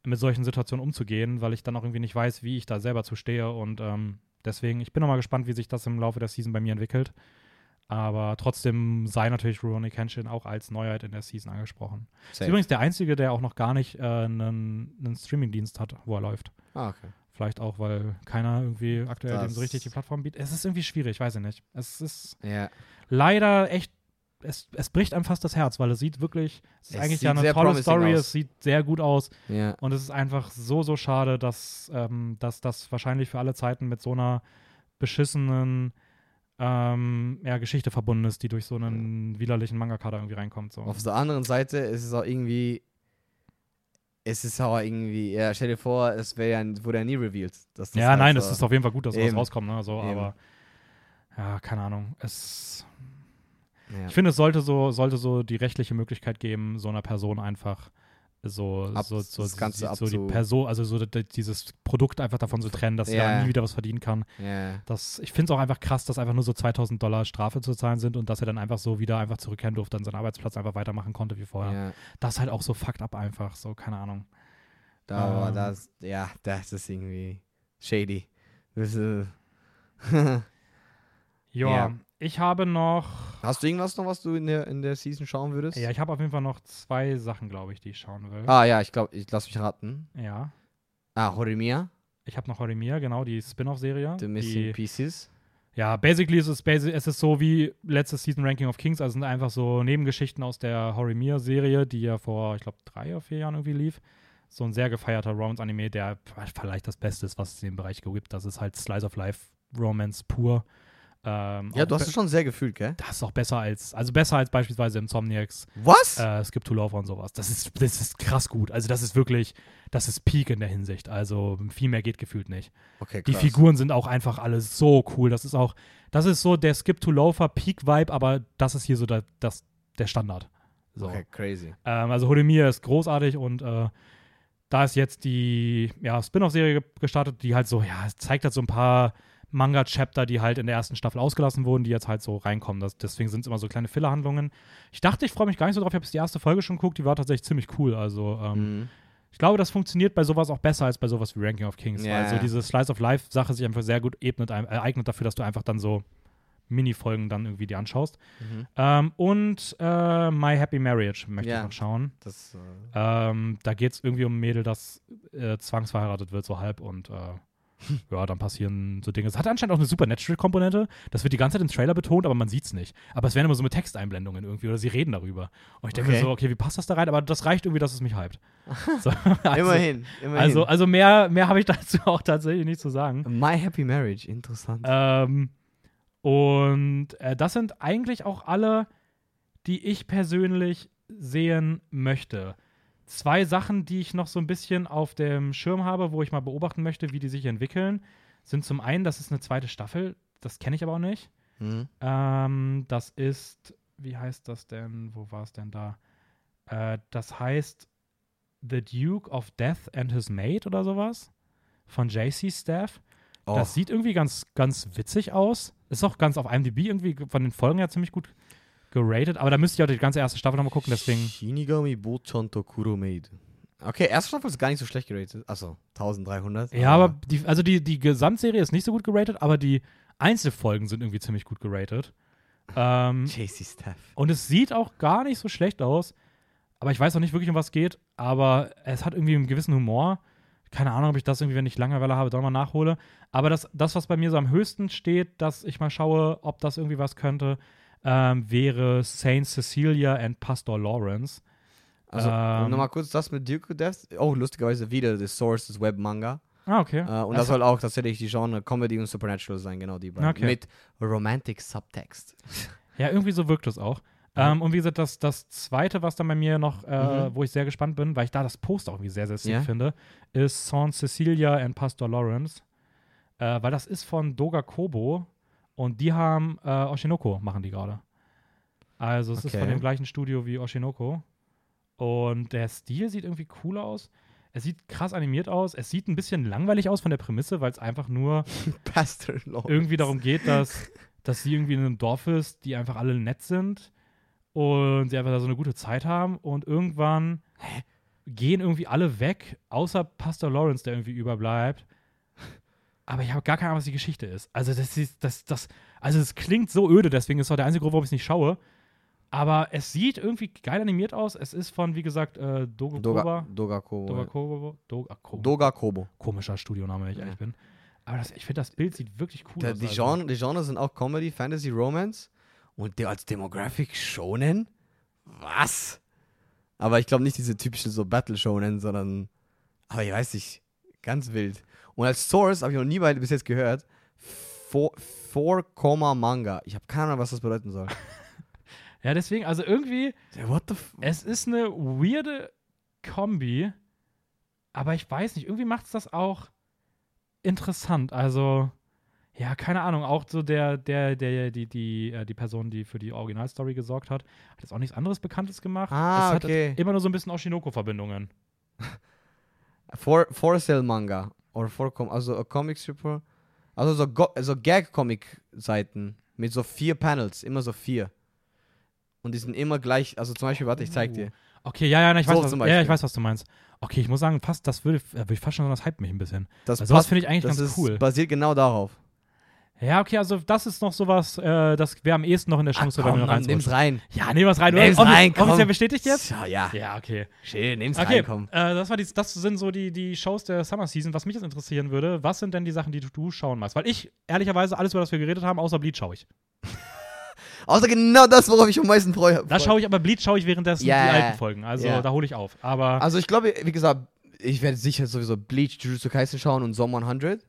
mit solchen Situationen umzugehen, weil ich dann auch irgendwie nicht weiß, wie ich da selber zu stehe. Und ähm, deswegen, ich bin nochmal gespannt, wie sich das im Laufe der Season bei mir entwickelt. Aber trotzdem sei natürlich Rurouni Kenshin auch als Neuheit in der Season angesprochen. Safe. Ist übrigens der einzige, der auch noch gar nicht äh, einen, einen Streaming-Dienst hat, wo er läuft. Ah, okay. Vielleicht auch, weil keiner irgendwie aktuell dem so richtig die Plattform bietet. Es ist irgendwie schwierig, weiß ich nicht. Es ist ja. leider echt, es, es bricht einem fast das Herz, weil es sieht wirklich, es ist es eigentlich ja eine tolle Story, aus. es sieht sehr gut aus. Ja. Und es ist einfach so, so schade, dass, ähm, dass das wahrscheinlich für alle Zeiten mit so einer beschissenen ähm, ja, Geschichte verbunden ist, die durch so einen widerlichen Manga-Kader irgendwie reinkommt. So. Auf der anderen Seite ist es auch irgendwie, es ist auch irgendwie, ja, stell dir vor, es wäre ja, wurde ja nie revealed. Dass das ja, halt nein, es ist auf jeden Fall gut, dass sowas rauskommt, ne? So, aber ja, keine Ahnung. Es. Ja. Ich finde, es sollte so, sollte so die rechtliche Möglichkeit geben, so einer Person einfach so, Ab, so, so, das Ganze so, die Person, also so dieses Produkt einfach davon zu trennen, dass yeah. er nie wieder was verdienen kann. Yeah. Das, ich finde es auch einfach krass, dass einfach nur so 2000 Dollar Strafe zu zahlen sind und dass er dann einfach so wieder einfach zurückkehren durfte, an seinen Arbeitsplatz einfach weitermachen konnte wie vorher. Yeah. Das ist halt auch so fucked up einfach, so, keine Ahnung. Da ähm, war das, ja, das ist irgendwie shady. Das ist, ja, ich habe noch. Hast du irgendwas noch, was du in der, in der Season schauen würdest? Ja, ich habe auf jeden Fall noch zwei Sachen, glaube ich, die ich schauen will. Ah, ja, ich glaube, ich lasse mich raten. Ja. Ah, Horimiya. Ich habe noch Horimiya, genau, die Spin-off-Serie. The Missing die, Pieces. Ja, basically ist es, basi es ist so wie letztes Season Ranking of Kings, also sind einfach so Nebengeschichten aus der Horimiya-Serie, die ja vor, ich glaube, drei oder vier Jahren irgendwie lief. So ein sehr gefeierter Romance-Anime, der vielleicht das Beste ist, was es in dem Bereich gibt. Das ist halt Slice of Life Romance pur Ähm, Ja, du hast es schon sehr gefühlt, gell? Das ist auch besser als, also besser als beispielsweise Insomniacs, Was? äh, Skip to Love und sowas. Das ist, das ist krass gut. Also das ist wirklich, das ist Peak in der Hinsicht. Also viel mehr geht gefühlt nicht. Okay, Die krass. Figuren sind auch einfach alle so cool. Das ist auch, das ist so der Skip to Loafer Peak-Vibe, aber das ist hier so der, das, der Standard. So. Okay, crazy. Ähm, also Hodemir ist großartig und äh, da ist jetzt die ja, Spin-off-Serie ge- gestartet, die halt so, ja, zeigt halt so ein paar Manga-Chapter, die halt in der ersten Staffel ausgelassen wurden, die jetzt halt so reinkommen. Das, deswegen sind es immer so kleine Filler-Handlungen. Ich dachte, ich freue mich gar nicht so drauf. Ich habe jetzt die erste Folge schon geguckt, die war tatsächlich ziemlich cool. Also ähm, Mhm. ich glaube, das funktioniert bei sowas auch besser als bei sowas wie Ranking of Kings, Ja. weil so diese Slice of Life-Sache sich einfach sehr gut ebnet, äh, eignet dafür, dass du einfach dann so Mini-Folgen dann irgendwie dir anschaust. Mhm. Ähm, und äh, My Happy Marriage möchte Ja. ich noch schauen. Das, äh, Ähm, da geht es irgendwie um ein Mädel, das äh, zwangsverheiratet wird, so halb. Und äh, ja, dann passieren so Dinge. Es hat anscheinend auch eine Supernatural-Komponente. Das wird die ganze Zeit im Trailer betont, aber man sieht es nicht. Aber es werden immer so mit Texteinblendungen irgendwie oder sie reden darüber. Und ich denke mir Okay. so, okay, wie passt das da rein? Aber das reicht irgendwie, dass es mich hypt. So, also, immerhin, immerhin. Also, also mehr, mehr habe ich dazu auch tatsächlich nicht zu sagen. My Happy Marriage, interessant. Ähm, und äh, das sind eigentlich auch alle, die ich persönlich sehen möchte. Zwei Sachen, die ich noch so ein bisschen auf dem Schirm habe, wo ich mal beobachten möchte, wie die sich entwickeln, sind zum einen, das ist eine zweite Staffel, das kenne ich aber auch nicht. Mhm. Ähm, das ist, wie heißt das denn? Wo war es denn da? Äh, das heißt The Duke of Death and His Maid oder sowas von JC Staff. Oh. Das sieht irgendwie ganz, ganz witzig aus. Ist auch ganz auf IMDb irgendwie von den Folgen her ziemlich gut geratet. Aber da müsste ich auch die ganze erste Staffel nochmal gucken, deswegen. Shinigami Bochanto Kuromaid. Okay, erste Staffel ist gar nicht so schlecht geratet. Achso, 1300. Ja, aber die, also die, die Gesamtserie ist nicht so gut geratet, aber die Einzelfolgen sind irgendwie ziemlich gut geratet. Ähm, JC Staff. und es sieht auch gar nicht so schlecht aus. Aber ich weiß auch nicht wirklich, um was es geht. Aber es hat irgendwie einen gewissen Humor. Keine Ahnung, ob ich das irgendwie, wenn ich Langeweile habe, doch mal nachhole. Aber das, das, was bei mir so am höchsten steht, dass ich mal schaue, ob das irgendwie was könnte, ähm, wäre Saint Cecilia and Pastor Lawrence. Also, Ähm. nochmal kurz das mit Duke Death. Oh, lustigerweise wieder The Source des Webmanga. Ah, okay. Äh, und Das das soll auch tatsächlich die Genre Comedy und Supernatural sein, genau die beiden. Okay. Mit Romantic Subtext. Ja, irgendwie so wirkt es auch. Ja. Ähm, und wie gesagt, das, das zweite, was dann bei mir noch, äh, Mhm. wo ich sehr gespannt bin, weil ich da das Poster irgendwie sehr, sehr sick Ja. finde, ist Saint Cecilia and Pastor Lawrence. Äh, weil das ist von Doga Kobo und die haben äh, Oshinoko, machen die gerade. Also es ist Okay. von dem gleichen Studio wie Oshinoko. Und der Stil sieht irgendwie cool aus. Es sieht krass animiert aus. Es sieht ein bisschen langweilig aus von der Prämisse, weil es einfach nur irgendwie darum geht, dass, dass sie irgendwie in einem Dorf ist, die einfach alle nett sind und sie einfach da so eine gute Zeit haben und irgendwann gehen irgendwie alle weg, außer Pastor Lawrence, der irgendwie überbleibt. Aber ich habe gar keine Ahnung, was die Geschichte ist. Also das ist, das, das, also es klingt so öde, deswegen ist auch der einzige Grund, warum ich es nicht schaue. Aber es sieht irgendwie geil animiert aus. Es ist von, wie gesagt, äh, Dogo Doga. Doga Kobo. Doga Kobo. Doga Kobo. Doga Kobo. Komischer Studioname, wenn ich Ja. ehrlich bin. Aber das, ich finde, das Bild sieht wirklich cool Da, aus. die, also. Genre, die Genre sind auch Comedy, Fantasy, Romance. Und der als Demographic Shonen? Was? Aber ich glaube nicht diese typische so Battle Shonen, sondern. Aber ich weiß nicht. Ganz wild. Und als Source habe ich noch nie bei, bis jetzt gehört. 4, Manga. Ich habe keine Ahnung, was das bedeuten soll. Ja, deswegen, also irgendwie, Ja, What the f es ist eine weirde Kombi, aber ich weiß nicht, irgendwie macht es das auch interessant. Also, ja, keine Ahnung, auch so der, der, der, die, die, äh, die Person, die für die Originalstory gesorgt hat, hat jetzt auch nichts anderes Bekanntes gemacht. Ah, es hat okay. immer nur so ein bisschen Oshinoko-Verbindungen. For, for Sale Manga. Oder Com also a Comic Stripper. Also so, Go so Gag-Comic-Seiten. Mit so vier Panels. Immer so vier. Und die sind immer gleich. Also zum Beispiel, warte, ich zeig dir. Okay, ja, ja, na, ich, weiß, So was, zum ja, ich weiß, was du meinst. Okay, ich muss sagen, fast, das würde, äh, würde ich fast schon sagen, das hype mich ein bisschen. Das, sowas passt- finde ich eigentlich das ganz ist, cool. basiert genau darauf. Ja, okay, also das ist noch sowas, äh, das wäre am ehesten noch in der Chance, bei mir noch Mann, nimm's rein. Ja, nehmen wir es rein. Nimm's Offiz- rein, komm. Offiziell bestätigt jetzt? Ja, ja. Ja, okay. Schön, nimm's Okay, rein, komm. äh, das, war die, das sind so die, die Shows der Summer Season. Was mich jetzt interessieren würde, was sind denn die Sachen, die du, du schauen machst? Weil ich, ehrlicherweise, alles, über das wir geredet haben, außer Bleach schaue ich. Außer genau das, worauf ich am meisten freue. Da schaue ich aber Bleach schaue ich währenddessen Ja. die alten Folgen. Also Ja. da hole ich auf. Aber Also ich glaube, wie gesagt, ich werde sicher sowieso Bleach, Jujutsu Kaisen schauen und Zom 100.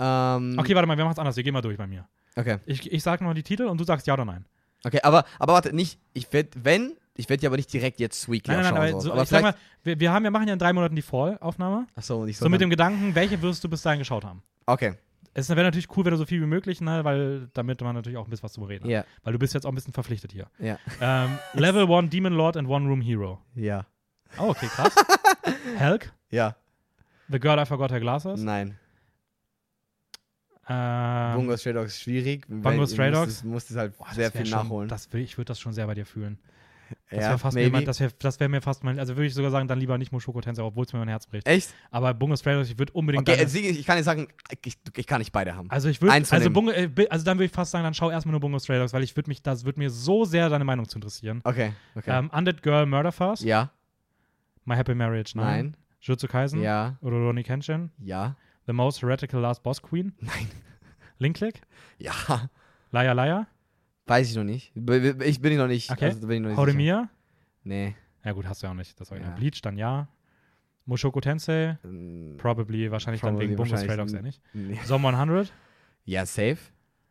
Ähm, okay, warte mal, wir machen es anders. Wir gehen mal durch bei mir. Okay. Ich, ich sag noch die Titel und du sagst ja oder nein. Okay, aber, aber warte, nicht, ich werde, wenn, ich werde ja aber nicht direkt jetzt Weekly Nein, nein, nein, aber, so. aber ich sag mal, wir, wir, haben, wir machen ja in drei Monaten die Fall-Aufnahme. achso, nicht so. So mit dem Gedanken, welche wirst du bis dahin geschaut haben? okay, Es wäre natürlich cool, wenn du so viel wie möglich, ne, weil damit man natürlich auch ein bisschen was zu reden hat. ja, Weil du bist jetzt auch ein bisschen verpflichtet hier. ja, Ähm, Level 1 Demon Lord and One Room Hero. ja, Oh, okay, krass. Helk, ja, The Girl I Forgot Her Glasses. nein. Ähm, Bungo Stray Dogs ist schwierig. Bungo Stray Dogs? musstest- musstest halt boah, sehr viel schon, nachholen. Das will, ich würde das schon sehr bei dir fühlen. Das ja, wäre fast mir das wär, das wär mir fast mein, also würde ich sogar sagen, dann lieber nicht Mushoku Tensei, obwohl es mir mein Herz bricht. Echt? Aber Bungo Stray Dogs, ich würde unbedingt Okay, deine- also ich kann nicht sagen, ich, ich kann nicht beide haben. Also ich würde, also. Bungo, äh, also dann würde ich fast sagen, dann schau erstmal nur Bungo Stray Dogs, weil ich würde mich, das würde mir so sehr deine Meinung zu interessieren. Okay, okay. Ähm, Undead Girl Murder Fast, ja, My Happy Marriage, nein. nein, Jujutsu Kaisen, ja, Rurouni Kenshin, ja, The Most Heretical Last Boss Queen, nein, Link Click, ja. Liar Liar, Weiß ich noch nicht. Ich bin ich noch nicht. Okay. Also, bin ich noch nicht Nee. ja gut, hast du ja auch nicht, das Original. Ja. Bleach, dann ja. Mushoku Tensei, Mm, probably, wahrscheinlich dann Probably, wegen Bungo Stray Dogs ja nicht. nee. Zom 100, Ja, safe?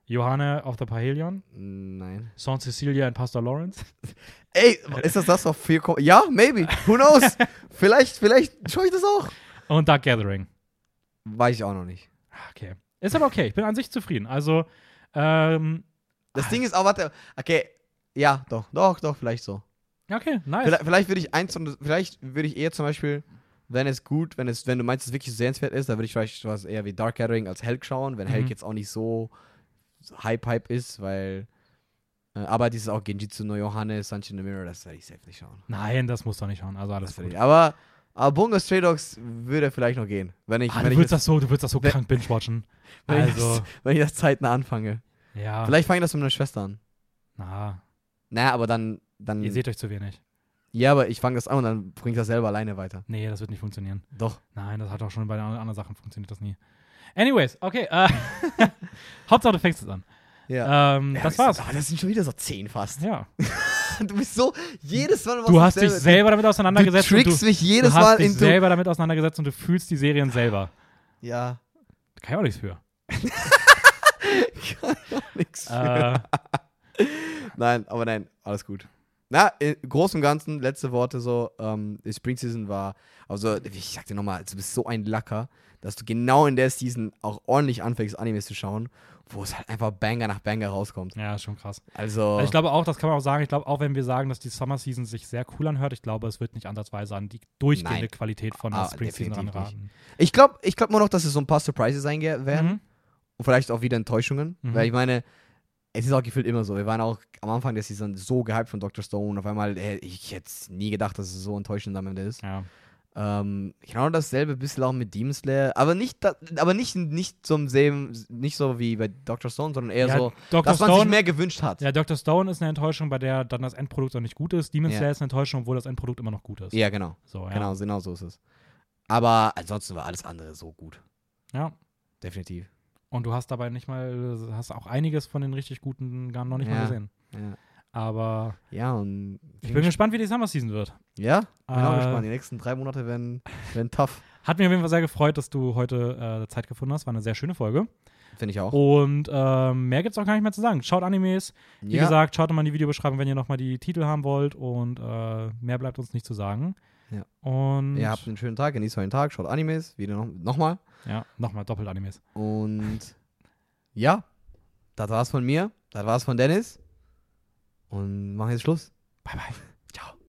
Johanne of the Pahelion, Nein. Saint Cecilia and Pastor Lawrence. Ey, ist das das auf 4, Ja, maybe. Who knows? vielleicht, vielleicht schaue ich das auch. Und Dark Gathering. Weiß ich auch noch nicht. Ah, Okay. Ist aber okay. Ich bin an sich zufrieden. Also, ähm, Das Ding ist auch, warte, okay. Ja, doch, doch, doch, vielleicht so. okay, nice. Vielleicht, vielleicht würde ich eins, und- vielleicht würde ich eher zum Beispiel, wenn es gut, wenn es, wenn du meinst, es wirklich sehenswert ist, dann würde ich vielleicht was eher wie Dark Gathering als Helk schauen, wenn Mhm. Helk jetzt auch nicht so Hype-Hype ist, weil. Äh, aber dieses auch Genjitsu no Sunshine in the Mirror, das werde ich safe nicht schauen. Nein, das musst du nicht schauen. Also alles Das werde gut. ich, aber, aber Bungo Stray Dogs würde vielleicht noch gehen. Wenn ich, Ah, wenn du ich, würdest das, so, du würdest das so wenn- krank binge-watchen. wenn, ich Also, das, wenn ich das zeitnah anfange. ja. Vielleicht fange ich das mit meiner Schwester an. Na, Naja, aber dann. dann ihr seht euch zu wenig. ja, aber ich fange das an und dann bringe ich das selber alleine weiter. Nee, das wird nicht funktionieren. Doch. Nein, das hat auch schon bei den anderen Sachen funktioniert das nie. Anyways, okay. Äh, Hauptsache, du fängst es an. Ja. Ähm, Ja, das war's. ah, das sind schon wieder so zehn fast. Ja. Du bist so, jedes Mal, Du hast dich selber- damit Du auseinandergesetzt. und trickst du, mich jedes du hast Mal dich selber damit auseinandergesetzt und du fühlst die Serien selber. Ja. Da kann ich auch nichts für. Nix. Äh, Nein, aber nein, alles gut. Na, im Großen und Ganzen, letzte Worte so, ähm, die Spring Season war, also ich sag dir nochmal, du bist so ein Lacker, dass du genau in der Season auch ordentlich anfängst, Animes zu schauen, wo es halt einfach Banger nach Banger rauskommt. ja, ist schon krass. Also, Ich glaube auch, das kann man auch sagen, ich glaube auch, wenn wir sagen, dass die Summer Season sich sehr cool anhört, ich glaube, es wird nicht ansatzweise an die durchgehende Nein. Qualität von der Ah, Spring Season ranraten. ich glaube ich glaub nur noch, dass es so ein paar Surprises sein werden. Mhm. Und vielleicht auch wieder Enttäuschungen. Mhm. Weil ich meine, es ist auch gefühlt immer so. Wir waren auch am Anfang der Season so gehypt von Dr. Stone. Auf einmal, äh, ich hätte nie gedacht, dass es so enttäuschend am Ende ist. Ja. Ähm, genau dasselbe bisschen auch mit Demon Slayer. Aber nicht, da, aber nicht, nicht zum selben, nicht so wie bei Dr. Stone, sondern eher ja, so, Dr. dass man sich Stone, mehr gewünscht hat. ja, Dr. Stone ist eine Enttäuschung, bei der dann das Endprodukt auch nicht gut ist. Demon Ja. Slayer ist eine Enttäuschung, obwohl das Endprodukt immer noch gut ist. Ja, genau. So, ja. Genau, genau so ist es. Aber ansonsten war alles andere so gut. Ja. Definitiv. Und du hast dabei nicht mal, hast auch einiges von den richtig guten gar noch nicht mal gesehen. Ja, Aber ja und. ich bin gespannt, wie die Summer Season wird. Ja, bin auch Äh, gespannt. Die nächsten drei Monate werden, werden tough. Hat mich auf jeden Fall sehr gefreut, dass du heute äh, Zeit gefunden hast. War eine sehr schöne Folge. Finde ich auch. Und ähm, mehr gibt es auch gar nicht mehr zu sagen. Schaut Animes. Wie ja. gesagt, schaut mal in die Videobeschreibung, wenn ihr nochmal die Titel haben wollt. Und äh, mehr bleibt uns nicht zu sagen. Ja. Und Ihr habt einen schönen Tag, genießt euren Tag, schaut Animes, wieder noch, nochmal. ja, nochmal doppelt Animes. Und ja, das war's von mir, das war's von Dennis. Und machen jetzt Schluss. Bye, bye.